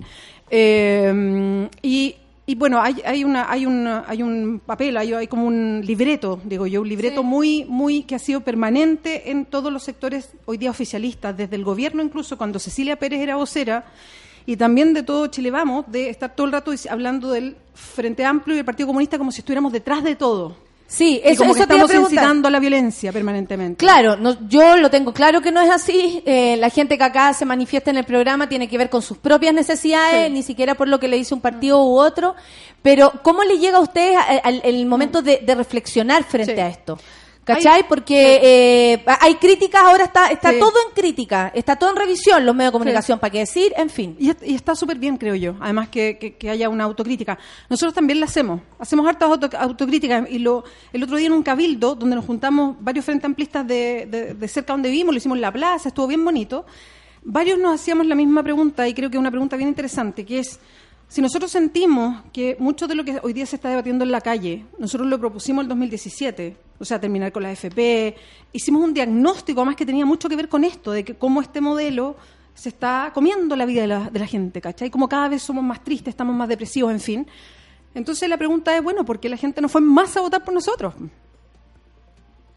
Eh, y, y bueno, hay, hay, una, hay, una, hay un papel, hay, hay como un libreto, digo yo, un libreto muy, muy que ha sido permanente en todos los sectores hoy día oficialistas, desde el gobierno incluso cuando Cecilia Pérez era vocera y también de todo Chile Vamos, de estar todo el rato hablando del Frente Amplio y el Partido Comunista como si estuviéramos detrás de todo. Sí, eso, como que eso te iba a estamos preguntar. incitando a la violencia permanentemente. Claro, no, yo lo tengo claro que no es así. [LAUGHS] Eh, la gente que acá se manifiesta en el programa tiene que ver con sus propias necesidades, Sí. ni siquiera por lo que le dice un partido u otro. Pero, ¿cómo le llega a ustedes el momento de, de reflexionar frente Sí. a esto? ¿Cachai? Porque eh, hay críticas, ahora está, está Sí. todo en crítica, está todo en revisión los medios de comunicación, para qué decir, en fin. Y, y está súper bien, creo yo. Además que, que- que haya una autocrítica. Nosotros también la hacemos. Hacemos hartas auto- autocríticas. Y lo, el otro día en un cabildo, donde nos juntamos varios frente amplistas de, de- de cerca donde vivimos, lo hicimos en la plaza, estuvo bien bonito. Varios nos hacíamos la misma pregunta, y creo que es una pregunta bien interesante, que es, si nosotros sentimos que mucho de lo que hoy día se está debatiendo en la calle, nosotros lo propusimos el 2017, o sea, terminar con la FP, hicimos un diagnóstico además que tenía mucho que ver con esto, de que cómo este modelo se está comiendo la vida de la, de la gente, ¿cachai? Como cada vez somos más tristes, estamos más depresivos, en fin. Entonces la pregunta es, bueno, ¿por qué la gente no fue más a votar por nosotros?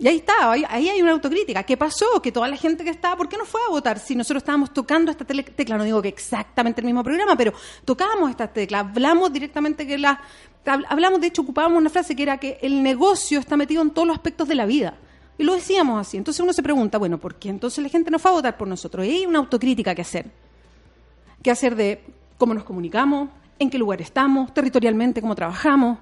Y ahí está, ahí, hay una autocrítica. ¿Qué pasó? Que toda la gente que estaba, ¿por qué no fue a votar? Si nosotros estábamos tocando esta tecla, no digo que exactamente el mismo programa, pero tocábamos esta tecla, hablamos directamente que la... hab- Hablamos, de hecho, ocupábamos una frase que era que el negocio está metido en todos los aspectos de la vida. Y lo decíamos así. Entonces uno se pregunta, bueno, ¿por qué entonces la gente no fue a votar por nosotros? Y hay una autocrítica que hacer. ¿Qué hacer de cómo nos comunicamos? ¿En qué lugar estamos? Territorialmente, cómo trabajamos?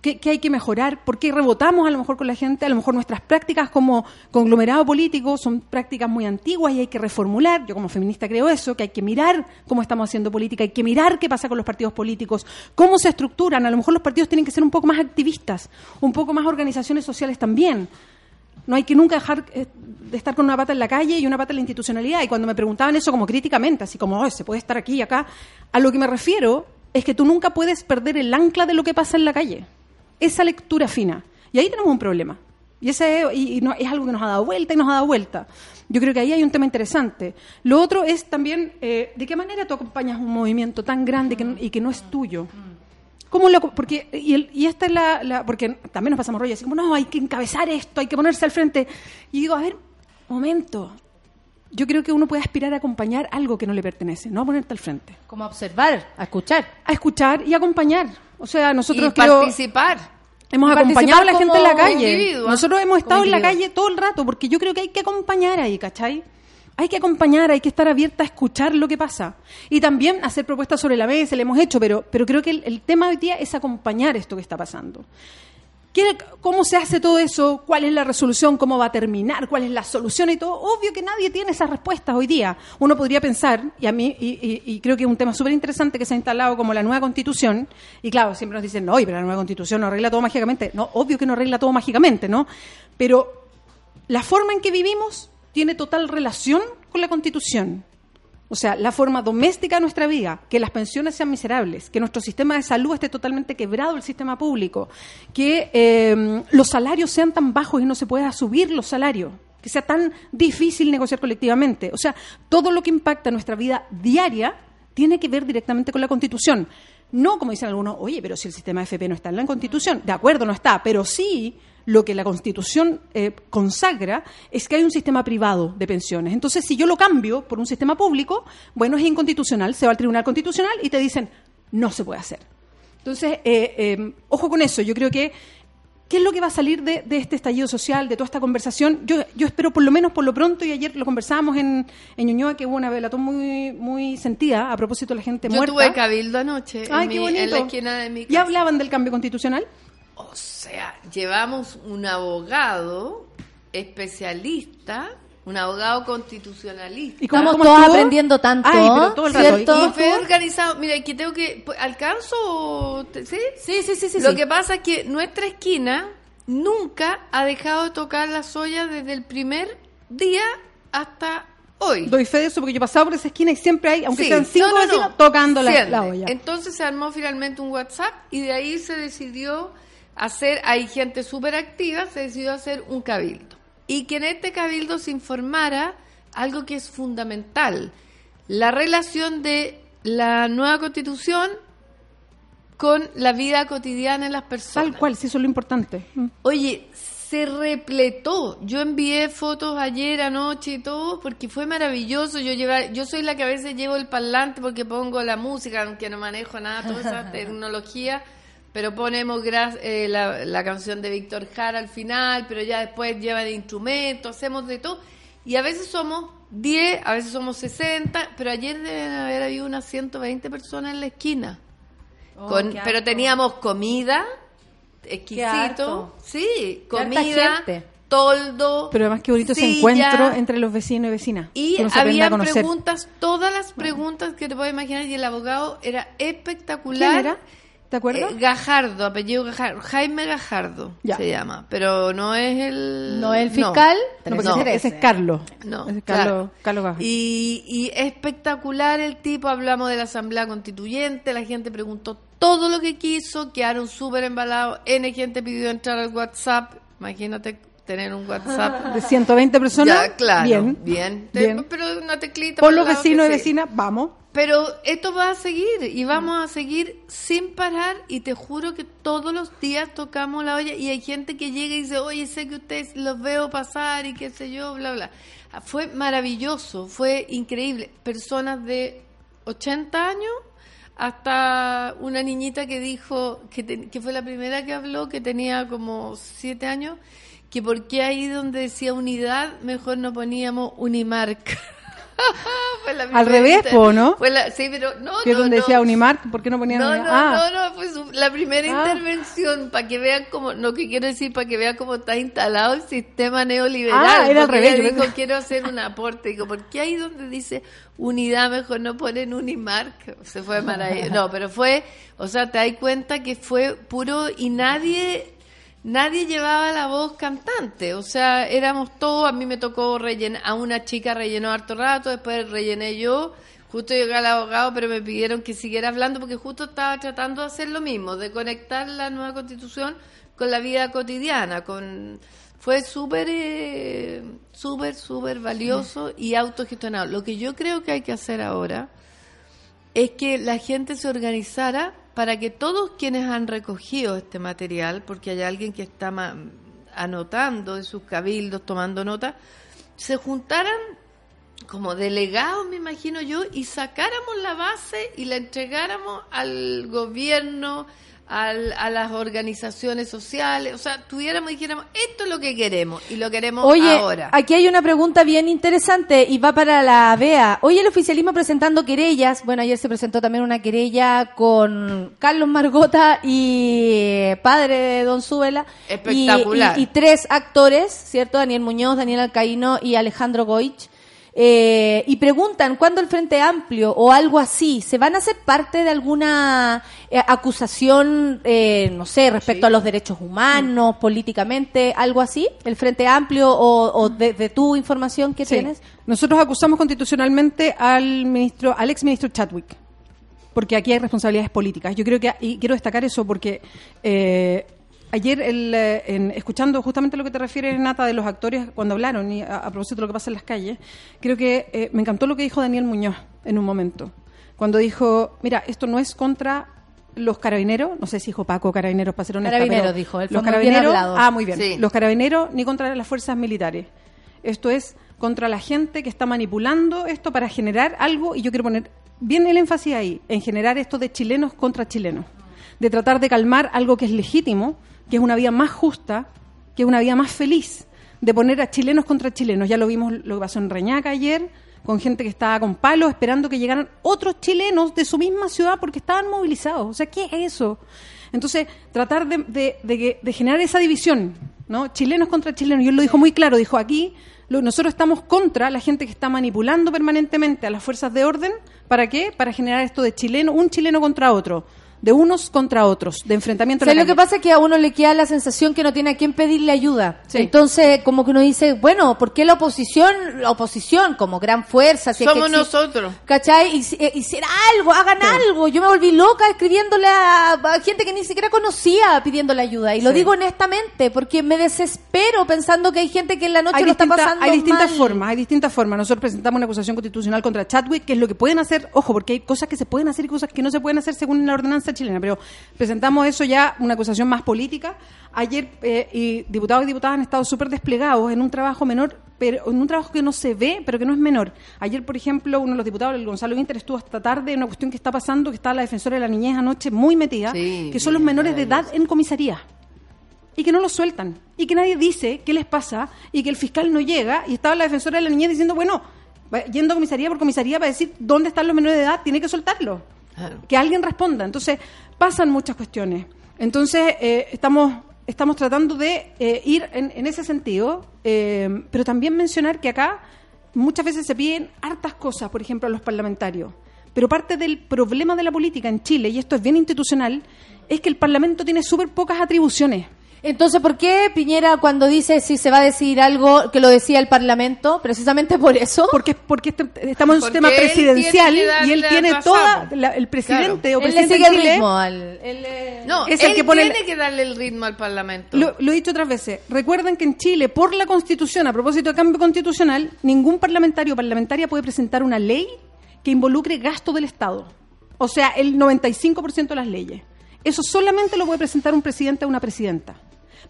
¿Qué, hay que mejorar? ¿Por qué rebotamos a lo mejor con la gente? A lo mejor nuestras prácticas como conglomerado político son prácticas muy antiguas y hay que reformular. Yo como feminista creo eso, que hay que mirar cómo estamos haciendo política, hay que mirar qué pasa con los partidos políticos, cómo se estructuran. A lo mejor los partidos tienen que ser un poco más activistas, un poco más organizaciones sociales también. No hay que nunca dejar eh, de estar con una pata en la calle y una pata en la institucionalidad. Y cuando me preguntaban eso como críticamente, así como, "Oh, se puede estar aquí y acá, a lo que me refiero es que tú nunca puedes perder el ancla de lo que pasa en la calle. Esa lectura fina. Y ahí tenemos un problema. Y ese es, y, y no- es algo que nos ha dado vuelta y nos ha dado vuelta. Yo creo que ahí hay un tema interesante. Lo otro es también, eh, ¿de qué manera tú acompañas un movimiento tan grande que, y que no es tuyo? ¿Cómo lo, porque, y, el- y esta es la, la- Porque también nos pasamos rollo, así como, no, hay que encabezar esto, hay que ponerse al frente. Y digo, a ver, momento. Yo creo que uno puede aspirar a acompañar algo que no le pertenece, no a ponerte al frente. Como a observar, a escuchar. A escuchar y acompañar. O sea, nosotros y creo, participar. hemos Participar acompañado a la gente en la calle. Nosotros hemos estado en la calle todo el rato, porque yo creo que hay que acompañar ahí, ¿cachai? Hay que acompañar, hay que estar abierta a escuchar lo que pasa. Y también hacer propuestas sobre la mesa, le hemos hecho, pero, pero creo que el, el tema hoy día es acompañar esto que está pasando. ¿Qué- ¿Cómo se hace todo eso? ¿Cuál es la resolución? ¿Cómo va a terminar? ¿Cuál es la solución? Y todo. Obvio que nadie tiene esas respuestas hoy día. Uno podría pensar, y a mí, y, y- creo que es un tema súper interesante que se ha instalado como la nueva constitución, y claro, siempre nos dicen, no, pero la nueva constitución no arregla todo mágicamente. No, obvio que no arregla todo mágicamente, ¿no? Pero la forma en que vivimos tiene total relación con la constitución. O sea, la forma doméstica de nuestra vida, que las pensiones sean miserables, que nuestro sistema de salud esté totalmente quebrado, el sistema público, que eh, los salarios sean tan bajos y no se pueda subir los salarios, que sea tan difícil negociar colectivamente. O sea, todo lo que impacta nuestra vida diaria tiene que ver directamente con la Constitución. No, como dicen algunos, oye, pero si el sistema FP no está en la Constitución, de acuerdo, no está, pero sí lo que la Constitución eh, consagra es que hay un sistema privado de pensiones. Entonces, si yo lo cambio por un sistema público, bueno, es inconstitucional, se va al Tribunal Constitucional y te dicen, no se puede hacer. Entonces, eh, eh, ojo con eso, yo creo que ¿Qué es lo que va a salir de, de este estallido social, de toda esta conversación? Yo, yo espero por lo menos por lo pronto, y ayer lo conversábamos en, en Ñuñoa, que hubo una velatón muy, muy sentida a propósito de la gente Yo muerta. tuve cabildo anoche Ay, en, qué mi- en la esquina de mi ¿Y casa. hablaban del cambio constitucional? O sea, llevamos un abogado especialista, un abogado constitucionalista. ¿Y cómo- Estamos cómo todos estuvo? aprendiendo tanto, Ay, pero todo el rato. Y fue organizado, mira, que tengo que, pues, ¿alcanzo? ¿Sí? Sí, sí, sí, sí. Lo sí. que pasa es que nuestra esquina nunca ha dejado de tocar las ollas desde el primer día hasta hoy. Doy fe de eso porque yo he pasado por esa esquina y siempre hay, aunque Sí. sean cinco No, no, no. vecinos, tocando la, la olla. Entonces se armó finalmente un WhatsApp y de ahí se decidió hacer, hay gente súper activa, se decidió hacer un cabildo. Y que en este cabildo se informara algo que es fundamental, la relación de la nueva constitución con la vida cotidiana de las personas. Tal cual, sí, eso es lo importante. Mm. Oye, se repletó. Yo envié fotos ayer, anoche y todo, porque fue maravilloso. Yo llevar, yo soy la que a veces llevo el parlante porque pongo la música, aunque no manejo nada, toda esa [LAUGHS] tecnología, pero ponemos gra- eh, la, la canción de Víctor Jara al final, pero ya después llevan instrumentos, hacemos de todo. Y a veces somos 10, a veces somos 60, pero ayer deben haber habido unas 120 personas en la esquina. Oh, Con- pero teníamos comida, exquisito. Sí, comida, toldo. Pero además qué bonito ese silla, encuentro entre los vecinos y vecinas. Y había preguntas, todas las preguntas que te puedes imaginar, y el abogado era espectacular. ¿Quién era? ¿Te acuerdas? Eh, Gajardo, apellido Gajardo, Jaime Gajardo Ya. se llama, pero no es el... ¿No es el fiscal? No, No. ese, es Carlos. No, Ese es claro. Carlos, Carlos Gajardo. Y, y espectacular el tipo, hablamos de la Asamblea Constituyente, la gente preguntó todo lo que quiso, quedaron súper embalados, N gente pidió entrar al WhatsApp, imagínate tener un WhatsApp. [LAUGHS] De 120 personas. Ya, claro, Bien. bien, pero una teclita Por por los vecinos y vecinas, vamos. Pero esto va a seguir y vamos a seguir sin parar y te juro que todos los días tocamos la olla y hay gente que llega y dice, oye, sé que ustedes los veo pasar y qué sé yo, bla, bla. Ah, Fue maravilloso, fue increíble. Personas de 80 años hasta una niñita que dijo, que, te- que fue la primera que habló, que tenía como 7 años, que por qué ahí donde decía unidad, mejor no poníamos Unimark. [LAUGHS] [LAUGHS] Fue la Al revés, po, ¿no? Fue la, sí, pero no, es no, donde no. decía Unimark, ¿por qué no ponían No, no, Ah, no, no, fue su- la primera Ah. intervención para que vean cómo, no que quiero decir, para que vean cómo está instalado el sistema neoliberal. Ah, era al revés, ella dijo, quiero hacer un aporte. Digo, ¿por qué ahí donde dice unidad mejor no ponen Unimark? Se fue maravilloso. No, pero fue, o sea, te das cuenta que fue puro y nadie nadie llevaba la voz cantante, o sea, éramos todos, a mí me tocó rellenar, a una chica rellenó harto rato, después rellené yo, justo llegó el abogado, pero me pidieron que siguiera hablando porque justo estaba tratando de hacer lo mismo, de conectar la nueva constitución con la vida cotidiana, con fue súper, eh, súper, súper valioso y autogestionado. Lo que yo creo que hay que hacer ahora es que la gente se organizara para que todos quienes han recogido este material, porque hay alguien que está anotando de sus cabildos, tomando nota, se juntaran como delegados, me imagino yo, y sacáramos la base y la entregáramos al gobierno, al- a las organizaciones sociales, o sea, tuviéramos y dijéramos, esto es lo que queremos y lo queremos Oye, ahora. aquí hay una pregunta bien interesante y va para la BEA. Hoy el oficialismo presentando querellas. Bueno, ayer se presentó también una querella con Carlos Margota y eh, padre de Don Súbela. Y- Espectacular. Y, y tres actores, ¿cierto? Daniel Muñoz, Daniel Alcaíno y Alejandro Goich. Eh, y preguntan cuándo el Frente Amplio o algo así se van a hacer parte de alguna eh, acusación, eh, no sé, respecto a los derechos humanos, políticamente, algo así, el Frente Amplio o, o de, de tu información que Sí. tienes. Nosotros acusamos constitucionalmente al ministro, al ex ministro Chadwick, porque aquí hay responsabilidades políticas. Yo creo que y quiero destacar eso porque eh, ayer el, eh, en- escuchando justamente lo que te refieres Nata de los actores cuando hablaron y a, a propósito de lo que pasa en las calles, creo que eh, me encantó lo que dijo Daniel Muñoz en un momento cuando dijo, mira, esto no es contra los carabineros, no sé si dijo Paco carabineros para ser honesta, Carabineros, pero dijo, él fue los muy carabineros, ah, muy bien, Sí. los carabineros ni contra las fuerzas militares. Esto es contra la gente que está manipulando esto para generar algo, y yo quiero poner bien el énfasis ahí, en generar esto de chilenos contra chilenos, de tratar de calmar algo que es legítimo, que es una vía más justa, que es una vía más feliz, de poner a chilenos contra chilenos. Ya lo vimos lo que pasó en Reñaca ayer, con gente que estaba con palos esperando que llegaran otros chilenos de su misma ciudad porque estaban movilizados. O sea, ¿qué es eso? Entonces, tratar de, de- generar esa división, ¿no? Chilenos contra chilenos. Y él lo dijo muy claro, dijo aquí, nosotros estamos contra la gente que está manipulando permanentemente a las fuerzas de orden. ¿Para qué? Para generar esto de chileno, un chileno contra otro, de unos contra otros, de enfrentamiento. en ¿Sabes la lo que pasa? Es que a uno le queda la sensación que no tiene a quién pedirle ayuda. Sí. Entonces, como que uno dice, bueno, ¿por qué la oposición, la oposición como gran fuerza? si es que Somos existe- nosotros. ¿Cachai? Eh, Hiciera algo, hagan algo. Yo me volví loca escribiéndole a, a gente que ni siquiera conocía pidiéndole ayuda. Y lo digo honestamente, porque me desespero pensando que hay gente que en la noche hay lo está distinta- pasando hay distintas mal. formas, hay distintas formas. Nosotros presentamos una acusación constitucional contra Chadwick, que es lo que pueden hacer, ojo, porque hay cosas que se pueden hacer y cosas que no se pueden hacer según la ordenanza chilena, pero presentamos eso ya, una acusación más política. Ayer, eh, y diputados y diputadas han estado súper desplegados en un trabajo menor, pero en un trabajo que no se ve, pero que no es menor. Ayer, por ejemplo, uno de los diputados, el Gonzalo Inter, estuvo hasta tarde en una cuestión que está pasando, que está la defensora de la niñez anoche muy metida, Sí, que son los menores de edad en comisaría y que no los sueltan y que nadie dice qué les pasa y que el fiscal no llega y estaba la defensora de la niñez diciendo, bueno, va- yendo comisaría por comisaría para decir dónde están los menores de edad, tiene que soltarlo. Que alguien responda. Entonces, pasan muchas cuestiones. Entonces, eh, estamos estamos tratando de eh, ir en, en ese sentido, eh, pero también mencionar que acá muchas veces se piden hartas cosas, por ejemplo, a los parlamentarios. Pero parte del problema de la política en Chile, y esto es bien institucional, es que el Parlamento tiene súper pocas atribuciones. Entonces, ¿por qué Piñera cuando dice si se va a decidir algo que lo decía el Parlamento? Precisamente por eso. Porque, porque este- estamos en un sistema presidencial que y él tiene razón. toda, la- el presidente o Él le presidente sigue de el Chile, ritmo al... él, No, Es el él que pone el- tiene que darle el ritmo al Parlamento. Lo, lo he dicho otras veces. Recuerden que en Chile, por la Constitución, a propósito de cambio constitucional, ningún parlamentario o parlamentaria puede presentar una ley que involucre gasto del Estado. O sea, el 95% de las leyes. Eso solamente lo puede presentar un presidente o una presidenta.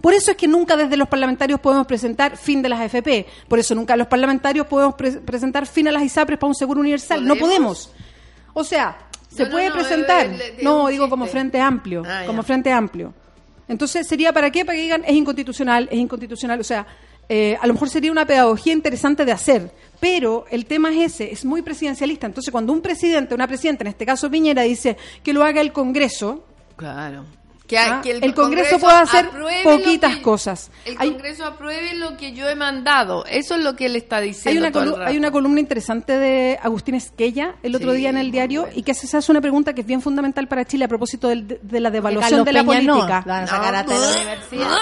Por eso es que nunca desde los parlamentarios podemos presentar fin de las AFP. Por eso nunca los parlamentarios podemos pre- presentar fin a las ISAPRES para un seguro universal. No ¿Podemos? O sea, se No, puede no, presentar. eh, no, digo como frente amplio. Ah, como frente amplio. Entonces, ¿sería para qué? Para que digan, es inconstitucional, es inconstitucional. O sea, eh, a lo mejor sería una pedagogía interesante de hacer. Pero el tema es ese, es muy presidencialista. Entonces, cuando un presidente, una presidenta, en este caso Piñera, dice que lo haga el Congreso, Claro. Que, Ah, que el Congreso puede hacer apruebe poquitas que- cosas. El Hay- Congreso apruebe lo que yo he mandado. Eso es lo que él está diciendo. hay una, todo el colu- rato. hay una columna interesante de Agustín Esquella el otro Sí, día en el diario y que se hace una pregunta que es bien fundamental para Chile a propósito de, de la devaluación de la Peña no, política. lo van a sacar hasta de la universidad.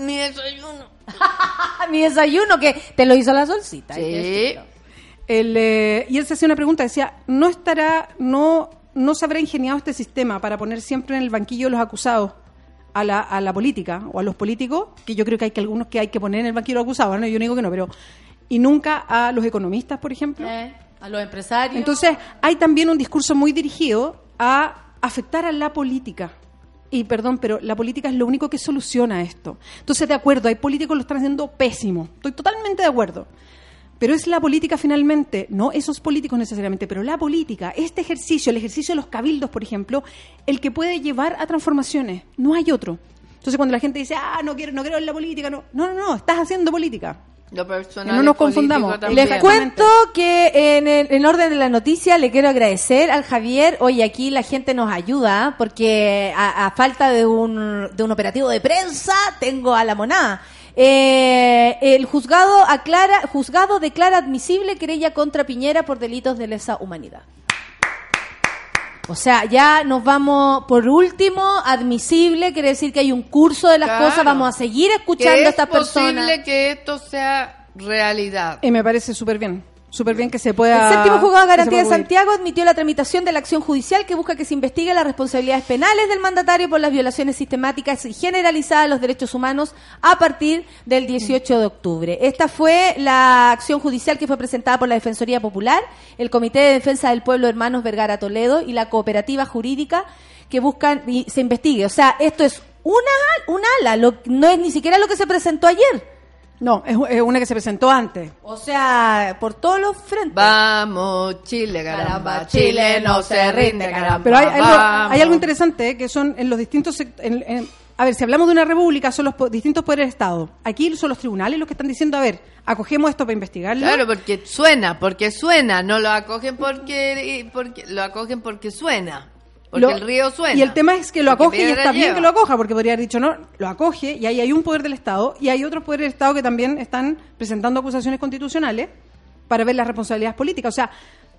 Mi desayuno. [LAUGHS] Mi desayuno, que te lo hizo la solcita. Sí. El, eh, y él se hacía una pregunta, decía, ¿no estará, no, no se habrá ingeniado este sistema para poner siempre en el banquillo a los acusados a la, a la política o a los políticos? Que yo creo que hay que algunos que hay que poner en el banquillo a los acusados, ¿no? yo digo que no, pero... Y nunca a los economistas, por ejemplo. Eh, a los empresarios. Entonces, hay también un discurso muy dirigido a afectar a la política. Y perdón, pero la política es lo único que soluciona esto. Entonces, de acuerdo, hay políticos que lo están haciendo pésimo. Estoy totalmente de acuerdo. Pero es la política finalmente, no esos políticos necesariamente, pero la política, este ejercicio, el ejercicio de los cabildos, por ejemplo, el que puede llevar a transformaciones. No hay otro. Entonces, cuando la gente dice, ah, no quiero, no creo en la política, no, no, no, no, estás haciendo política. Lo personal no nos confundamos. también. Les cuento que en, el- en orden de la noticia le quiero agradecer al Javier. Oye, aquí la gente nos ayuda porque a, a falta de un, de un operativo de prensa tengo a la monada. Eh, el juzgado aclara, juzgado declara admisible querella contra Piñera por delitos de lesa humanidad. O sea, ya nos vamos, por último, admisible, quiere decir que hay un curso de las Claro. cosas, vamos a seguir escuchando a es estas personas. posible que esto sea realidad. Y me parece súper bien. Súper bien que se pueda. El séptimo juzgado de garantía de. Santiago admitió la tramitación de la acción judicial que busca que se investigue las responsabilidades penales del mandatario por las violaciones sistemáticas y generalizadas a los derechos humanos a partir del 18 de octubre. Esta fue la acción judicial que fue presentada por la Defensoría Popular, el Comité de Defensa del Pueblo Hermanos Vergara Toledo y la cooperativa jurídica que buscan y se investigue. O sea, esto es una, un ala, lo- no es ni siquiera lo que se presentó ayer. No, es, es una que se presentó antes. O sea, por todos los frentes. Vamos, Chile, caramba. Chile no se rinde, caramba. Pero hay, hay algo, hay algo interesante eh, que son en los distintos. sect- en- en- a ver, si hablamos de una república, son los po- distintos poderes del Estado. Aquí son los tribunales los que están diciendo, a ver, acogemos esto para investigarlo. Claro, porque suena, porque suena. No lo acogen porque, porque lo acogen porque suena. Porque Lo- el río suena. Y el tema es que lo acoge y está bien lleva. que lo acoja, porque podría haber dicho no, lo acoge y ahí hay un poder del Estado y hay otros poderes del Estado que también están presentando acusaciones constitucionales para ver las responsabilidades políticas. O sea,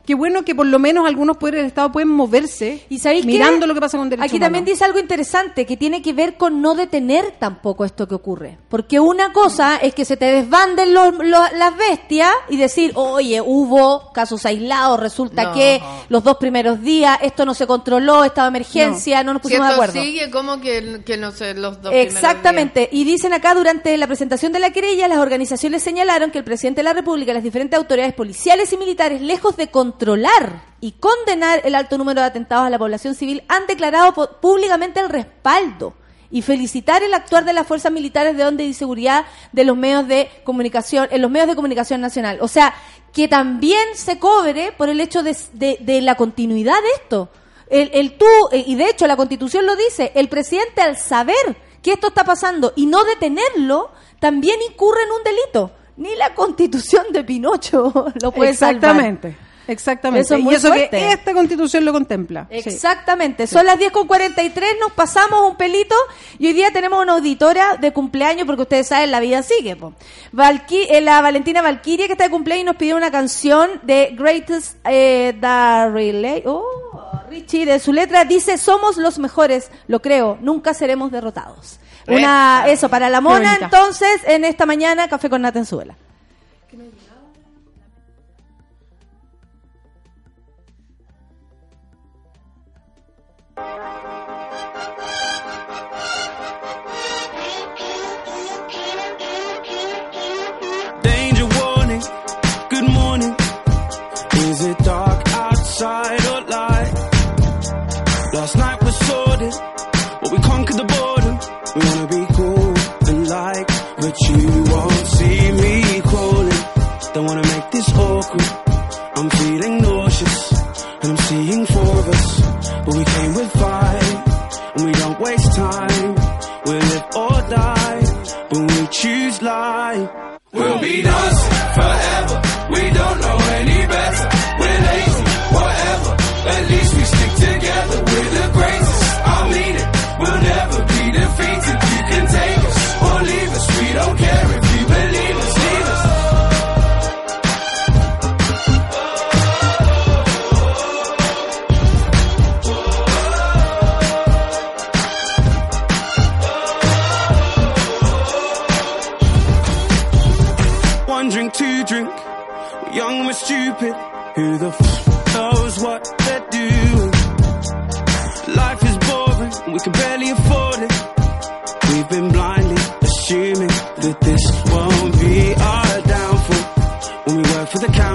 qué bueno que por lo menos algunos poderes del Estado pueden moverse ¿Y qué? mirando lo que pasa con derechos Aquí también humanos. dice algo interesante que tiene que ver con no detener tampoco esto que ocurre. Porque una cosa es que se te desbanden los- los- las bestias y decir, oye, hubo casos aislados, resulta No. que los dos primeros días esto no se controló, estaba emergencia, no, nos Si pusimos de acuerdo. sigue, como que, que no sé, los dos primeros Exactamente. Y dicen acá, durante la presentación de la querella, las organizaciones señalaron que el presidente de la República y las diferentes autoridades policiales y militares, lejos de controlar y condenar el alto número de atentados a la población civil, han declarado públicamente el respaldo y felicitar el actuar de las fuerzas militares de orden y seguridad de los medios de comunicación, en los medios de comunicación nacional. O sea, que también se cobre por el hecho de, de- la continuidad de esto. El, el tú, eh, y de hecho la constitución lo dice, el presidente al saber que esto está pasando y no detenerlo, también incurre en un delito. Ni la constitución de Pinocho [LAUGHS] lo puede salvar. Exactamente. Eso es muy y eso fuerte. que esta constitución lo contempla. Sí. Exactamente. Son las 10 con 43, nos pasamos un pelito y hoy día tenemos una auditora de cumpleaños porque ustedes saben, la vida sigue. Po. Valqui- eh, la Valentina Valquiria que está de cumpleaños y nos pidió una canción de Greatest eh, The Relay. Oh, Richie, de su letra dice, somos los mejores, lo creo, nunca seremos derrotados. Una, eso, para la mona, entonces, en esta mañana, Café con Nata en Suela.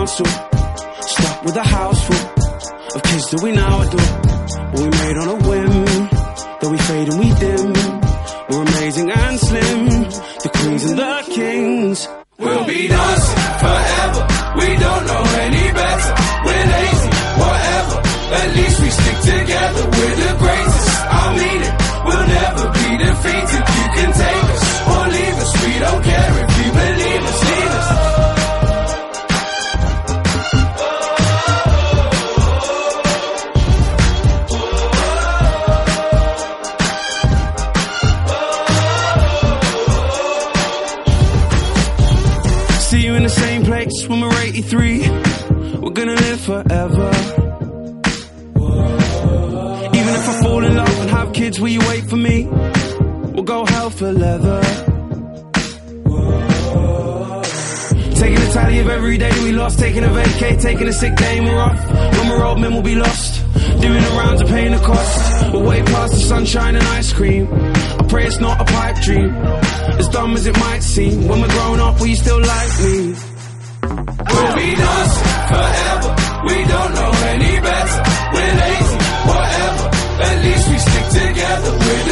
Council, stuck with a house full of kids that we now adore. But we made on a whim, though we fade and we dim. We're amazing and slim, the queens and the kings. We'll be dancing forever. We don't know any better. We're lazy, whatever. At least we stick together. Kids, will you wait for me? We'll go hell for leather. Taking a tally of every day we lost, taking a vacay, taking a sick day we're off. When we're old men, we'll be lost. Doing the rounds of paying the cost. We're way past the sunshine and ice cream. I pray it's not a pipe dream. As dumb as it might seem. When we're grown up, will you still like me? We'll be dancing forever. We don't know any better. We're whatever. At least we stick together.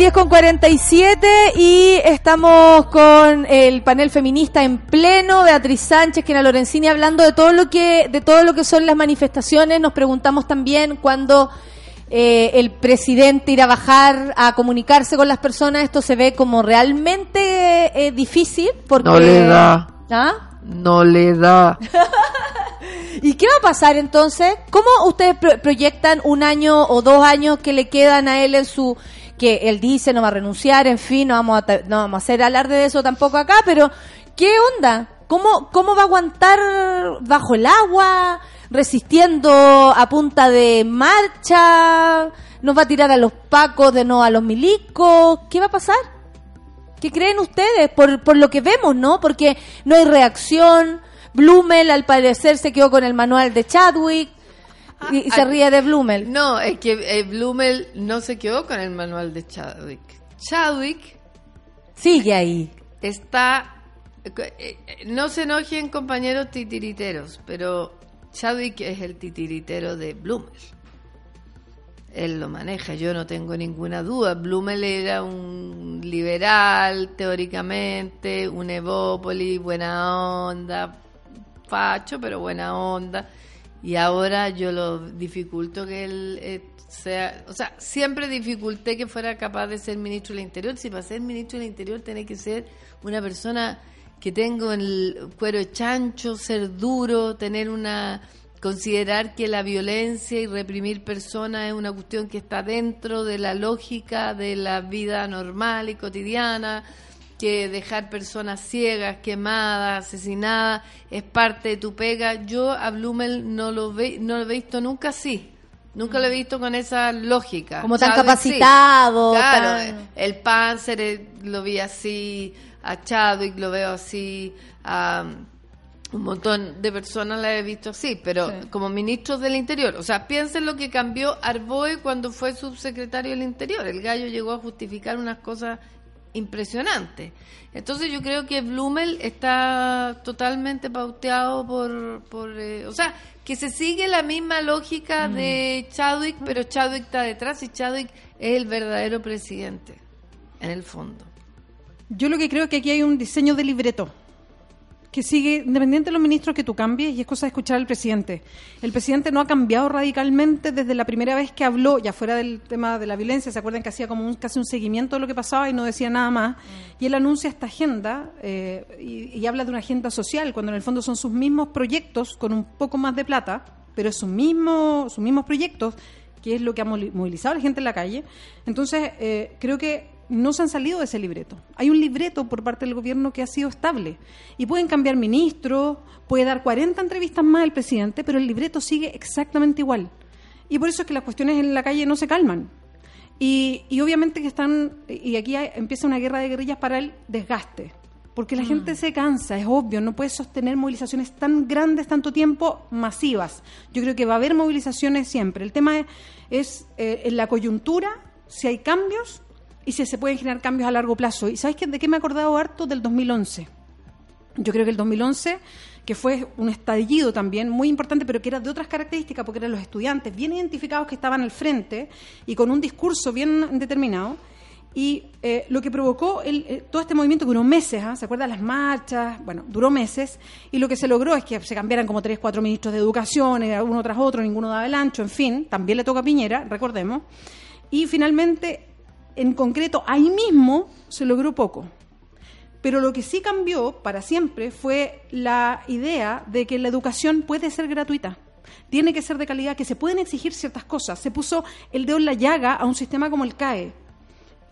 10 con 47 y estamos con el panel feminista en pleno, Beatriz Sánchez, Kena Lorenzini, hablando de todo lo que, de todo lo que son las manifestaciones. Nos preguntamos también cuando eh, el presidente irá a bajar a comunicarse con las personas, esto se ve como realmente eh, difícil porque No le da. ¿Ah? No le da. [LAUGHS] ¿Y qué va a pasar entonces? ¿Cómo ustedes pro- proyectan un año o dos años que le quedan a él en su que él dice no va a renunciar, en fin, no vamos a no vamos a hacer alarde de eso tampoco acá, pero ¿qué onda? ¿Cómo, ¿Cómo va a aguantar bajo el agua, resistiendo a punta de marcha? ¿Nos va a tirar a los pacos de no a los milicos? ¿Qué va a pasar? ¿Qué creen ustedes? Por, por lo que vemos, ¿no? Porque no hay reacción. Blumel, al parecer, se quedó con el manual de Chadwick. Y, y se ríe de Blumel. No, es que eh, Blumel no se quedó con el manual de Chadwick. Chadwick Sigue ahí. está... eh, eh, No se enojen compañeros titiriteros, pero Chadwick es el titiritero de Blumel. Él lo maneja, yo no tengo ninguna duda. Blumel era un liberal, teóricamente, un evópoli, buena onda, facho, pero buena onda. Y ahora yo lo dificulto que él eh, sea, o sea, siempre dificulté que fuera capaz de ser ministro del Interior. Si para ser ministro del Interior tiene que ser una persona que tenga el cuero de chancho, ser duro, tener una considerar que la violencia y reprimir personas es una cuestión que está dentro de la lógica de la vida normal y cotidiana, que dejar personas ciegas, quemadas, asesinadas es parte de tu pega. Yo a Blumel no lo ve, no lo he visto nunca así. Nunca lo he visto con esa lógica. Como tan ¿sabes? capacitado, Sí. Claro, tan- el Panzer eh, lo vi así, a Chadwick lo veo así, a un montón de personas la he visto así, pero como ministros del Interior. O sea, piensen lo que cambió Arboe cuando fue subsecretario del Interior. El gallo llegó a justificar unas cosas impresionantes. Entonces yo creo que Blumel está totalmente pauteado por... por eh, o sea, que se sigue la misma lógica de Chadwick, pero Chadwick está detrás y Chadwick es el verdadero presidente, en el fondo. Yo lo que creo es que aquí hay un diseño de libreto que sigue, independiente de los ministros que tú cambies, y es cosa de escuchar al presidente. El presidente no ha cambiado radicalmente desde la primera vez que habló, ya fuera del tema de la violencia, se acuerdan que hacía como un, casi un seguimiento de lo que pasaba y no decía nada más, y él anuncia esta agenda eh, y, y habla de una agenda social, cuando en el fondo son sus mismos proyectos con un poco más de plata, pero es su mismo, sus mismos proyectos, que es lo que ha movilizado a la gente en la calle. Entonces, eh, creo que no se han salido de ese libreto. Hay un libreto por parte del gobierno que ha sido estable. Y pueden cambiar ministros, puede dar 40 entrevistas más el presidente, pero el libreto sigue exactamente igual. Y por eso es que las cuestiones en la calle no se calman. Y, y obviamente que están, y aquí hay- empieza una guerra de guerrillas para el desgaste. Porque la gente se cansa, es obvio, no puede sostener movilizaciones tan grandes tanto tiempo, masivas. Yo creo que va a haber movilizaciones siempre. El tema es, es, eh, en la coyuntura, si hay cambios y si se pueden generar cambios a largo plazo. ¿Y sabes de qué me he acordado harto? Del 2011. Yo creo que el 2011, que fue un estallido también muy importante, pero que era de otras características, porque eran los estudiantes bien identificados que estaban al frente y con un discurso bien determinado. Y eh, lo que provocó el- eh, todo este movimiento que duró meses, ¿ah? ¿se acuerdan las marchas? Bueno, duró meses. Y lo que se logró es que se cambiaran como tres, cuatro ministros de educación, eh, uno tras otro, ninguno daba el ancho, en fin, también le toca a Piñera, recordemos. Y finalmente, en concreto, ahí mismo se logró poco. Pero lo que sí cambió para siempre fue la idea de que la educación puede ser gratuita. Tiene que ser de calidad, que se pueden exigir ciertas cosas. Se puso el dedo en la llaga a un sistema como el CAE,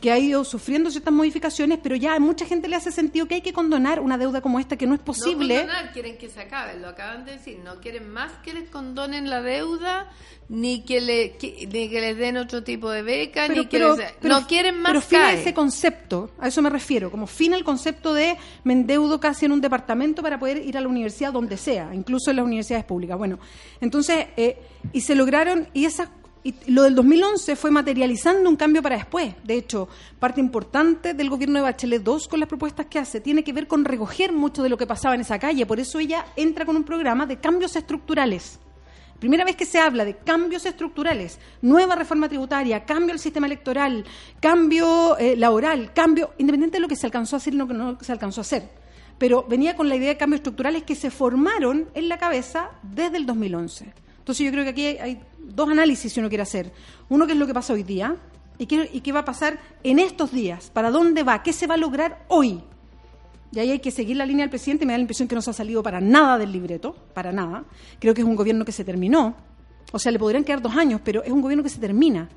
que ha ido sufriendo ciertas modificaciones, pero ya a mucha gente le hace sentido que hay que condonar una deuda como esta, que no es posible. No condonar, quieren que se acabe, lo acaban de decir. No quieren más que les condonen la deuda, ni que, le, que- ni que les den otro tipo de beca, ni que les- no quieren más pero fin a CAE. ese concepto, a eso me refiero, como fin al concepto de me endeudo casi en un departamento para poder ir a la universidad donde sea, incluso en las universidades públicas. Bueno, entonces, eh, y se lograron, y esas y lo del 2011 fue materializando un cambio para después. De hecho, parte importante del gobierno de Bachelet II con las propuestas que hace tiene que ver con recoger mucho de lo que pasaba en esa calle. Por eso ella entra con un programa de cambios estructurales. Primera vez que se habla de cambios estructurales, nueva reforma tributaria, cambio al sistema electoral, cambio eh, laboral, cambio, independiente de lo que se alcanzó a hacer y lo que no se alcanzó a hacer. Pero venía con la idea de cambios estructurales que se formaron en la cabeza desde el 2011. Entonces yo creo que aquí hay dos análisis si uno quiere hacer. Uno que es lo que pasa hoy día y qué, y qué va a pasar en estos días, para dónde va, qué se va a lograr hoy. Y ahí hay que seguir la línea del presidente. Me da la impresión que no se ha salido para nada del libreto, para nada. Creo que es un gobierno que se terminó. O sea, le podrían quedar dos años, pero es un gobierno que se termina.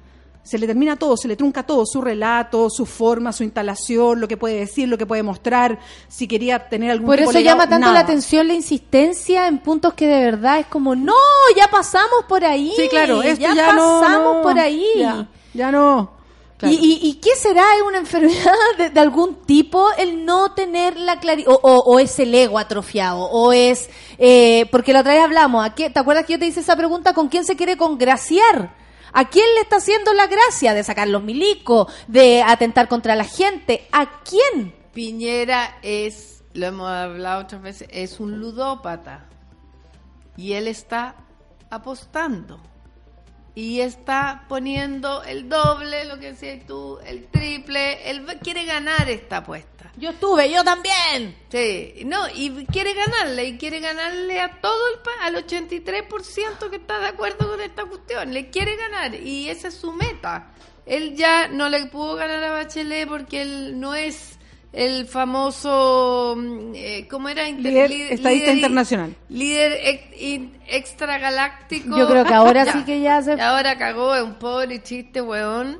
Se le termina todo, se le trunca todo, su relato, su forma, su instalación, lo que puede decir, lo que puede mostrar, si quería tener algún Por tipo eso legado, llama tanto nada. la atención la insistencia en puntos que de verdad es como, no, ya pasamos por ahí. Sí, claro, esto ya, pasamos no, por ahí. Ya, ya no. Claro. ¿Y, y, y qué será? ¿Es una enfermedad de, de algún tipo el no tener la claridad? O, o- o es el ego atrofiado? ¿O es...? eh, porque la otra vez hablamos, ¿a qué- ¿te acuerdas que yo te hice esa pregunta? ¿Con quién se quiere congraciar? ¿A quién le está haciendo la gracia de sacar los milicos, de atentar contra la gente? ¿A quién? Piñera es, lo hemos hablado otras veces, es un ludópata. Y él está apostando. Y está poniendo el doble, lo que decías tú, el triple. Él quiere ganar esta apuesta. Yo estuve, yo también. Sí, no, y quiere ganarle, y quiere ganarle a todo el país, al 83% que está de acuerdo con esta cuestión. Le quiere ganar, y esa es su meta. Él ya no le pudo ganar a Bachelet porque él no es el famoso, mm, eh, ¿cómo era? Inter- Líder- líder- estadista líder- internacional. Líder ex- in- extragaláctico. Yo creo que ahora Ya. sí que ya [LAUGHS] se... Ahora cagó, es un pobre chiste, weón.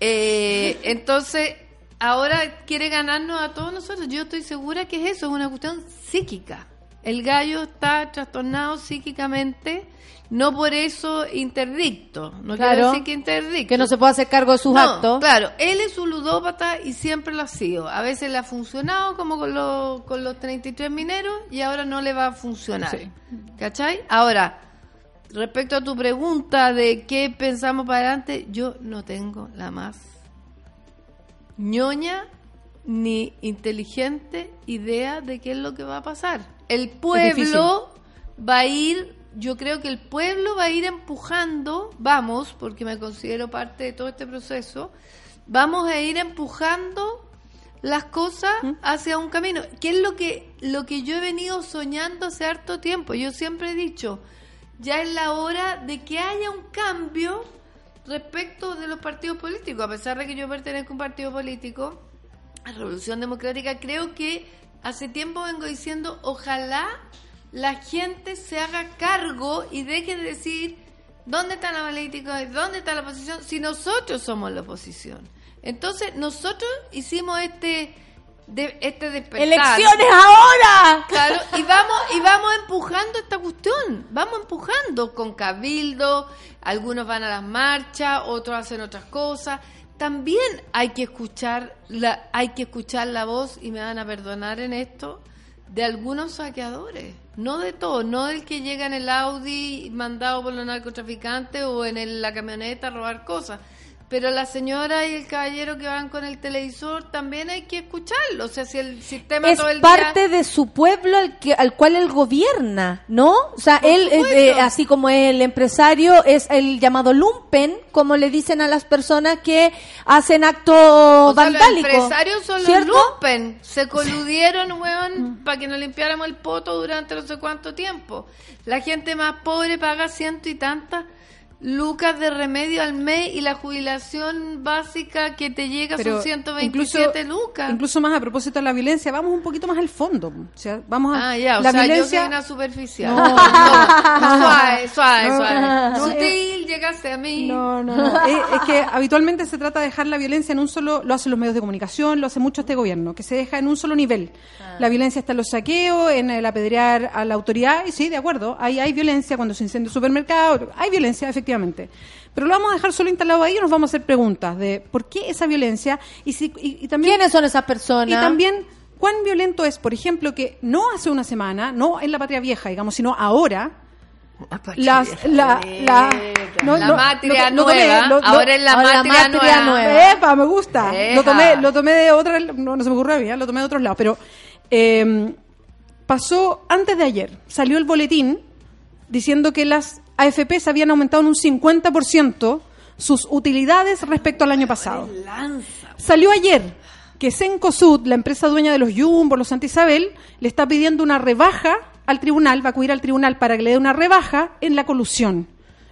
Eh, entonces, ahora quiere ganarnos a todos nosotros. Yo estoy segura que es eso, es una cuestión psíquica. El gallo está trastornado psíquicamente, no por eso interdicto. No Claro. quiero decir que interdicto. Que no se puede hacer cargo de sus No, actos. Claro, él es un ludópata y siempre lo ha sido. A veces le ha funcionado como con, los con los 33 mineros y ahora no le va a funcionar. ¿Cachai? Ahora, respecto a tu pregunta de qué pensamos para adelante, yo no tengo la más ñoña ni inteligente idea de qué es lo que va a pasar. El pueblo va a ir, yo creo que el pueblo va a ir empujando, vamos, porque me considero parte de todo este proceso, vamos a ir empujando las cosas hacia un camino, que es lo que lo que yo he venido soñando hace harto tiempo. Yo siempre he dicho, ya es la hora de que haya un cambio respecto de los partidos políticos, a pesar de que yo pertenezco a un partido político, la Revolución Democrática, creo que hace tiempo vengo diciendo, ojalá la gente se haga cargo y deje de decir dónde están los políticos, dónde está la oposición, si nosotros somos la oposición. Entonces, nosotros hicimos este de, este despertar. ¡Elecciones ahora! Claro, y vamos, y vamos empujando esta cuestión, vamos empujando con cabildo, algunos van a las marchas, otros hacen otras cosas. También hay que escuchar la, hay que escuchar la voz, y me van a perdonar en esto, de algunos saqueadores. No de todos, no del que llega en el Audi mandado por los narcotraficantes o en el- la camioneta a robar cosas. Pero la señora y el caballero que van con el televisor también hay que escucharlo. O sea, si el sistema es todo el parte día... de su pueblo al, que, al cual él gobierna, ¿no? O sea, Por él, eh, eh, así como el empresario, es el llamado lumpen, como le dicen a las personas que hacen actos O sea, los empresarios son ¿cierto? los lumpen. Se coludieron, weón, para que nos limpiáramos el poto durante no sé cuánto tiempo. La gente más pobre paga ciento y tantas lucas de remedio al mes y la jubilación básica que te llega Pero son 127 lucas. Incluso más a propósito de la violencia, vamos un poquito más al fondo. O sea, vamos a ah, ya, o la sea, yo violencia. soy una superficial. No. suave, [LAUGHS] suave, suave. no, Sutil, llegaste a mí. No, no, no. [LAUGHS] es, es que habitualmente se trata de dejar la violencia en un solo, lo hacen los medios de comunicación, lo hace mucho este gobierno, que se deja en un solo nivel. La violencia está en los saqueos, en el apedrear a la autoridad, y sí, de acuerdo, hay, hay violencia cuando se incendia un supermercado, hay violencia, efectivamente. Pero lo vamos a dejar solo instalado ahí y nos vamos a hacer preguntas de por qué esa violencia y, si, y, y también... ¿Quiénes son esas personas? Y también, ¿cuán violento es, por ejemplo, que no hace una semana, no en la patria vieja, digamos, sino ahora, las, la, la, no, La no, matria lo- lo tomé, nueva, lo- ahora es la ahora la matria, matria nueva. nueva. Epa, me gusta. Eja. Lo tomé, lo tomé de otra, no, no se me ocurrió a mí, ¿eh? lo tomé de otros lados, pero eh, pasó antes de ayer, salió el boletín diciendo que las AFPs habían aumentado en un 50% sus utilidades respecto al año pasado. Salió ayer que Sencosud, la empresa dueña de los Jumbo, los Santa Isabel, le está pidiendo una rebaja al tribunal, va a acudir al tribunal para que le dé una rebaja en la colusión,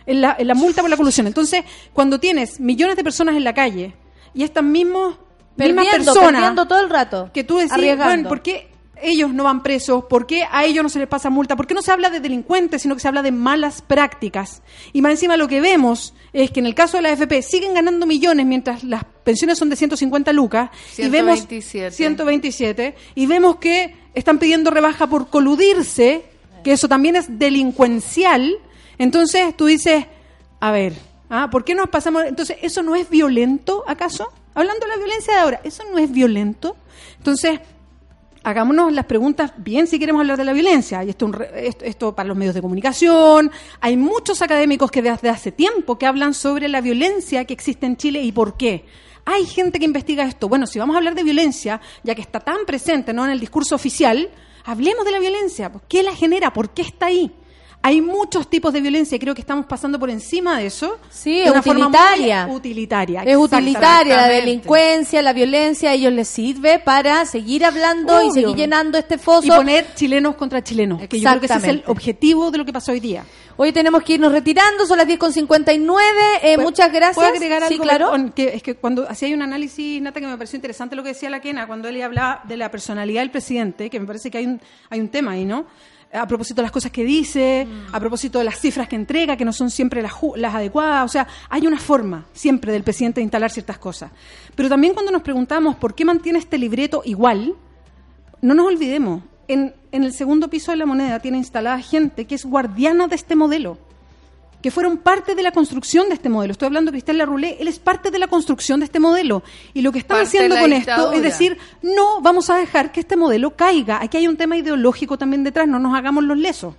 en la, en la multa por la colusión. Entonces, cuando tienes millones de personas en la calle y estas mismos, mismas personas perdiendo todo el rato. que tú decís, bueno, ¿por qué ellos no van presos? ¿Por qué a ellos no se les pasa multa? ¿Por qué no se habla de delincuentes, sino que se habla de malas prácticas? Y más encima lo que vemos es que en el caso de la AFP siguen ganando millones mientras las pensiones son de 150 lucas y vemos 127. 127 y vemos que están pidiendo rebaja por coludirse, que eso también es delincuencial. Entonces tú dices, a ver, ¿ah? ¿por qué nos pasamos? Entonces, ¿eso no es violento acaso? Hablando de la violencia de ahora, ¿eso no es violento? Entonces, hagámonos las preguntas bien si queremos hablar de la violencia. Y esto, esto, esto para los medios de comunicación. Hay muchos académicos que desde hace tiempo que hablan sobre la violencia que existe en Chile y por qué. Hay gente que investiga esto. Bueno, si vamos a hablar de violencia, ya que está tan presente ¿no? en el discurso oficial, hablemos de la violencia. ¿Qué la genera? ¿Por qué está ahí? Hay muchos tipos de violencia y creo que estamos pasando por encima de eso. Sí, de es una forma muy utilitaria. utilitaria. Es utilitaria, la delincuencia, la violencia, a ellos les sirve para seguir hablando y Obvio. seguir llenando este foso. Y poner chilenos contra chilenos. Que yo creo que ese es el objetivo de lo que pasó hoy día. Hoy tenemos que irnos retirando, son las 10.59. Eh, ¿Puedo- muchas gracias. ¿Puedo agregar sí, algo? claro. Con- que es que cuando hacía un análisis, Nata, que me pareció interesante lo que decía la Quena, cuando él hablaba de la personalidad del presidente, que me parece que hay un, hay un tema ahí, ¿no? A propósito de las cosas que dice, Mm. a propósito de las cifras que entrega, que no son siempre las, las adecuadas. O sea, hay una forma siempre del presidente de instalar ciertas cosas. Pero también cuando nos preguntamos por qué mantiene este libreto igual, no nos olvidemos, en, en el segundo piso de la moneda tiene instalada gente que es guardiana de este modelo, que fueron parte de la construcción de este modelo. Estoy hablando de Cristel Larroulé, él es parte de la construcción de este modelo. Y lo que están Parte haciendo con esto es decir, no vamos a dejar que este modelo caiga. Aquí hay un tema ideológico también detrás, no nos hagamos los lesos,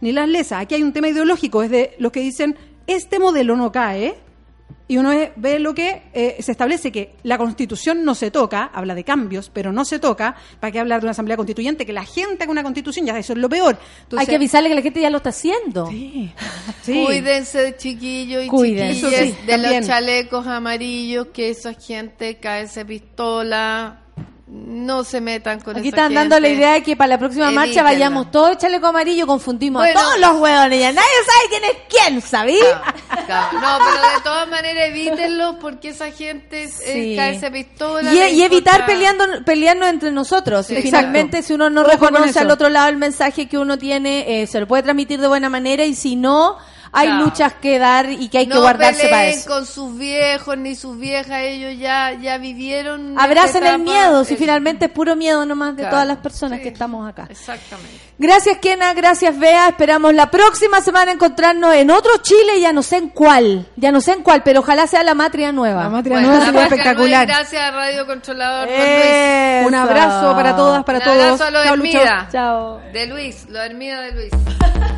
ni las lesas. Aquí hay un tema ideológico, es de los que dicen, este modelo no cae, y uno ve lo que eh, se establece que la constitución no se toca, habla de cambios, pero no se toca. ¿Para qué hablar de una asamblea constituyente? Que la gente haga una constitución, ya eso es lo peor. Entonces, Hay que avisarle que la gente ya lo está haciendo. Sí, [LAUGHS] sí. Cuídense, chiquillos y Cuídense. chiquillas, sí, de también. los chalecos amarillos, que esa gente cae esa pistola. No se metan con Aquí esa están dando la idea de que para la próxima marcha vayamos todos chaleco amarillo, confundimos Bueno. a todos los hueones. Ya nadie sabe quién es quién, ¿sabí? Claro, claro. No, pero de todas maneras evítenlo porque esa gente eh, Sí. cae esa pistola. Y, y evitar peleando, pelearnos entre nosotros. Sí. Finalmente, si uno no Ojo reconoce al otro lado el mensaje que uno tiene, eh, se lo puede transmitir de buena manera y si no, hay Claro. luchas que dar y que hay que no guardarse para peleen eso. con sus viejos ni sus viejas, ellos ya, ya vivieron. Abracen el miedo, si finalmente es puro miedo nomás de Claro. todas las personas Sí. que estamos acá. Exactamente. Gracias Kena, gracias Bea, esperamos la próxima semana encontrarnos en otro Chile, ya no sé en cuál, ya no sé en cuál, pero ojalá sea la matria nueva. La matria Bueno, nueva sería espectacular. nueva Gracias a Radio Controlador Eso. Un abrazo para todas, para Un todos. abrazo a los Chao. De Luis, lo Hermida de Luis. [LAUGHS]